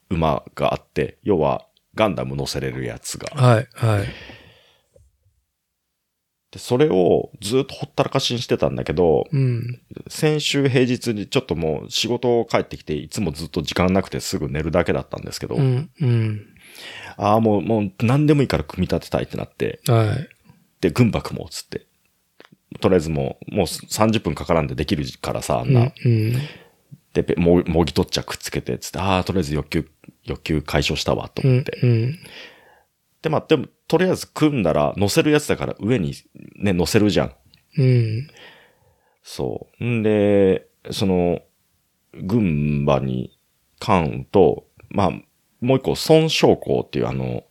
馬があって、要は、ガンダム乗せれるやつが。はい。はい。で、それをずっとほったらかしにしてたんだけど、うん。先週平日にちょっともう仕事帰ってきて、いつもずっと時間なくてすぐ寝るだけだったんですけど、うん。うん。ああ、もう、もう何でもいいから組み立てたいってなって、はい。で、軍馬組もうっつって。とりあえずもう、もう30分かからんでできるからさ、あんな。うん。うん。で、ももぎ取っちゃくっつけて、つって、ああ、とりあえず欲求、欲求解消したわ、と思って。。うん。で、まあ、でも、とりあえず組んだら、乗せるやつだから上にね、乗せるじゃん。うん。そう。んで、その、軍馬に、関と、まあ、もう一個、孫将校っていうあの、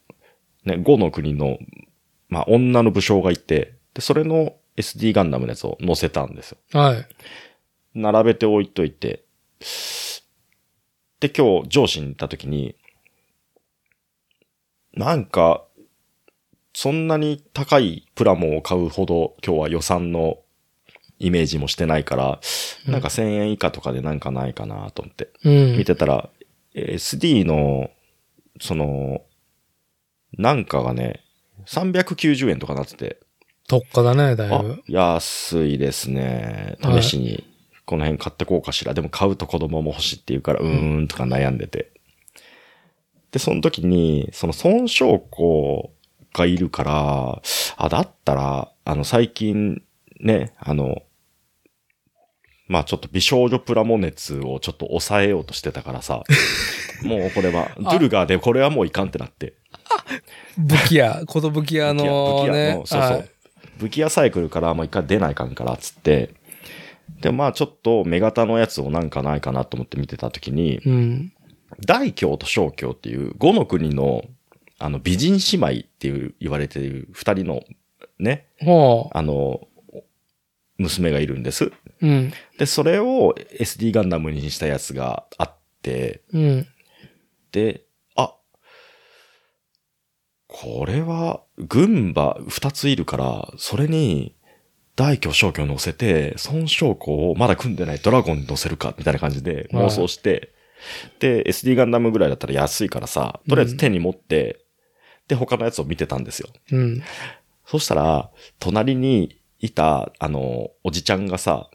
ね、五の国の、まあ、女の武将がいて、で、それの SD ガンダムのやつを乗せたんですよ。はい。並べて置いといて、で、今日上司に行った時に、なんか、そんなに高いプラモを買うほど今日は予算のイメージもしてないから、うんなんか1000円以下とかでなんかないかなと思って。うん。見てたら、えー SD の、その、なんかがね、390円とかなってて、特価だね、だいあぶ。、安いですね。はい試しに、この辺買ってこうかしら。でも買うと子供も欲しいって言うから、うーんとか悩んでて。で、その時に、その孫将校がいるから、あ、だったら、あの、最近、ね、あの、まあちょっと美少女プラモ熱をちょっと抑えようとしてたからさ、もうこれは、ドゥルガーでこれはもういかんってなって。武器屋、こと武器屋の武器屋ね。のそうそう。はい武器屋サイクルからもう一回出ないかんから、つって。で、まあちょっと目型のやつをなんかないかなと思って見てたときに、うん。大京と小京っていう五の国の、あの、美人姉妹っていう言われている二人の、ね、ほあの、娘がいるんです。う。うん。で、それを SD ガンダムにしたやつがあって、うん。で、あ、これは、軍馬二ついるから、それに、大巨小巨乗せて、孫将校をまだ組んでないドラゴンに乗せるか、みたいな感じで妄想して、で、SD ガンダムぐらいだったら安いからさ、とりあえず手に持って、で、他のやつを見てたんですよ。うん。そしたら、隣にいた、あの、おじちゃんがさ、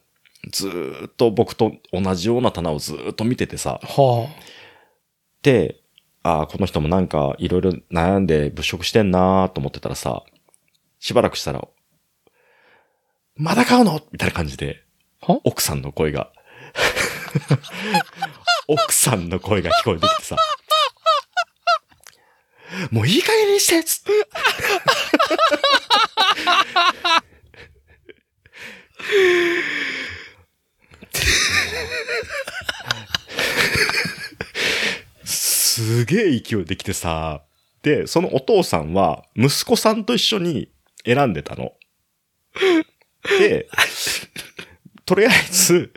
ずーっと僕と同じような棚をずーっと見ててさ、はで、ああ、この人もなんかいろいろ悩んで物色してんなーと思ってたらさ、しばらくしたら、まだ買うの？みたいな感じで、は？奥さんの声が、奥さんの声が聞こえてきてさ、もういい加減にしてっつって。すげえ勢いできてさ、で、そのお父さんは息子さんと一緒に選んでたの。で、とりあえず、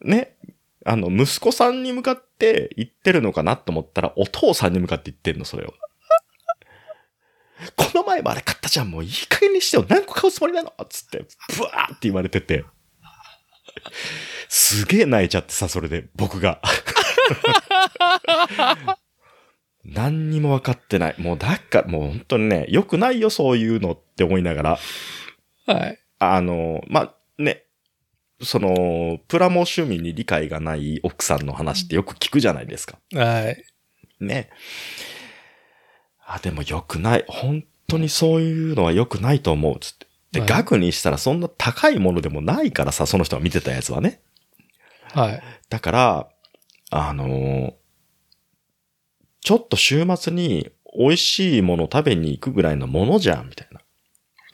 ね、あの、息子さんに向かって言ってるのかなと思ったら、お父さんに向かって言ってんの、それを。この前もあれ買ったじゃん、もういい加減にしてよ。何個買うつもりなの？つって、ブワーって言われてて。すげえ泣いちゃってさ、それで、僕が。何にも分かってない。もうだっから、もう本当にね、良くないよ、そういうのって思いながら。はい。あの、まあ、ね、その、プラモ趣味に理解がない奥さんの話ってよく聞くじゃないですか。はい。ね。あ、でも良くない。本当にそういうのは良くないと思う。つって。で、はい額にしたらそんな高いものでもないからさ、その人が見てたやつはね。はい。だから、あのーちょっと週末に美味しいもの食べに行くぐらいのものじゃん、みたいな。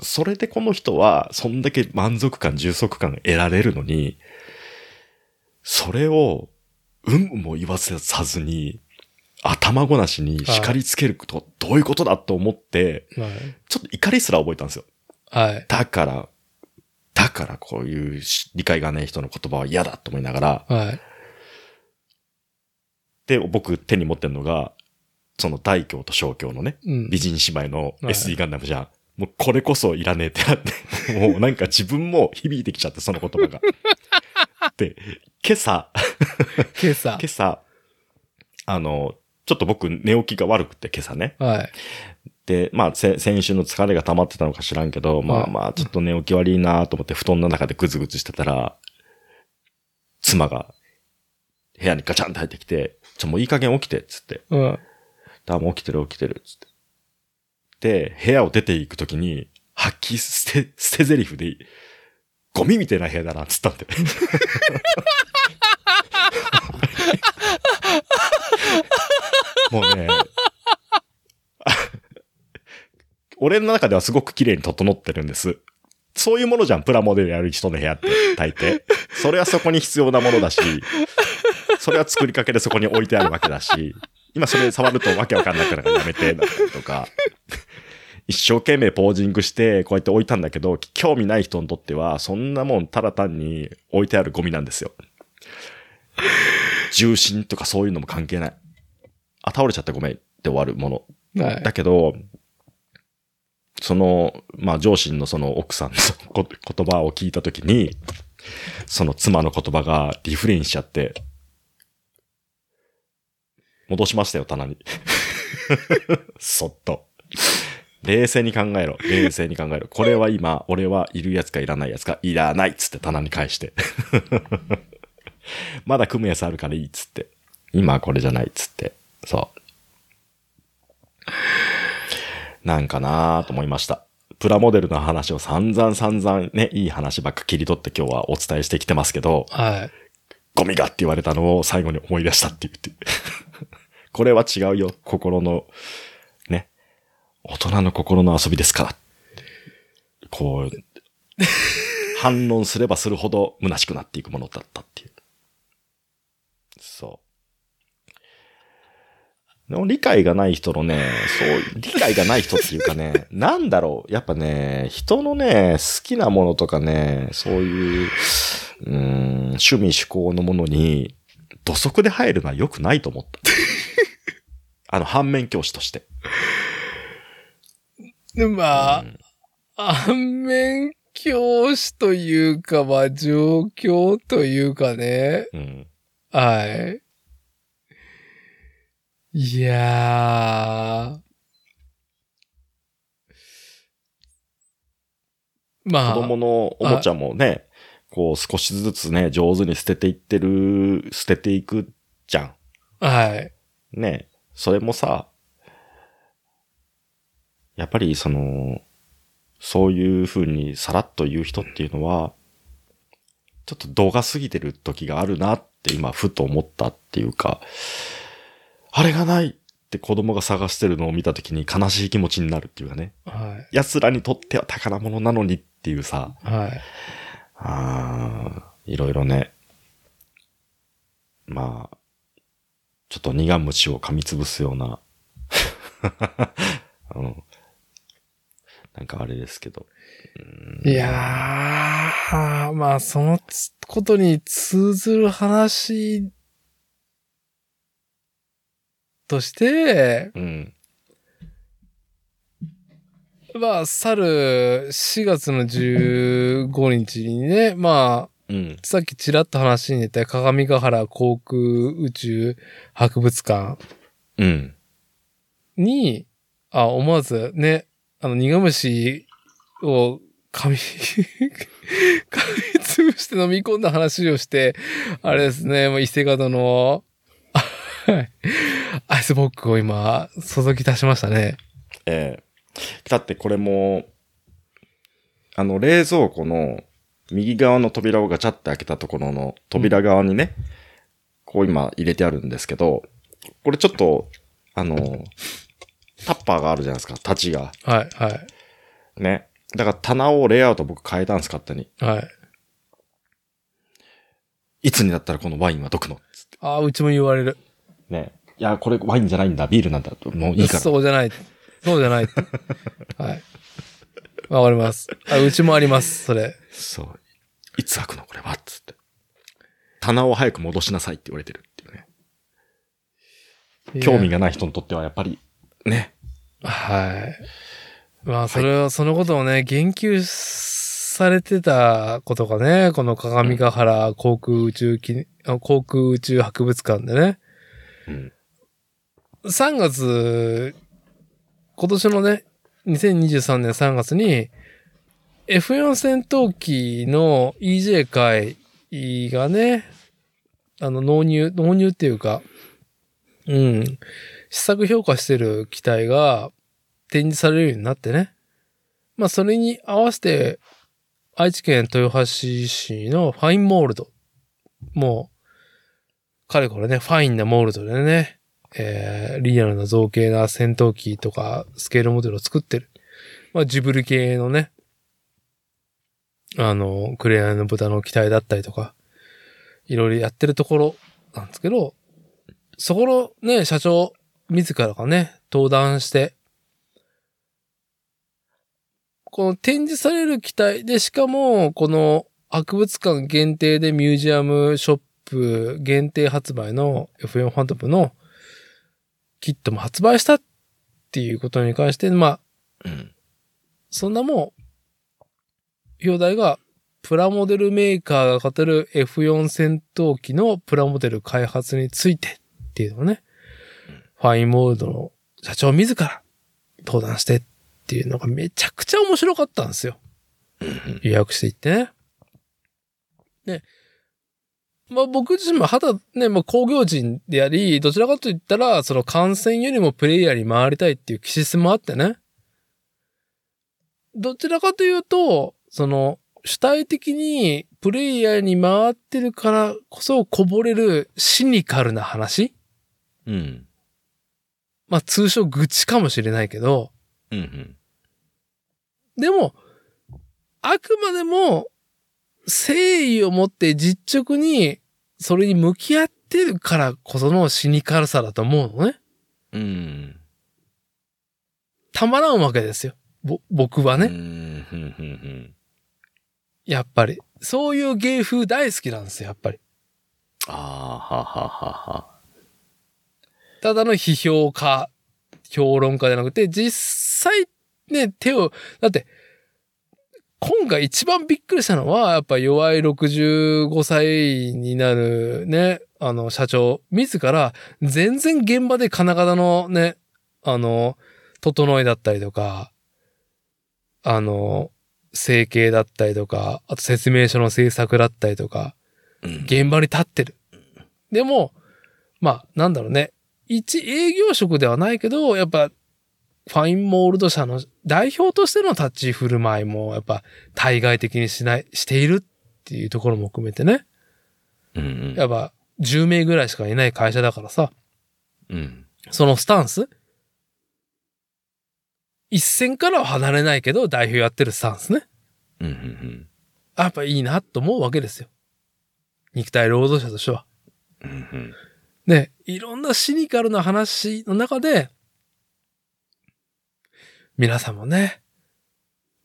それでこの人は、そんだけ満足感、充足感得られるのに、それを、うんも言わせさずに、頭ごなしに叱りつけること、どういうことだと思って、はい。ちょっと怒りすら覚えたんですよ。はい。だから、だからこういうし理解がない人の言葉は嫌だと思いながら、はい。で、僕手に持ってるのが、その大京と小京のね、うん。美人姉妹のはい SD ガンダムじゃん。もうこれこそいらねえってなって、もうなんか自分も響いてきちゃって、その言葉が。で、今朝、今朝 今。朝、あの、ちょっと僕寝起きが悪くて今朝ね。はい。で、まあ、せ先週の疲れが溜まってたのか知らんけど、まはいあまあ、ちょっと寝起き悪いなと思って布団の中でぐずぐずしてたら、妻が部屋にガチャンと入ってきて、ちょ、もういい加減起きて、つって。うん。あ、もう起きてる起きてる、つって。で、部屋を出ていくときに、吐き捨て、捨て台詞でいい、ゴミみたいな部屋だな、つったんで。もうね、俺の中ではすごく綺麗に整ってるんです。そういうものじゃん、プラモデルやる人の部屋って、大抵。それはそこに必要なものだし、それは作りかけでそこに置いてあるわけだし、今それ触るとわけわかんなくなるからやめて、だったりとか。一生懸命ポージングして、こうやって置いたんだけど、興味ない人にとっては、そんなもんただ単に置いてあるゴミなんですよ。重心とかそういうのも関係ない。あ、倒れちゃったごめんって終わるもの。はい。だけど、その、まあ上司のその奥さんの こ言葉を聞いたときに、その妻の言葉がリフレインしちゃって、戻しましたよ、棚に。そっと。冷静に考えろ。冷静に考えろ。これは今、俺はいるやつかいらないやつか、いらないっつって棚に返して。まだ組むやつあるからいいっつって。今はこれじゃないっつって。そう。なんかなぁと思いました。プラモデルの話を散々散々ね、いい話ばっか切り取って今日はお伝えしてきてますけど、はい。ゴミがって言われたのを最後に思い出したって言って。これは違うよ。心の、ね。大人の心の遊びですから。こう、反論すればするほど虚しくなっていくものだったっていう。そう。でも理解がない人のね、そう、理解がない人っていうかね、なんだろう。やっぱね、人のね、好きなものとかね、そういう、うん、趣味趣向のものに、土足で入るのは良くないと思った。あの、反面教師として。でまあ、反面教師というか、まあ、状況というかね。うん。はい。いやー。まあ、子供のおもちゃもね、こう少しずつね、上手に捨てていってる、捨てていくじゃん。はい。ね。それもさ、やっぱりその、そういう風にさらっと言う人っていうのは、ちょっと度が過ぎてる時があるなって今ふと思ったっていうか、あれがないって子供が探してるのを見た時に悲しい気持ちになるっていうかね。は奴らにとっては宝物なのにっていうさ、い。はい。ああ、いろいろね。まあ、ちょっと苦虫を噛みつぶすような、うん、なんかあれですけど。いやー、まあ、そのつことに通ずる話として、うん。まあ、去る4月の15日にね、まあ、うん。さっきちらっと話に出た鏡ヶ原航空宇宙博物館うん。に、あ、思わずね、あの、苦虫を噛み、噛みつぶして飲み込んだ話をして、あれですね、もう伊勢角の、はいアイスボックを今、注ぎ出しましたね。ええだってこれも、あの、冷蔵庫の右側の扉をガチャって開けたところの扉側にね、こう今入れてあるんですけど、これちょっと、あの、タッパーがあるじゃないですか、立ちが。はい、はい、ね。だから棚をレイアウト僕変えたんです、勝手に。はい。いつになったらこのワインはどくの？つって。ああ、うちも言われる。ね。いや、これワインじゃないんだ、ビールなんだ。もういいから。そうじゃない。そうじゃない。はい。わかります。あうちもあります、それ。そう。いつ開くのこれはつって。棚を早く戻しなさいって言われてるっていうね。興味が。がない人にとってはやっぱり、ね。はい。まあ、それは、そのことをね、言及されてたことがね、この鏡ヶ原航空宇宙機、あ航空宇宙博物館でね、うん。3月、今年のね、2023年3月に、F4 戦闘機の EJ 会がね、あの、納入、納入っていうか、うん、試作評価してる機体が展示されるようになってね。まあ、それに合わせて、愛知県豊橋市のファインモールド。もう、かれこれね、ファインなモールドでね、えー、リアルな造形な戦闘機とかスケールモデルを作ってる。まあ、ジブリ系のね、あの、クレアの豚の機体だったりとか、いろいろやってるところなんですけど、そこのね、社長自らがね、登壇して、この展示される機体で、しかも、この博物館限定でミュージアムショップ限定発売の F4 ファントムのキットも発売したっていうことに関して、まあ、うん。そんなもん、表題が、プラモデルメーカーが語る F4 戦闘機のプラモデル開発についてっていうのをね、ファインモールドの社長自ら登壇してっていうのがめちゃくちゃ面白かったんですよ。予約していってね。で、まあ僕自身も肌ね、まあ工業人であり、どちらかといったら、その観戦よりもプレイヤーに回りたいっていう気質もあってね。どちらかというと、その、主体的にプレイヤーに回ってるからこそこぼれるシニカルな話？うん。まあ通称愚痴かもしれないけど、うん。うん。でも、あくまでも、誠意を持って実直に、それに向き合ってるからこそのシニカルさだと思うのね。うん。たまらんわけですよ。ぼ、僕はね。うん。うん。うん。やっぱり。そういう芸風大好きなんですよ、やっぱり。ああ、はははは。ただの批評家、評論家じゃなくて、実際ね、手を、だって、今回一番びっくりしたのは、やっぱ弱い65歳になるね、あの、社長、自ら、全然現場で金型のね、あの、整えだったりとか、あの、整形だったりとか、あと説明書の制作だったりとか、うん。現場に立ってる。でも、まあ、なんだろうね。一営業職ではないけど、やっぱ、ファインモールド社の代表としての立ち振る舞いも、やっぱ、対外的にしない、しているっていうところも含めてね。うん。やっぱ、10名ぐらいしかいない会社だからさ、うん。そのスタンス一線からは離れないけど、代表やってるスタンスね。うん。うん。やっぱいいなと思うわけですよ。肉体労働者としては。うん。ね、いろんなシニカルな話の中で、皆さんもね、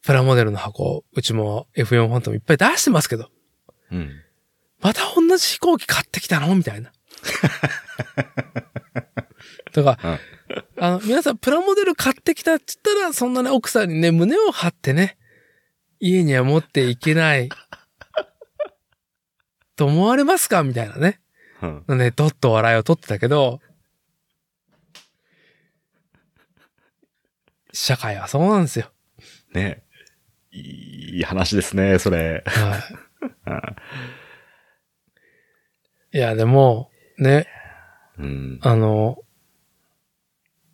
プラモデルの箱、うちも F4 ファントムいっぱい出してますけど、うん。また同じ飛行機買ってきたの？みたいな。だから、あの、皆さんプラモデル買ってきたって言ったら、そんなね、奥さんにね、胸を張ってね、家には持っていけない。と思われますかみたいなね。うん。ね、どっと笑いを取ってたけど、社会はそうなんですよ。ねいい話ですね、それ。はい。いや、でも、ね、うん。あの、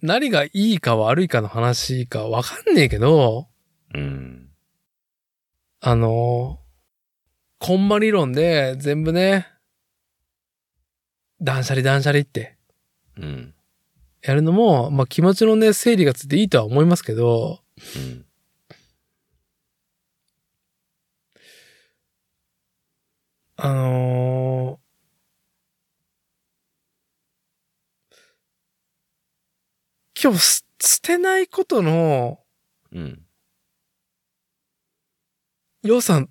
何がいいか悪いかの話かわかんねえけど、うん。あの、コンマ理論で全部ね、断捨離断捨離ってうん。やるのも、まあ気持ちのね、整理がついていいとは思いますけど、うん。あの今日す捨てないことのうん。良さ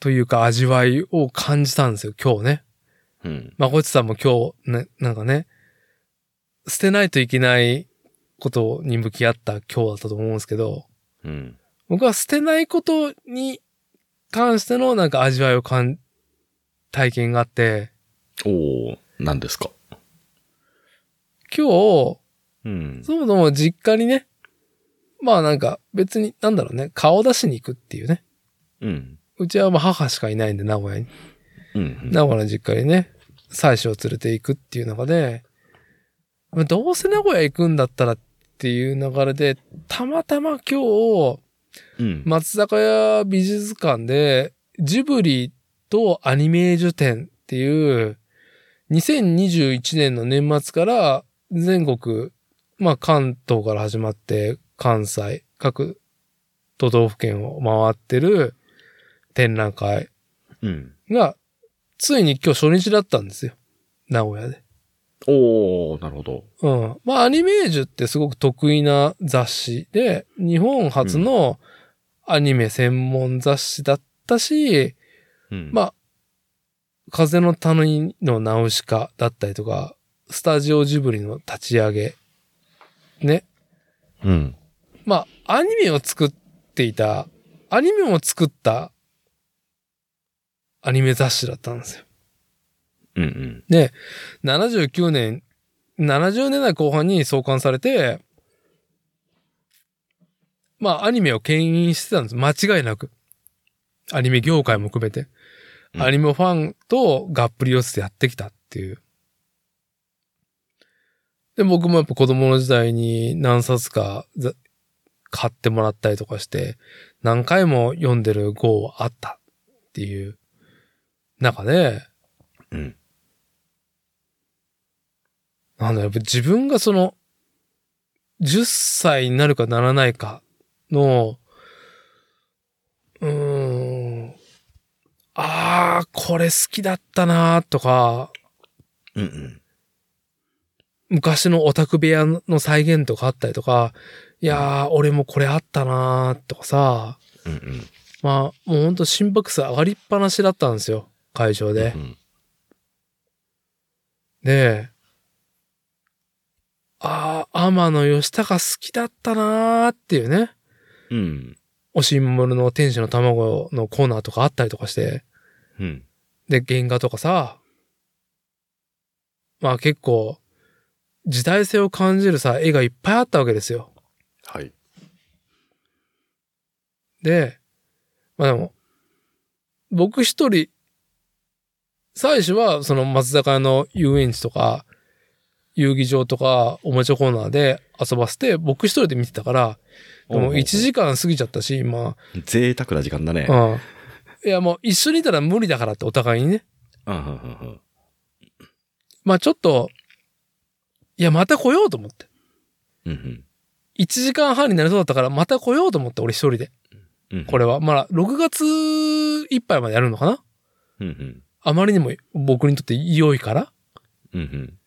というか味わいを感じたんですよ、今日ね。うん。まこちさんも今日、ね、なんかね、捨てないといけないことに向き合った今日だったと思うんですけど、うん。僕は捨てないことに関してのなんか味わいを感、体験があって、おー、何ですか？今日、うん。そもそも実家にね、まあなんか別に、なんだろうね、顔出しに行くっていうね。うん。うちはまあ母しかいないんで、名古屋に。うん。名古屋の実家にね、妻子を連れて行くっていう中で、まあどうせ名古屋行くんだったらっていう流れで、たまたま今日、うん。松坂屋美術館で、ジブリとアニメージュ展っていう、2021年の年末から全国、まあ関東から始まって関西、各都道府県を回ってる展覧会うん。が、ついに今日初日だったんですよ。名古屋で。おー、なるほど。うん。まあ、アニメージュってすごく得意な雑誌で、日本初のアニメ専門雑誌だったし、うん。まあ、風の谷のナウシカだったりとか、スタジオジブリの立ち上げ。ね。うん。まあ、アニメを作っていた、アニメを作ったアニメ雑誌だったんですよ。うんうん。で、79年、70年代後半に創刊されて、まあ、アニメを牽引してたんです。間違いなく。アニメ業界も含めて。うんアニメファンとがっぷり寄せてやってきたっていう。で、僕もやっぱ子供の時代に何冊かざ買ってもらったりとかして、何回も読んでる号あったっていう中で、うん。なんだ、やっぱ自分がその、10歳になるかならないかの、うーん、ああ、これ好きだったなとか、うんうん。昔のオタク部屋の再現とかあったりとか、いやー、俺もこれあったなとかさ、うんうん。まあ、もうほんと心拍数上がりっぱなしだったんですよ、会場で。うんで、ああ、天野義高好きだったなーっていうね。うん。おしんもるの天使の卵のコーナーとかあったりとかして。うん。で、原画とかさ。まあ結構、時代性を感じるさ、絵がいっぱいあったわけですよ。はい。で、まあでも、僕一人、最初はその松坂屋の遊園地とか、遊戯場とかおもちゃコーナーで遊ばせて、僕一人で見てたから、でも1時間過ぎちゃったし、ま贅沢な時間だね。あ、うん。いやもう一緒にいたら無理だからってお互いにね。うんうんうんまあちょっと、いやまた来ようと思って。うんうん1時間半になりそうだったからまた来ようと思って俺一人で。うん。これは。まあ6月いっぱいまでやるのかな？うんうん。あまりにも僕にとって良いから。うんうん。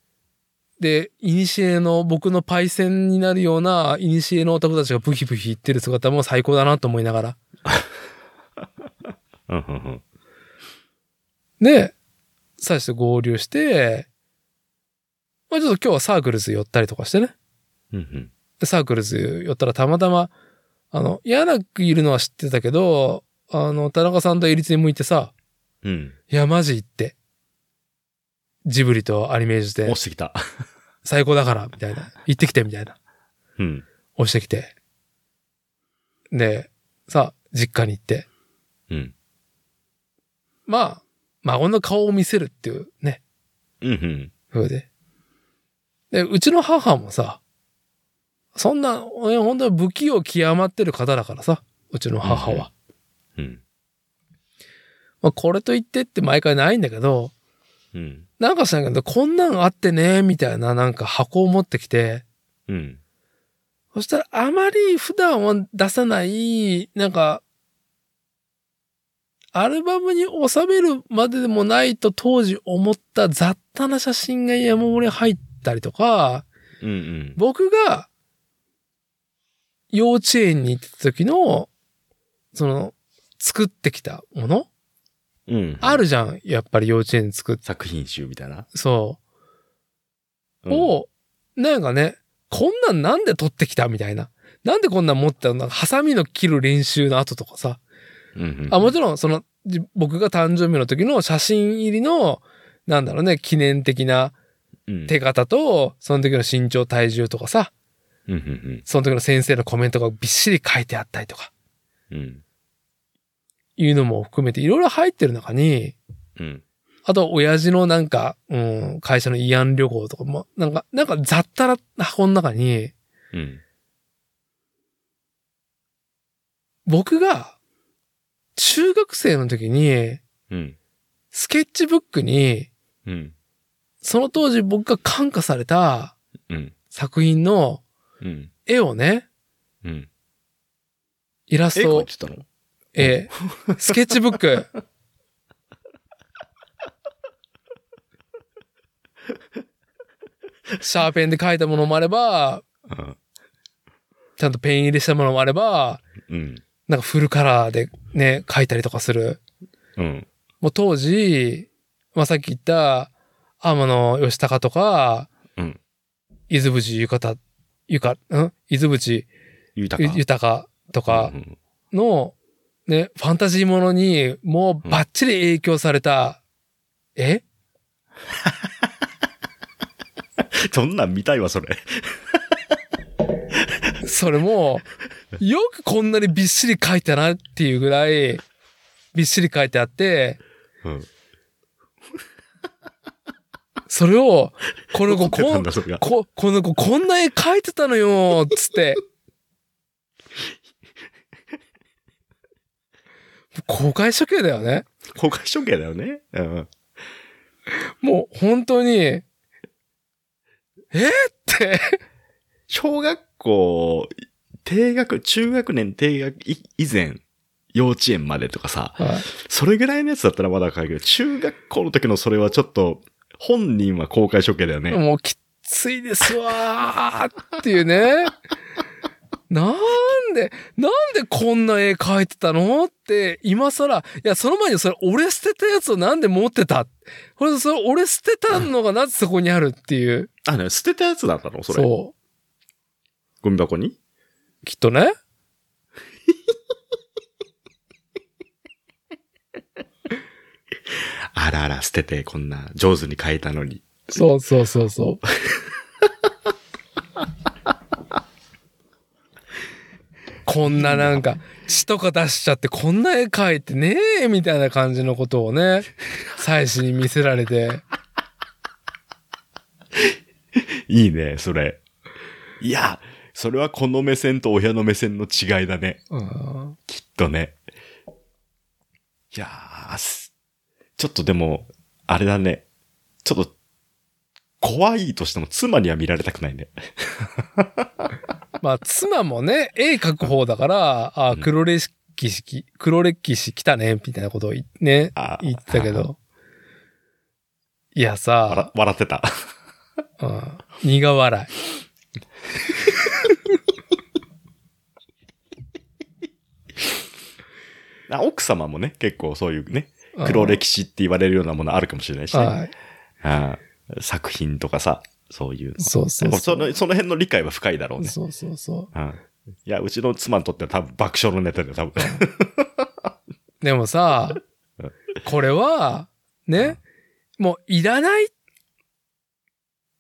で、イニシエの僕のパイセンになるような、イニシエのオタクたちがブヒブヒ言ってる姿も最高だなと思いながら。うんうんうん。で、最初合流して、まあちょっと今日はサークルズ寄ったりとかしてね。うんうん。でサークルズ寄ったらたまたま、あの、柳くいるのは知ってたけど、あの、田中さんとエリツに向いてさ、うん。いや、マジ行って。ジブリとアニメージュで押してきた。最高だから、みたいな。行ってきて、みたいな。うん。押してきて。で、さ、実家に行って。うん。まあ、孫の顔を見せるっていうね、うんうん。風で。で、うちの母もさ、そんな、え本当に不器用極まってる方だからさ、うちの母は。うん。まあ、これと言ってって毎回ないんだけど、うん。なんかしないけど、こんなんあってね、みたいななんか箱を持ってきて、うん。そしたらあまり普段は出さない、なんか、アルバムに収めるまででもないと当時思った雑多な写真が山盛り入ったりとか、うんうん。僕が幼稚園に行ってた時の、その、作ってきたもの？うん。あるじゃん。やっぱり幼稚園に作っ作品集みたいな？そう。うん、を、なんかね、こんなんなんで撮ってきたみたいな。なんでこんなん持ってたの？なんかハサミの切る練習の後とかさ。うんうん。あ、もちろん、その、じ僕が誕生日の時の写真入りの、なんだろうね、記念的なうん、手形と、その時の身長体重とかさ、うんうんその時の先生のコメントがびっしり書いてあったりとか、うん。うん。いうのも含めていろいろ入ってる中に、うん。あと、親父のなんか、うん、会社の慰安旅行とかも、なんか、なんか雑多な箱の中に、うん。僕が、中学生の時に、うん。スケッチブックに、うん。その当時僕が感化されたうん。作品のうん。絵をね、うん。イラストえー スケッチブック。シャーペンで描いたものもあれば、うん。ちゃんとペン入れしたものもあれば、うん。なんかフルカラーでね、描いたりとかする。うん。もう当時、まあ、さっき言った、天野義高とか、うん。伊豆淵ゆかた、ゆか、ん？伊豆淵豊か。豊とかうんの、ね、ファンタジーものに、もうバッチリ影響された、え？そんなん見たいわ、それ。それも、よくこんなにびっしり書いたなっていうぐらい、びっしり書いてあって、うん。それを、この子、こん。こ、この子こんな絵描いてたのよ、つって。公開処刑だよね。公開処刑だよね。うん。もう本当に、えって、小学校、低学、中学年低学い以前、幼稚園までとかさ、それぐらいのやつだったらまだわかるけど、中学校の時のそれはちょっと、本人は公開処刑だよね。もうきついですわーっていうね。なんで、なんでこんな絵描いてたのって、今更、いや、その前にそれ俺捨てたやつをなんで持ってた？これ、それ俺捨てたのがなぜそこにあるっていう。あ、ね、捨てたやつだったのそれ。そゴミ箱に？う。きっとね。あらあら、捨てて、こんな、上手に書いたのに。そうそうそうそう。こんななんか、血とか出しちゃってこんな絵描いてねえみたいな感じのことをね、妻子に見せられて。いいね、それ。いや、それはこの目線と親の目線の違いだね。うんきっとね。いやー、すちょっとでも、あれだね。ちょっと、怖いとしても妻には見られたくないね。まあ、妻もね、絵描く方だから、あうん黒歴史、黒歴史来たね、みたいなことを言ね、あ言ってたけど。いや笑さ、笑ってた。うん、苦笑い。あ奥様もね、結構そういうね、うん黒歴史って言われるようなものあるかもしれないしね。はい。ああ作品とかさ、そういうの。そうそうそ。の、その辺の理解は深いだろうね。そうそうそう。うんいや、うちの妻にとっては多分爆笑のネタだよ、多分。でもさうん、これは、ね、もういらないっ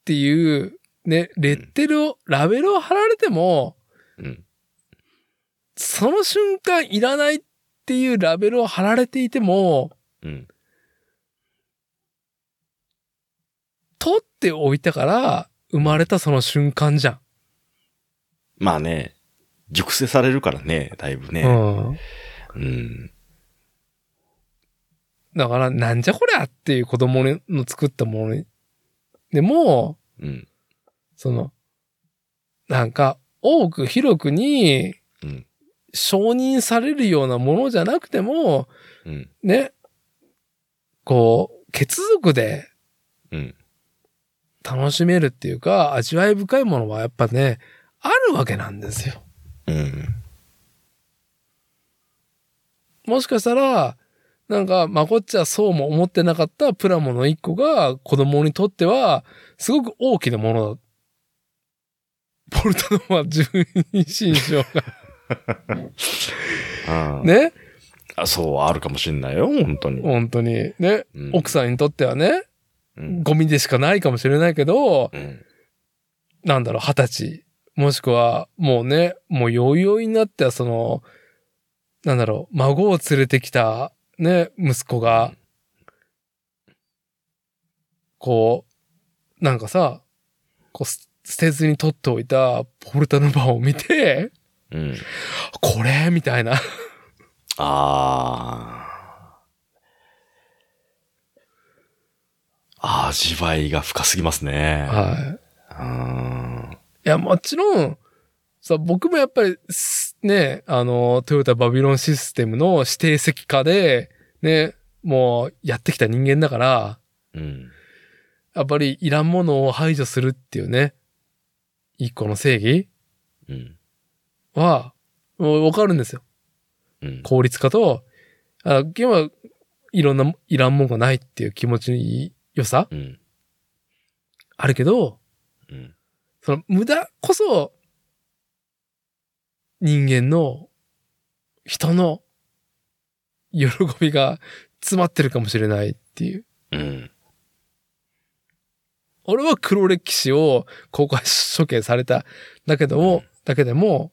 ていう、ね、レッテルを、ラベルを貼られても、うん。その瞬間いらないっていうラベルを貼られていても、うん。取っておいたから、生まれたその瞬間じゃん。まあね、熟成されるからね、だいぶね。うん。うん。だから、なんじゃこりゃっていう子供の作ったものに。でも、うん。その、なんか、多く広くにうん。承認されるようなものじゃなくても、うん。ね、こう、血族でうん。楽しめるっていうか、味わい深いものはやっぱね、あるわけなんですよ。うん。もしかしたら、なんか、まこっちはそうも思ってなかったプラモの一個が子供にとっては、すごく大きなものだ。ポルタノは十二神将が。ああね？あそう、あるかもしんないよ、本当に。本当に。ね、うん奥さんにとってはね、うん。ゴミでしかないかもしれないけど、うん。なんだろう、二十歳。もしくは、もうね、もう余裕になっては、その、なんだろう、孫を連れてきた、ね、息子が、こう、なんかさ、こう、す捨てずに取っておいたポルタヌバを見て、うん。これ？みたいな。ああ。味わいが深すぎますね。はい。うん。いや、もちろん、さ、僕もやっぱり、すね、あの、トヨタバビロンシステムの指定席化で、ね、もうやってきた人間だから、うん。やっぱりいらんものを排除するっていうね、一個の正義うん。は、もうわかるんですよ。うん。効率化と、あ今はいろんな、いらんもんがないっていう気持ちの良さうん。あるけど、うん。その無駄こそ、人間の、人の、喜びが詰まってるかもしれないっていう。うん。俺は黒歴史を公開処刑された。だけども、うんだけでも、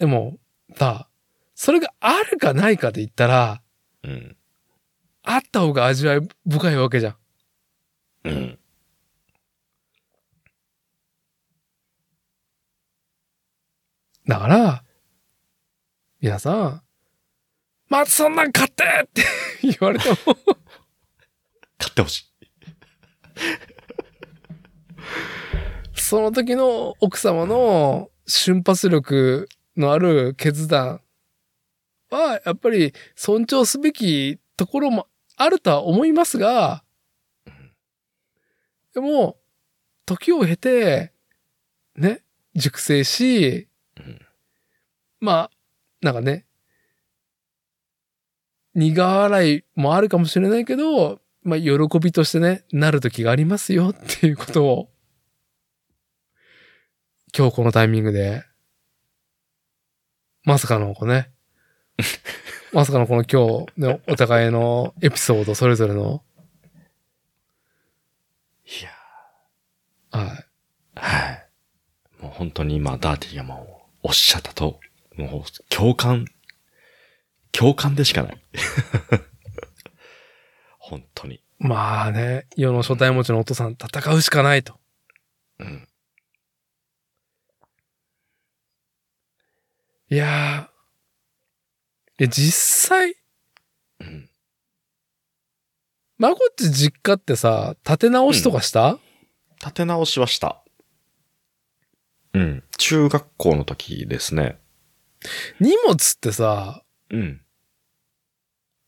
でも、さ、それがあるかないかで言ったら、うん。あった方が味わい深いわけじゃん。うん。だから、皆さん、まずそんなん買ってって 言われても、買ってほしい。その時の奥様の瞬発力のある決断は、やっぱり尊重すべきところもあるとは思いますが、でも、時を経て、ね、熟成し、まあ、なんかね、苦笑いもあるかもしれないけど、まあ、喜びとしてね、なる時がありますよっていうことを、今日このタイミングで、まさかのこうね、まさかのこの今日のお互いのエピソードそれぞれの、いやはい。はい。もう本当に今、ダーティーがもう、おっしゃったと、もう、共感、共感でしかない。本当に。まあね、世の初代持ちのお父さん戦うしかないと。うん。いやー。で、実際、うん。まこっち実家ってさ、建て直しとかした、立て直しはした。うん。中学校の時ですね。荷物ってさ、うん。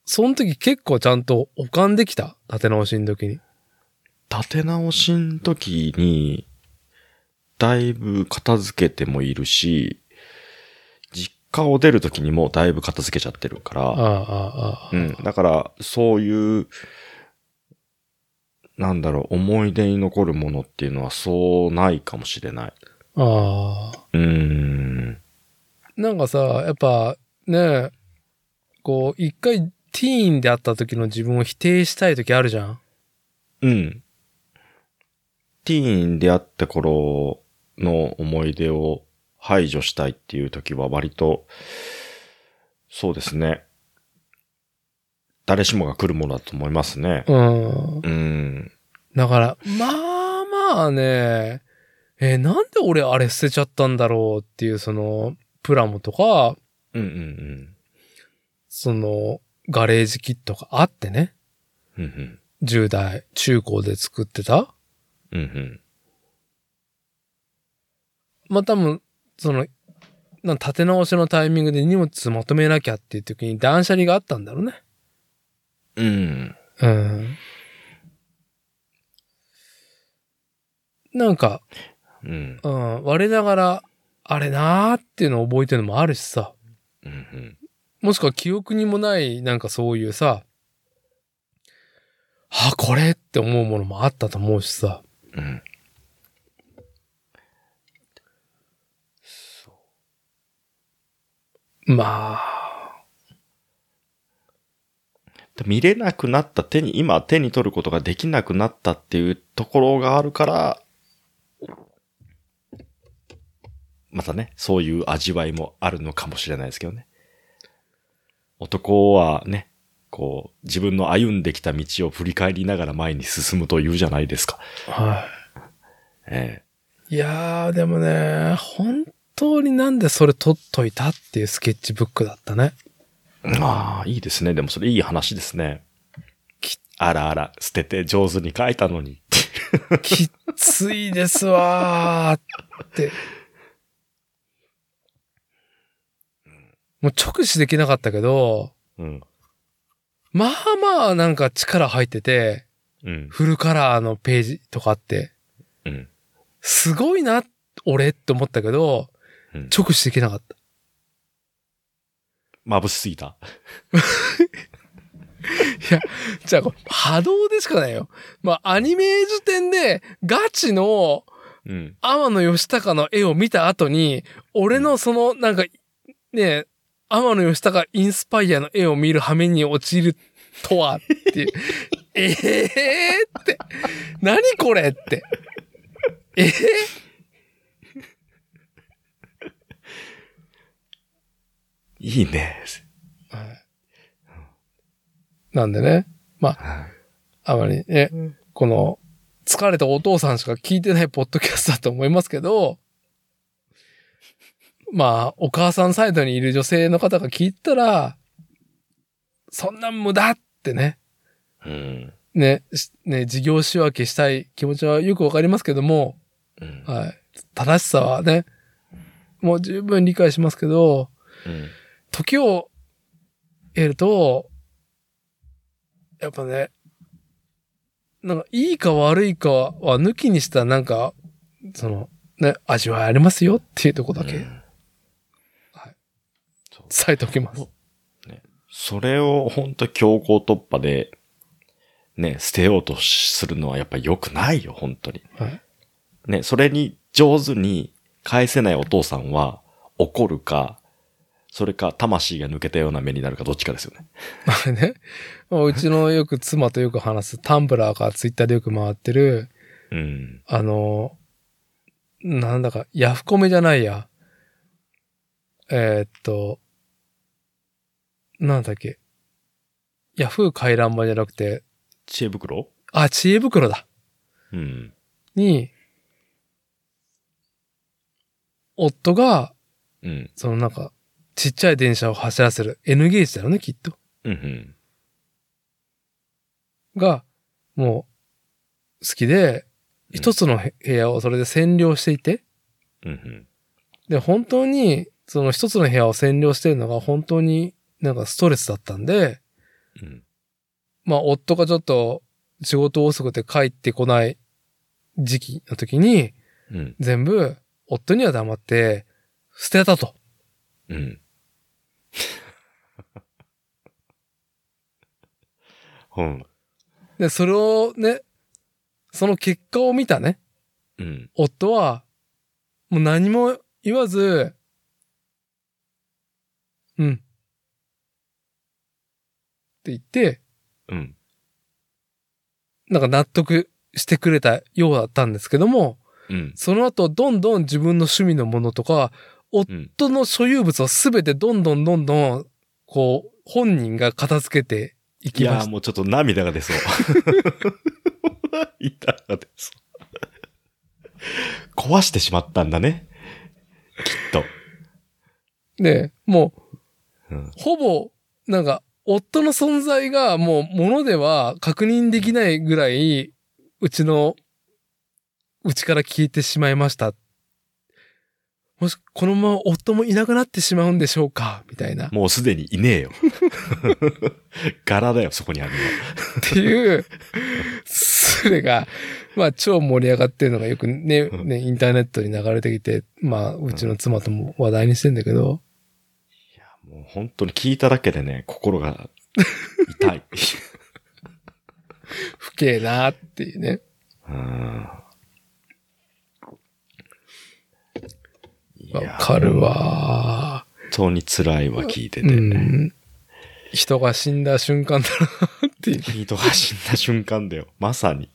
その時結構ちゃんと保管できた？建て直しの時に。立て直しの時に、だいぶ片付けてもいるし、実家を出るときにもうだいぶ片付けちゃってるから、ああ、あうん。だから、そういう、なんだろう、思い出に残るものっていうのはそうないかもしれない。あ。ああ。うーん。なんかさ、やっぱね、こう、一回ティーンであった時の自分を否定したい時あるじゃん。うん。ティーンであった頃の思い出を排除したいっていう時は割と、そうですね。誰しもが来るものだと思いますね。うん。うん。だから、まあまあね、えーなんで俺あれ捨てちゃったんだろうっていうその、プラモとか、うんうんその、ガレージキットがあってね、うん。うんうん。10代、中高で作ってた。うんうん。まあ多分、その、なん立て直しのタイミングで荷物まとめなきゃっていう時に断捨離があったんだろうね。うん。うん。なんか、うん。うん、我ながら、あれなーっていうのを覚えてるのもあるしさ。うんうん。もしくは記憶にもない、なんかそういうさ、あ、これって思うものもあったと思うしさ。うん。まあ、見れなくなった手に、今手に取ることができなくなったっていうところがあるから、またね、そういう味わいもあるのかもしれないですけどね。男はね、こう、自分の歩んできた道を振り返りながら前に進むというじゃないですか。はえい。いやー、でもね、本当になんでそれ撮っといたっていうスケッチブックだったね。えああ、いいですね。でもそれいい話ですね。あらあら、捨てて上手に書いたのに。きっついですわーって。もう直視できなかったけど、うん。まあまあなんか力入ってて、うん。フルカラーのページとかあって、うん。すごいな、俺って思ったけど、うん直視できなかった。眩しすぎた。じゃあ、波動でしかないよ。まあ、アニメージュ点で、ガチのうん。天野義高の絵を見た後に、俺のその、なんか、ね、天野義高インスパイアの絵を見る羽目に陥るとは、っていう。え えー、って。何これって。ええいいね。はいなんでね、まあ、あまりね、この、疲れたお父さんしか聞いてないポッドキャストだと思いますけど、まあ、お母さんサイドにいる女性の方が聞いたら、そんな無駄ってね、うん。ね、しね、事業仕分けしたい気持ちはよくわかりますけども、うん。はい。正しさはね、もう十分理解しますけど、うん。時を得ると、やっぱね、なんかいいか悪いかは抜きにしたなんか、その、ね、味わいありますよっていうとこだけうん伝えておきます。それを本当強行突破で、ね、捨てようとするのはやっぱり良くないよ、本当に。はい。ね、それに上手に返せないお父さんは怒るか、それか魂が抜けたような目になるかどっちかですよね。あ れね、まあうちのよく妻とよく話すタンブラーがツイッターでよく回ってる、うん。あの、なんだか、ヤフコメじゃないや。えーっと、なんだっけ。ヤフー回覧板じゃなくて、知恵袋？あ、知恵袋だ。うん。に、夫が、うん。そのなんか、ちっちゃい電車を走らせる N ゲージだろうね、きっと。うん。うん。が、もう、好きで、一つの部屋をそれで占領していて、うん。で、本当に、その一つの部屋を占領してるのが本当になんかストレスだったんで、うん。まあ、夫がちょっと仕事遅くて帰ってこない時期の時に、うん。全部、夫には黙って、捨てたと。うん。うん。で、それをね、その結果を見たね、うん。夫は、もう何も言わず、うん。って言って、うん。なんか納得してくれたようだったんですけども、うん。その後、どんどん自分の趣味のものとか、うん。夫の所有物をすべてどんどんどんどん、こう、本人が片付けていきましもうちょっと涙が出そう。涙が出そう。壊してしまったんだね。きっと。た。で、もう、うん。ほぼ、なんか、夫の存在がもう物では確認できないぐらい、うちの、うちから消えてしまいました。もし、このまま夫もいなくなってしまうんでしょうか？みたいな。っもうすでにいねえよ。柄だよ、そこにあるのは。ていう、それが、まあ超盛り上がってるのがよくね、うんね、インターネットに流れてきて、まあ、うちの妻とも話題にしてんだけど、いや、もう本当に聞いただけでね、心が痛い。不敬なっていうね。うんわやかるわ。本当に辛いわ、聞いてうて。ん。人が死んだ瞬間だなっていう。人が死んだ瞬間だよ。まさに。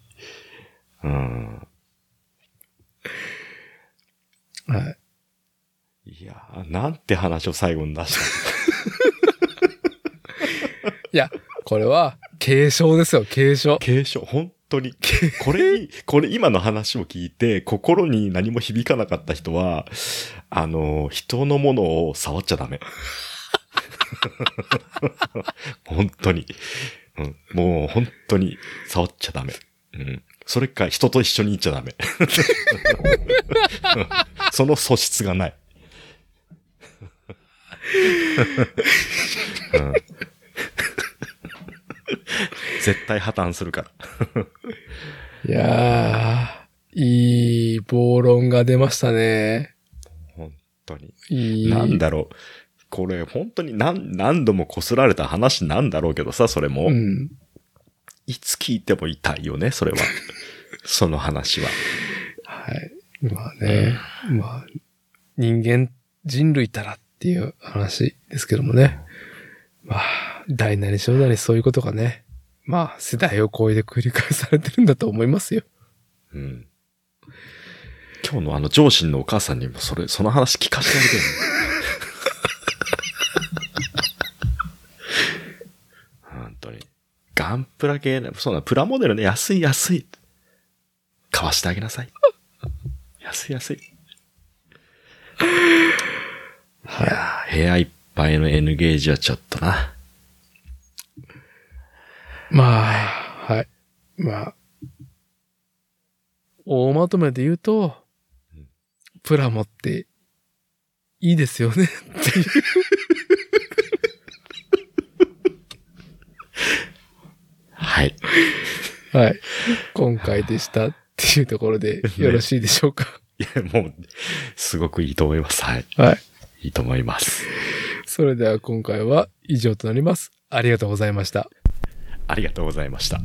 うん。はい。いやー、なんて話を最後に出した いや、これは、継承ですよ、継承。継承、本当に。これに、これ今の話を聞いて、心に何も響かなかった人は、あの、人のものを触っちゃダメ。本当に。うん、もう本当に触っちゃダメ。うん。それか人と一緒にいっちゃダメ。う んその素質がない。うん 絶対破綻するから。いやー、いい暴論が出ましたね。本当に。いい。なんだろう。これ本当に何何度も擦られた話なんだろうけどさ、それも。うん。いつ聞いても痛いよね、それは。その話は。はい。まあね、まあ、人間、人類たらっていう話ですけどもね。まあ、大なり小なりそういうことがね、まあ、世代を超えて繰り返されてるんだと思いますよ。うん。今日のあの上司のお母さんにもそれ、その話聞かせてあげてよ。本当に。ガンプラ系ね、そうな、プラモデルね、安い安い。買わしてあげなさい。安い安い。いやー部屋いっぱいの N ゲージはちょっとな。まあ、はい。まあ、大まとめで言うとうん、プラモっていいですよねっていう。はい。はい。今回でしたっていうところでよろしいでしょうか？いや、もう、すごくいいと思います。はい。はい。いいと思います。それでは今回は以上となります。ありがとうございました。ありがとうございました。